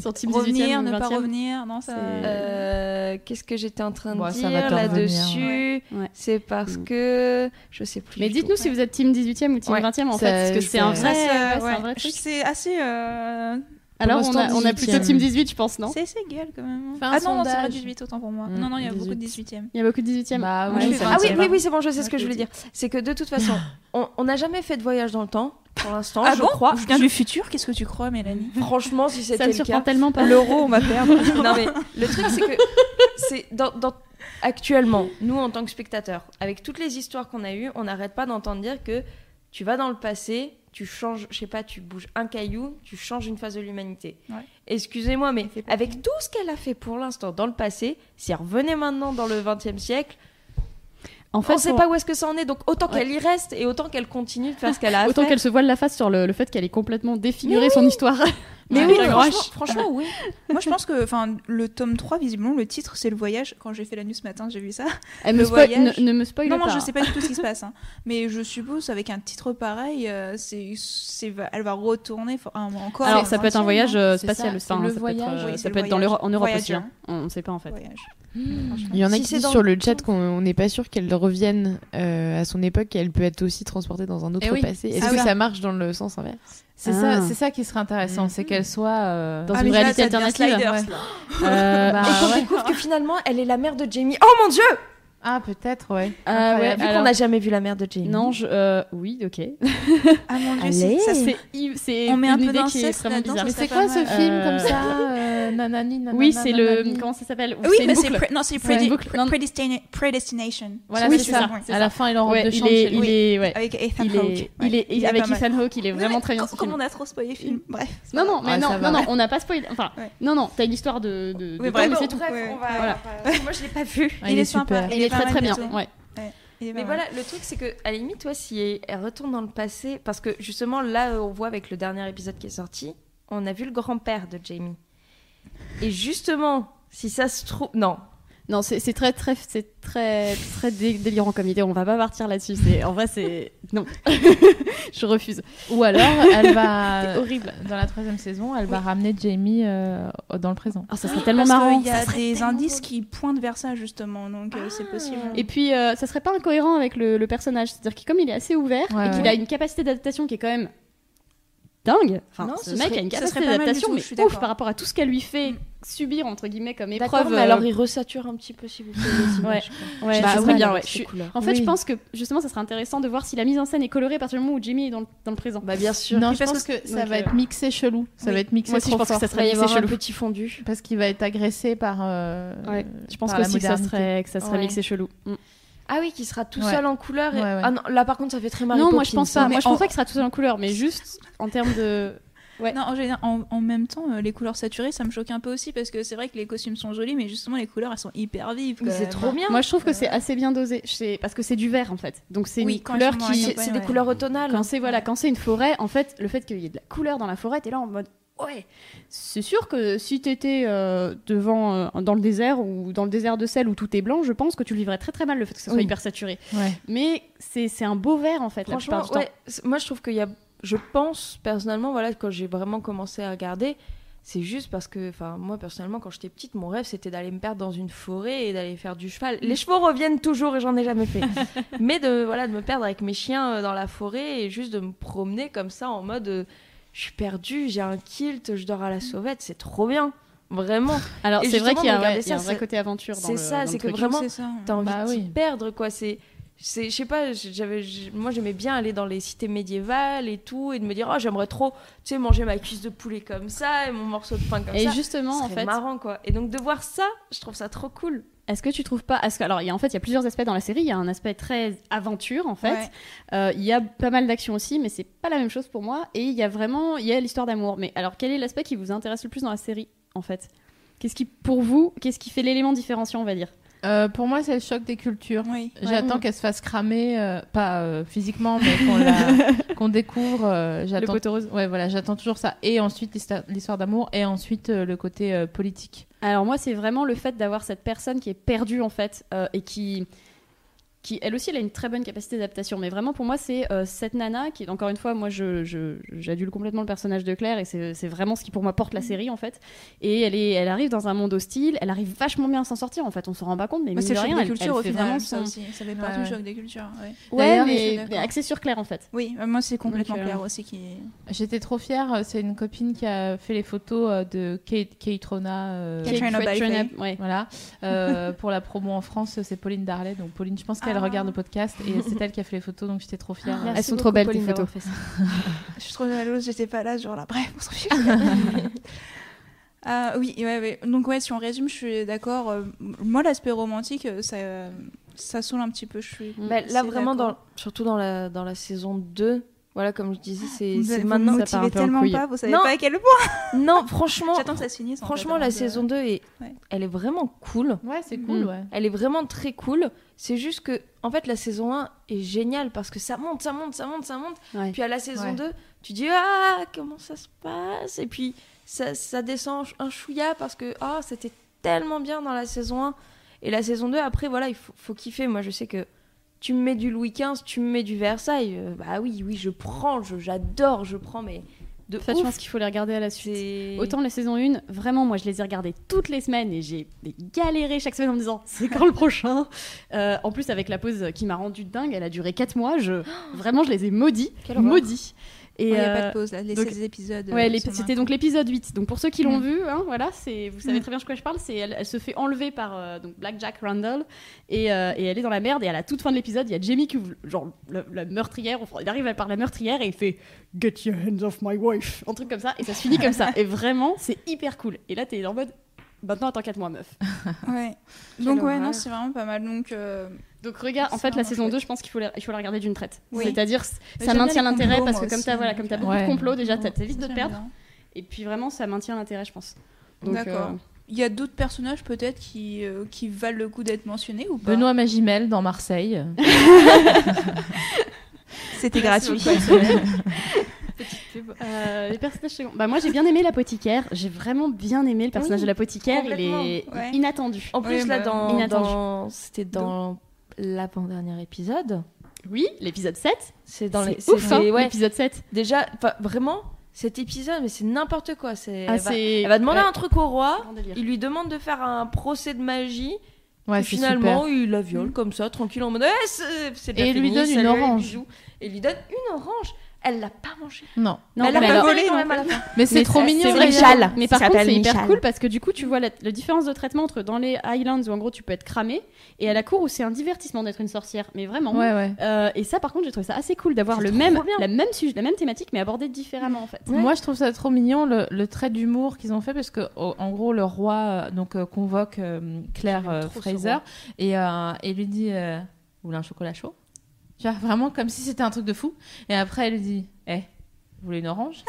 Sur Team 18e Revenir, ou ne pas 20e. revenir, non, ça. Euh, Qu'est-ce que j'étais en train de Bon, dire là-dessus ouais. C'est parce Mm. que je sais plus. Mais dites-nous si vous êtes Team 18e ou Team Ouais. 20e en Ça- fait, parce que c'est un vrai, euh, c'est un vrai ouais. truc. C'est assez. euh, Alors on a, on a plutôt 18e. Team 18, je pense, non C'est assez égal quand même. Ah non, non, c'est pas 18 autant pour moi. Mm, non, non, il y a beaucoup de 18. 18e. Il y a beaucoup de 18e. Bah Ouais, oui, Ah oui, oui, oui, c'est bon, je sais ce que je voulais dire. C'est que de toute façon, on n'a jamais fait de voyage dans le temps, pour l'instant, Ah je bon crois. Je viens du futur, qu'est-ce que tu crois, Mélanie Franchement, si Ça c'était me le surprend cas. tellement pas. L'euro, on va perdre. non mais le truc c'est que c'est dans, dans- actuellement nous en tant que spectateurs avec toutes les histoires qu'on a eues on n'arrête pas d'entendre dire que tu vas dans le passé tu changes je sais pas tu bouges un caillou tu changes une phase de l'humanité Ouais. excusez-moi mais avec tout ce qu'elle a fait pour l'instant dans le passé si elle revenait maintenant dans le 20e siècle En fait, on sait pour- pas où est-ce que ça en est donc autant Ouais. qu'elle y reste et autant qu'elle continue de faire ce qu'elle a à Autant faire. qu'elle se voile la face sur le, le fait qu'elle ait complètement défiguré son histoire. mais oui franchement, oui Moi, je pense que enfin, le tome 3, visiblement, le titre, c'est le voyage. Quand j'ai fait la nuit ce matin, j'ai vu ça. Elle me Le spoil- voyage. ne, ne me spoil non, pas. non, je sais pas du tout ce qui se passe. hein. Mais je suppose, avec un titre pareil, euh, c'est, elle va retourner encore. Alors dans ça peut être un 20e, voyage euh, spatial, ça, enfin, c'est le ça peut être, voyage. euh, Oui, ça peut être dans l'Euro- voyage. en Europe aussi. hein. On ne sait pas en fait. Voyage. Il y en a Si qui disent dans sur le chat qu'on n'est pas sûr qu'elle revienne euh, à son époque et elle peut être aussi transportée dans un autre Eh oui, passé. Est-ce c'est que ça marche dans le sens inverse? C'est Ah. ça, c'est ça qui serait intéressant, c'est qu'elle soit euh, Dans Ah, une réalité alternative. Sliders, ouais. Euh, Bah, et qu'on ouais. découvre que finalement elle est la mère de Jamie oh mon dieu Ah peut-être ouais. Ah ouais, vu qu'on alors- n'a jamais vu la mère de Jamie Non, je, euh, oui, ok. Ah mon dieu, Allez. c'est, ça C'est, se- c'est On met un peu d'inceste là-dedans. Mais c'est quoi ce film Euh, comme ça euh, nanani, nanana, Oui, c'est le. nanani. Comment ça s'appelle Oui, mais c'est, non, c'est predestination. Voilà, Oui, c'est ça. À la fin, il est en Ouais, de chambre il est. Avec Ethan Il Hawke. il est, avec. Ethan Hawke, il est Non, vraiment très bien Comme on a trop spoilé le film? Bref. Non, pas non, mais non, non, on n'a pas spoilé. Enfin, non, non, t'as une histoire de, Oui, bref, c'est tout. moi je l'ai pas vu il, est sympa. super. Il est très très bien. Ouais. Mais mal. voilà, le truc c'est que à la limite, toi, si elle, elle retourne dans le passé, parce que justement là, on voit avec le dernier épisode qui est sorti, on a vu le grand-père de Jamie. Et justement, si ça se trouve, non, Non, c'est très, très, c'est très, très dé- délirant comme idée. On va pas partir là-dessus. C'est, en vrai, c'est non. Je refuse. Ou alors, elle va C'est horrible. dans la troisième saison, elle va ramener Jamie euh, dans le présent. Ah, ça serait tellement Parce marrant. qu'il y a des indices qui pointent vers ça, justement. Donc, euh, c'est possible. Et puis, euh, ça serait pas incohérent avec le, le personnage. C'est-à-dire que comme il est assez ouvert Ouais, et qu'il ouais. a une capacité d'adaptation qui est quand même dingue. Enfin, Non, ce ce mec serait- a une capacité d'adaptation, mais je suis ouf par rapport à tout ce qu'elle lui fait Mm. subir entre guillemets comme épreuve. mais euh, alors il resature un petit peu si vous images. Ouais. ouais, bah, ouais, bien, ouais. ces Je suis- couleurs. En fait, Oui. je pense que justement, ça serait intéressant de voir si la mise en scène est colorée à partir du moment où Jamie est dans le, dans le présent. Bah bien sûr. Non, je parce pense que, ça donc, va euh, être mixé chelou. Ça Oui. va être mixé Moi aussi, je trop pense que fort. ça Il serait va y avoir un petit fondu. Parce qu'il va être agressé par. euh, Ouais, je pense aussi que ça serait, que ça serait Ouais. mixé chelou. Ah oui, qui sera tout Ouais. seul en couleur. Et... Ouais, ouais. Ah non, là par contre, ça fait très Mary Non, moi je pense pas. Moi je pense en- pas qu'il sera tout seul en couleur, mais juste en termes de. Ouais. Non, en, général, en, en même temps, euh, les couleurs saturées, ça me choque un peu aussi parce que c'est vrai que les costumes sont jolis, mais justement, les couleurs, elles sont hyper vives. C'est trop bien. Moi je trouve que c'est assez bien dosé. C'est parce que c'est du vert en fait. Donc c'est Oui, une couleur qui. C'est des couleurs automnales. Quand c'est voilà, quand c'est une forêt, en fait, le fait qu'il y ait de la couleur dans la forêt, t'es là en mode ouais. C'est sûr que si t'étais euh, devant euh, dans le désert ou dans le désert de sel où tout est blanc, je pense que tu le vivrais très très mal le fait que ce soit Oui. hyper saturé. Ouais. Mais c'est c'est un beau vert en fait la Franchement, plupart du temps. ouais, c'est- moi je trouve qu'il y a. Je pense personnellement, voilà, quand j'ai vraiment commencé à regarder, c'est juste parce que, enfin, moi personnellement, quand j'étais petite, mon rêve c'était d'aller me perdre dans une forêt et d'aller faire du cheval. Les chevaux reviennent toujours et j'en ai jamais fait. Mais de, voilà, de me perdre avec mes chiens euh, dans la forêt et juste de me promener comme ça en mode euh, je suis perdue, j'ai un kilt, je dors à la sauvette, c'est trop bien. Vraiment. Alors c'est vrai qu'il y a, ouais, y un vrai côté aventure dans c'est le ça, c'est que vraiment. T'as envie Bah de oui. perdre, quoi. C'est, c'est, je sais pas, j'avais, moi j'aimais bien aller dans les cités médiévales et tout, et de me dire, oh, j'aimerais trop, tu sais, manger ma cuisse de poulet comme ça et mon morceau de pain comme Et ça. justement Ce en fait, marrant, quoi. Et donc de voir ça, je trouve ça trop cool. Est-ce que tu trouves pas que- Alors, il y a, en fait, il y a plusieurs aspects dans la série. Il y a un aspect très aventure, en fait. Ouais. Euh, il y a pas mal d'action aussi, mais c'est pas la même chose pour moi. Et il y a vraiment, il y a l'histoire d'amour. Mais alors, quel est l'aspect qui vous intéresse le plus dans la série, en fait? Qu'est-ce qui, pour vous, qu'est-ce qui fait l'élément différenciant, on va dire? Euh, pour moi, c'est le choc des cultures. Oui. J'attends Ouais. qu'elle se fasse cramer, euh, pas euh, physiquement, mais qu'on la- qu'on découvre. euh, Le j'attends. poteau rose. Ouais, voilà, j'attends toujours ça. Et ensuite l'histoire- l'histoire d'amour, et ensuite euh, le côté euh, politique. Alors moi, c'est vraiment le fait d'avoir cette personne qui est perdue en fait euh, et qui qui elle aussi elle a une très bonne capacité d'adaptation. Mais vraiment pour moi c'est euh, cette nana qui encore une fois moi je je- j'adule complètement le personnage de Claire et c'est vraiment ce qui pour moi porte la série en fait. Et elle est elle arrive dans un monde hostile, elle arrive vachement bien à s'en sortir en fait. On s'en rend pas compte mais mine c'est le choc rien des elle, elle cultures au fait final, vraiment ça son- aussi. Ça fait partie Ouais, du ouais. choc des cultures. ouais. Mais, mais axé sur Claire en fait. Oui, euh, moi c'est complètement Donc, euh, Claire aussi qui. J'étais trop fière. C'est une copine qui a fait les photos euh, de Kate, Kate Rona. euh, Katrina Kate ouais. Voilà. Euh, pour la promo en France, c'est Pauline Darley. Donc Pauline, je pense qu'elle Ah. regarde le podcast et c'est elle qui a fait les photos. Donc j'étais trop fière. Elles sont trop belles, tes photos. Je suis trop jalouse, j'étais pas là, genre là. Bref, on s'en fiche. Ah oui, ouais, ouais. Donc ouais, si on résume, je suis d'accord. euh, moi, l'aspect romantique, euh, ça, euh, ça saoule un petit peu. Je suis. Bah, là, vraiment, dans, surtout dans la, dans la saison 2, voilà, comme je disais, c'est Vous, c'est vous maintenant. me ça part un motivez peu en tellement pas, vous savez Non. pas à quel point. Non, franchement, J'attends que ça se finisse. en franchement fait, la de- saison 2, est, Ouais. elle est vraiment cool. Ouais, c'est cool. Mm. Ouais. Elle est vraiment très cool. C'est juste que, en fait, la saison 1 est géniale parce que ça monte, ça monte, ça monte, ça monte. Ouais. Puis à la saison Ouais. 2, tu dis Ah, comment ça se passe? Et puis ça, ça descend un chouïa parce que ah, c'était tellement bien dans la saison 1. Et la saison 2, après, voilà, il faut, faut kiffer. Moi, je sais que tu me mets du Louis XV, tu me mets du Versailles. euh, bah oui, oui, je prends, j'adore, je prends, mais de fait, je pense qu'il faut les regarder à la suite. Autant la saison 1, vraiment, moi je les ai regardées toutes les semaines et j'ai galéré chaque semaine en me disant c'est quand le prochain? Euh, En plus, avec la pause qui m'a rendu dingue, elle a duré 4 mois. Je... Vraiment, je les ai maudits. Quelle maudits. Il n'y a euh, pas de pause là, les donc- 16 épisodes. Ouais, euh, c'était donc l'épisode 8. Donc pour ceux qui l'ont Mm. vu, hein, voilà, c'est vous savez Mm. très bien de quoi je parle. C'est elle, elle se fait enlever par euh, donc Black Jack Randall et, euh, et elle est dans la merde. Et à la toute fin de l'épisode, il y a Jamie qui ouvre genre la, la meurtrière. Enfin, il arrive par la meurtrière et il fait Get your hands off my wife, un truc comme ça. Et ça se finit comme ça. Et vraiment, c'est hyper cool. Et là, t'es en mode Maintenant, attends 4 mois, meuf. Ouais. Donc ouais, non, c'est vraiment pas mal. Donc euh, Donc regarde, en fait, la saison 2, chouette. je pense qu'il faut, la- il faut la regarder d'une traite. Oui. C'est-à-dire, ça maintient l'intérêt parce que comme aussi, t'as voilà, comme t'as euh, beaucoup de complots, déjà, t'as bon, t'as vite de perdre. bien. Et puis vraiment, ça maintient l'intérêt, je pense. D'accord. euh, Il y a d'autres personnages peut-être qui, euh, qui valent le coup d'être mentionnés ou pas? Benoît Magimel dans Marseille. C'était gratuit. Euh, les personnages secondaires. Bah moi j'ai bien aimé l'apothicaire. J'ai vraiment bien aimé le personnage Oui, de l'apothicaire. Il est Ouais. inattendu. En plus, Oui, là, bah, dans, inattendu. dans- c'était dans l'avant-dernier épisode. Oui, l'épisode 7. C'est dans les. Ouf, c'est- hein, ouais. l'épisode 7. Déjà, vraiment, cet épisode, mais c'est n'importe quoi. C'est. Ah, elle, va, c'est- elle va demander ouais. un truc au roi. Il lui demande de faire un procès de magie. Ouais, et finalement, super. il la viole comme ça, tranquille, en mode Eh, c'est c'est déjà Et il lui donne une orange. Et il lui donne une orange. Elle l'a pas mangée. Non. Elle a mais pas volé quand même à la fin. Mais c'est trop mignon. c'est. Michal. Mais par contre, c'est hyper cool parce que du coup, tu vois la, la différence de traitement entre dans les Highlands où en gros tu peux être cramé et à la cour où c'est un divertissement d'être une sorcière. Mais vraiment. Ouais, ouais. Euh, et ça, par contre, j'ai trouvé ça assez cool d'avoir le même, la même sujet, la même thématique, mais abordée différemment en fait. Moi, je trouve ça trop mignon le, le trait d'humour qu'ils ont fait parce que en gros, le roi euh, donc euh, convoque euh, Claire euh, Fraser et, euh, et lui dit euh, Vous voulez un chocolat chaud? Genre vraiment comme si c'était un truc de fou. Et après, elle dit Eh, vous voulez une orange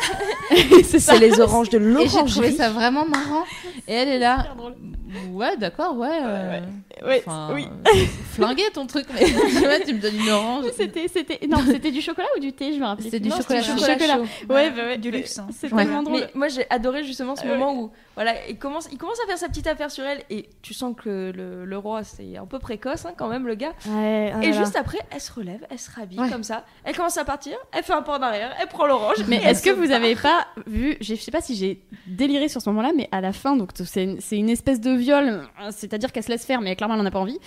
C'est les oranges de Et j'ai trouvé ça vraiment marrant. Et elle est là. Ouais, d'accord, ouais. euh, Ouais, enfin, oui. euh, flingué ton truc, mais tu me donnes une orange. C'était, c'était, non, c'était du chocolat ou du thé, je me rappelle. C'était du Non, chocolat du chocolat. chaud. Ouais, bah ouais, Du luxe, hein. C'est Ouais. tellement drôle. Mais moi j'ai adoré justement ce Euh, moment où voilà il commence il commence à faire sa petite affaire sur elle et tu sens que le, le roi c'est un peu précoce hein, quand même le gars Ouais, ah et juste après elle se relève elle se rhabille Ouais. comme ça elle commence à partir elle fait un pas en arrière elle prend l'orange Mais est-ce que vous barre. avez pas vu, je sais pas si j'ai déliré sur ce moment-là, mais à la fin, donc c'est une, espèce de viol, c'est-à-dire qu'elle se laisse faire, mais clairement elle en a pas envie.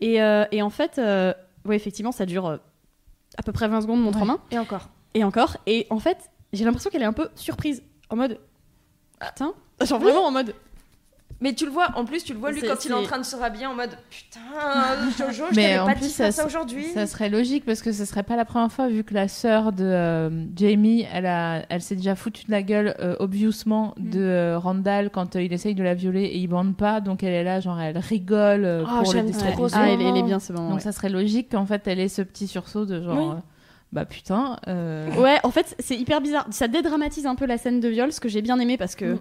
Et, euh, et en fait, euh, ouais, effectivement, ça dure euh, à peu près 20 secondes, montre en Ouais. main, et encore et encore. Et en fait, j'ai l'impression qu'elle est un peu surprise, en mode. Putain, genre vraiment en mode. Mais tu le vois en plus tu le vois lui quand il est en train de se rhabiller en mode putain Jojo je t'avais pas plus, dit ça, ça aujourd'hui ça serait logique parce que ce serait pas la première fois vu que la sœur de euh, Jamie, elle a, elle s'est déjà foutue de la gueule euh, obviously de euh, Randall quand euh, il essaye de la violer et il bande pas, donc elle est là genre elle rigole euh, Oh, pour le trop ce Ah, elle, est- elle est bien ce moment. Donc ouais. ça serait logique qu'en fait elle ait ce petit sursaut de genre Oui. bah putain. euh, Ouais, en fait, c'est hyper bizarre. Ça dédramatise un peu la scène de viol, ce que j'ai bien aimé parce que Mm.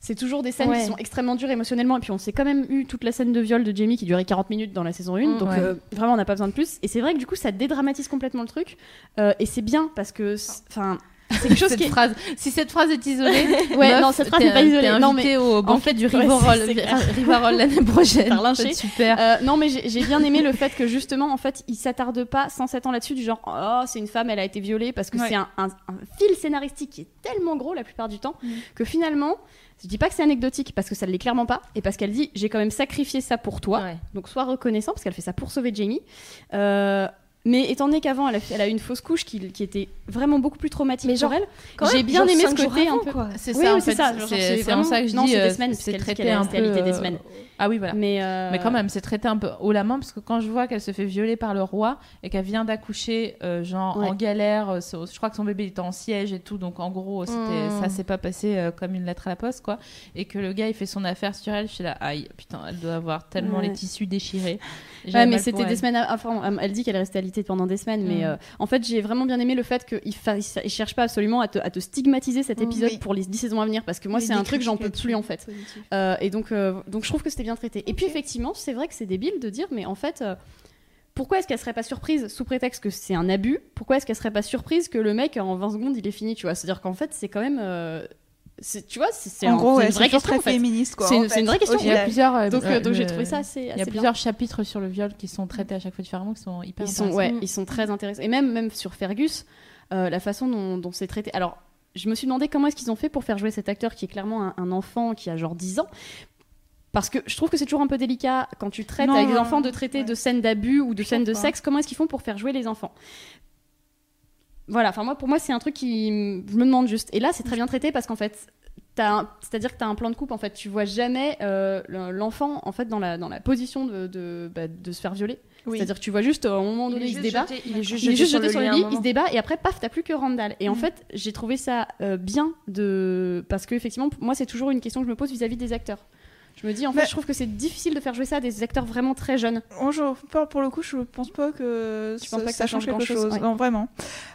C'est toujours des scènes Ouais. qui sont extrêmement dures émotionnellement. Et puis, on s'est quand même eu toute la scène de viol de Jamie qui durait 40 minutes dans la saison 1. Mm. donc, Ouais. euh, vraiment, on n'a pas besoin de plus. Et c'est vrai que du coup, ça dédramatise complètement le truc. Euh, et c'est bien parce que, c'est- enfin. C'est quelque chose cette qui est- phrase. Si cette phrase est isolée, Ouais, meuf, non, cette phrase n'est pas isolée. Non, mais au banquet fait, du ouais, Rivarol, clair. Rivarol l'année prochaine. Super. Euh, non, mais j'ai bien aimé le fait que justement, en fait, il s'attarde pas sans s'attendre là-dessus du genre, oh, c'est une femme, elle a été violée, parce que Ouais. c'est un, un- un fil scénaristique qui est tellement gros la plupart du temps Mm. que finalement, je dis pas que c'est anecdotique parce que ça l'est clairement pas, et parce qu'elle dit, j'ai quand même sacrifié ça pour toi, Ouais. donc sois reconnaissant parce qu'elle fait ça pour sauver Jamie. Euh, mais étant donné qu'avant elle, a fait- elle a eu une fausse couche qui, qui était vraiment beaucoup plus traumatique Mais genre, pour elle, j'ai même, bien genre aimé cinq ce jours côté avant, un peu. quoi. C'est Oui, ça, oui, en c'est fait. ça, genre, C'est c'est c'est en vraiment- ça que je non, dis. c'est des euh, semaines, parce c'est qu'elle dit traité qu'elle est un peu. des euh, semaines. Ah oui, voilà. Mais, euh, Mais quand même, c'est traité un peu haut la main parce que quand je vois qu'elle se fait violer par le roi et qu'elle vient d'accoucher, euh, genre Ouais. en galère, euh, je crois que son bébé était en siège et tout, donc en gros, c'était, Mm. ça s'est pas passé euh, comme une lettre à la poste, quoi. Et que le gars, il fait son affaire sur elle, je suis là, aïe, putain, elle doit avoir tellement Ouais. les tissus déchirés. Ouais, mais c'était des semaines. à- Enfin, elle dit qu'elle est restée alitée pendant des semaines, mais Mm. euh, en fait, j'ai vraiment bien aimé le fait qu'il fa... il cherche pas absolument à te, à te stigmatiser cet Mm, épisode oui. pour les 10 saisons à venir, parce que moi, c'est un truc j'en peux plus en fait. Euh, et donc, euh, donc, je trouve que c'était bien traité. Et puis, effectivement, c'est vrai que c'est débile de dire, mais en fait. euh, Pourquoi est-ce qu'elle serait pas surprise sous prétexte que c'est un abus Pourquoi est-ce qu'elle serait pas surprise que le mec en 20 secondes il est fini Tu vois, c'est-à-dire qu'en fait c'est quand même, euh, tu vois, c'est un- ouais, une vraie question. très en fait. féministe, quoi. C'est une- une vraie question. Il y a plusieurs, euh, Donc, euh, euh, donc j'ai trouvé ça assez, Il y a assez bien. plusieurs chapitres sur le viol qui sont traités à chaque fois différemment, qui sont hyper Ils sont, intéressants. ouais, ils sont très intéressants. Et même, même sur Fergus, euh, la façon dont, dont c'est traité. Alors, je me suis demandé comment est-ce qu'ils ont fait pour faire jouer cet acteur qui est clairement un, un enfant qui a genre 10 ans. Parce que je trouve que c'est toujours un peu délicat quand tu traites Non, avec des non, enfants de traiter ouais. de scènes d'abus ou de Je scènes de pas. sexe. Comment est-ce qu'ils font pour faire jouer les enfants? Voilà, enfin moi pour moi c'est un truc qui je me demande juste. Et là c'est très bien traité parce qu'en fait c'est-à-dire que tu as un plan de coupe en fait tu vois jamais euh, le- l'enfant en fait dans la dans la position de de, bah, de se faire violer. Oui. C'est-à-dire que tu vois juste euh, à un moment donné il, se débat. il est juste Il est jeté sur le sur le lit il se débat et après paf t'as plus que Randall. Et en Mm. fait j'ai trouvé ça euh, bien de parce que effectivement moi c'est toujours une question que je me pose vis-à-vis des acteurs. Je me dis en fait je trouve que c'est difficile de faire jouer ça à des acteurs vraiment très jeunes. Bonjour. Pour, pour le coup, je pense pas que, Tu penses pas que ça change quelque grand-chose chose. Ouais. Non, vraiment.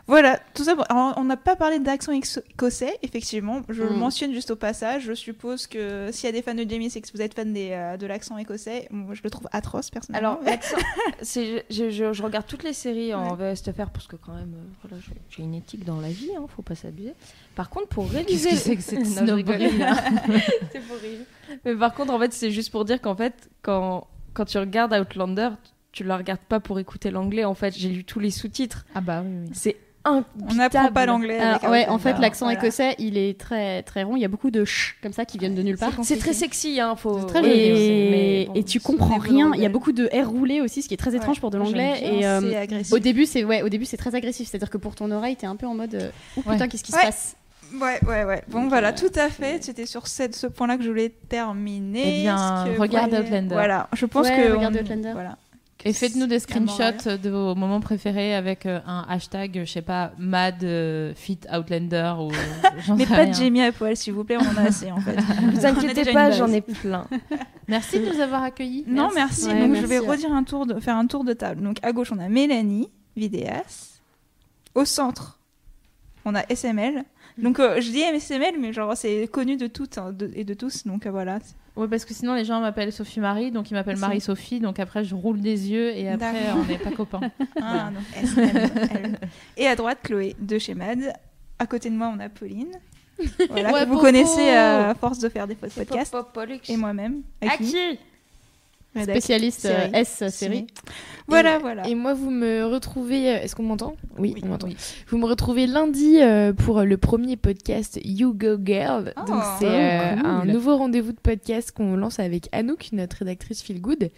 Voilà, tout ça. alors, on n'a pas parlé d'accent écossais, effectivement. Je le Mm. mentionne juste au passage. Je suppose que s'il y a des fans de Jamie, c'est que vous êtes fan des, euh, de l'accent écossais. Moi, je le trouve atroce, personnellement. Alors, l'accent, je, je- je regarde toutes les séries en VSTFR parce que, quand même, euh, voilà, j'ai- j'ai une éthique dans la vie, hein, faut pas s'abuser. Par contre, pour réviser. Qu'est-ce que c'est que cette Non, là c'est pour rire. Mais par contre, en fait, c'est juste pour dire qu'en fait, quand, quand tu regardes Outlander, tu la regardes pas pour écouter l'anglais. En fait, j'ai lu tous les sous-titres. Ah bah oui, oui. C'est on n'apprend pas l'anglais. Avec ouais, en fait, l'accent Voilà. écossais, il est très très rond. Il y a beaucoup de ch comme ça qui viennent de nulle part. C'est très sexy, hein. Faut... C'est très oui, et, bon, et tu comprends rien. Il y a beaucoup de R roulé aussi, ce qui est très étrange Ouais, pour de l'anglais. Et euh, c'est agressif. au début, c'est ouais, au début c'est très agressif. C'est-à-dire que pour ton oreille, t'es un peu en mode oh Ouais. putain, qu'est-ce qui se passe? Ouais, ouais, ouais. Bon, Donc, voilà, euh, tout à fait. C'était sur cette- ce point-là que je voulais terminer. Eh bien, que, regarde Outlander. Voilà, je pense Ouais, que. regarde on- Outlander. Voilà. Et faites-nous des screenshots de vos moments préférés avec euh, un hashtag, je sais pas, Mad euh, Fit Outlander ou. Mais pas rien. de Jamie à poil, s'il vous plaît, on en a assez en fait. Vous inquiétez pas, j'en ai plein. Merci de nous avoir accueillis. Non, merci. Ouais, Donc, merci, je vais ouais. redire un tour de, faire un tour de table. Donc, à gauche, on a Mélanie, vidéaste. Au centre, on a SML. Donc, euh, je dis SML, mais genre, c'est connu de toutes hein, de- et de tous. Donc, euh, voilà. Oui, parce que sinon les gens m'appellent Sophie Marie, donc ils m'appellent C'est- Marie-Sophie, donc après je roule des yeux et après on n'est pas copains. Ah, non, SML. Et à droite, Chloé de chez Mad. À côté de moi, on a Pauline. Voilà, Ouais, que vous Popo. connaissez euh, à force de faire des podcasts. Et moi-même. À qui? Spécialiste euh, Série. S série. Voilà, Et- voilà. Et moi, vous me retrouvez. euh, Est-ce qu'on m'entend? Oui, Oui, on m'entend. oui. Vous me retrouvez lundi euh, pour le premier podcast You Go Girl. Oh. Donc, c'est Oh, euh, cool. un nouveau rendez-vous de podcast qu'on lance avec Anouk, notre rédactrice Feel Good.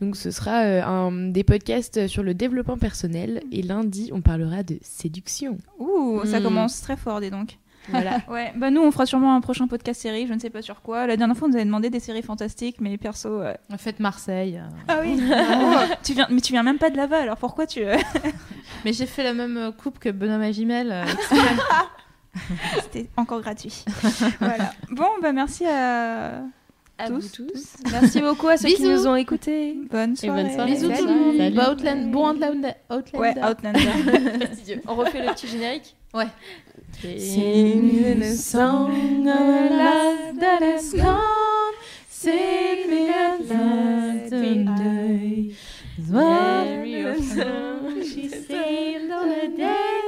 Donc, ce sera euh, un, des podcasts sur le développement personnel. Et lundi, on parlera de séduction. Ouh, ça Hmm. commence très fort, dis donc. Voilà. Ouais, bah nous, on fera sûrement un prochain podcast série, je ne sais pas sur quoi. La dernière fois, on nous avait demandé des séries fantastiques, mais perso. euh, Faites Marseille. euh. Ah oui Oh, tu viens, Mais tu viens même pas de là-bas, alors pourquoi tu. euh, Mais j'ai fait la même euh, coupe que Benoît Magimel. euh, C'était encore gratuit. voilà. Bon, bah merci à. À Tous, vous tous. Merci beaucoup à ceux qui nous ont écoutés. Bonne Et soirée. bonne soirée. Bisous tout le monde. Bah, bon Outlander. Outlander. Ouais, Outlander. On refait le petit générique Ouais. Sing the song of love that has gone. Sing me a she sailed on a day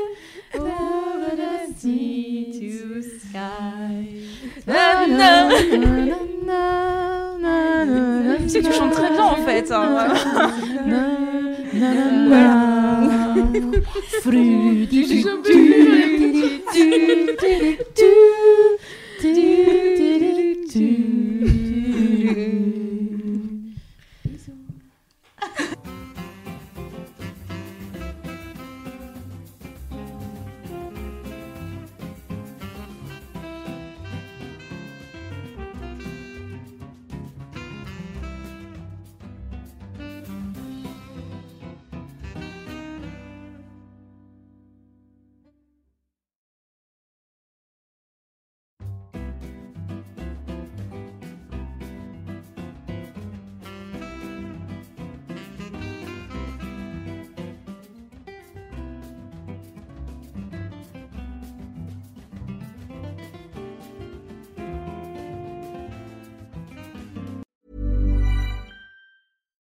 over the sea to sky. Très bien en fait. Frudi.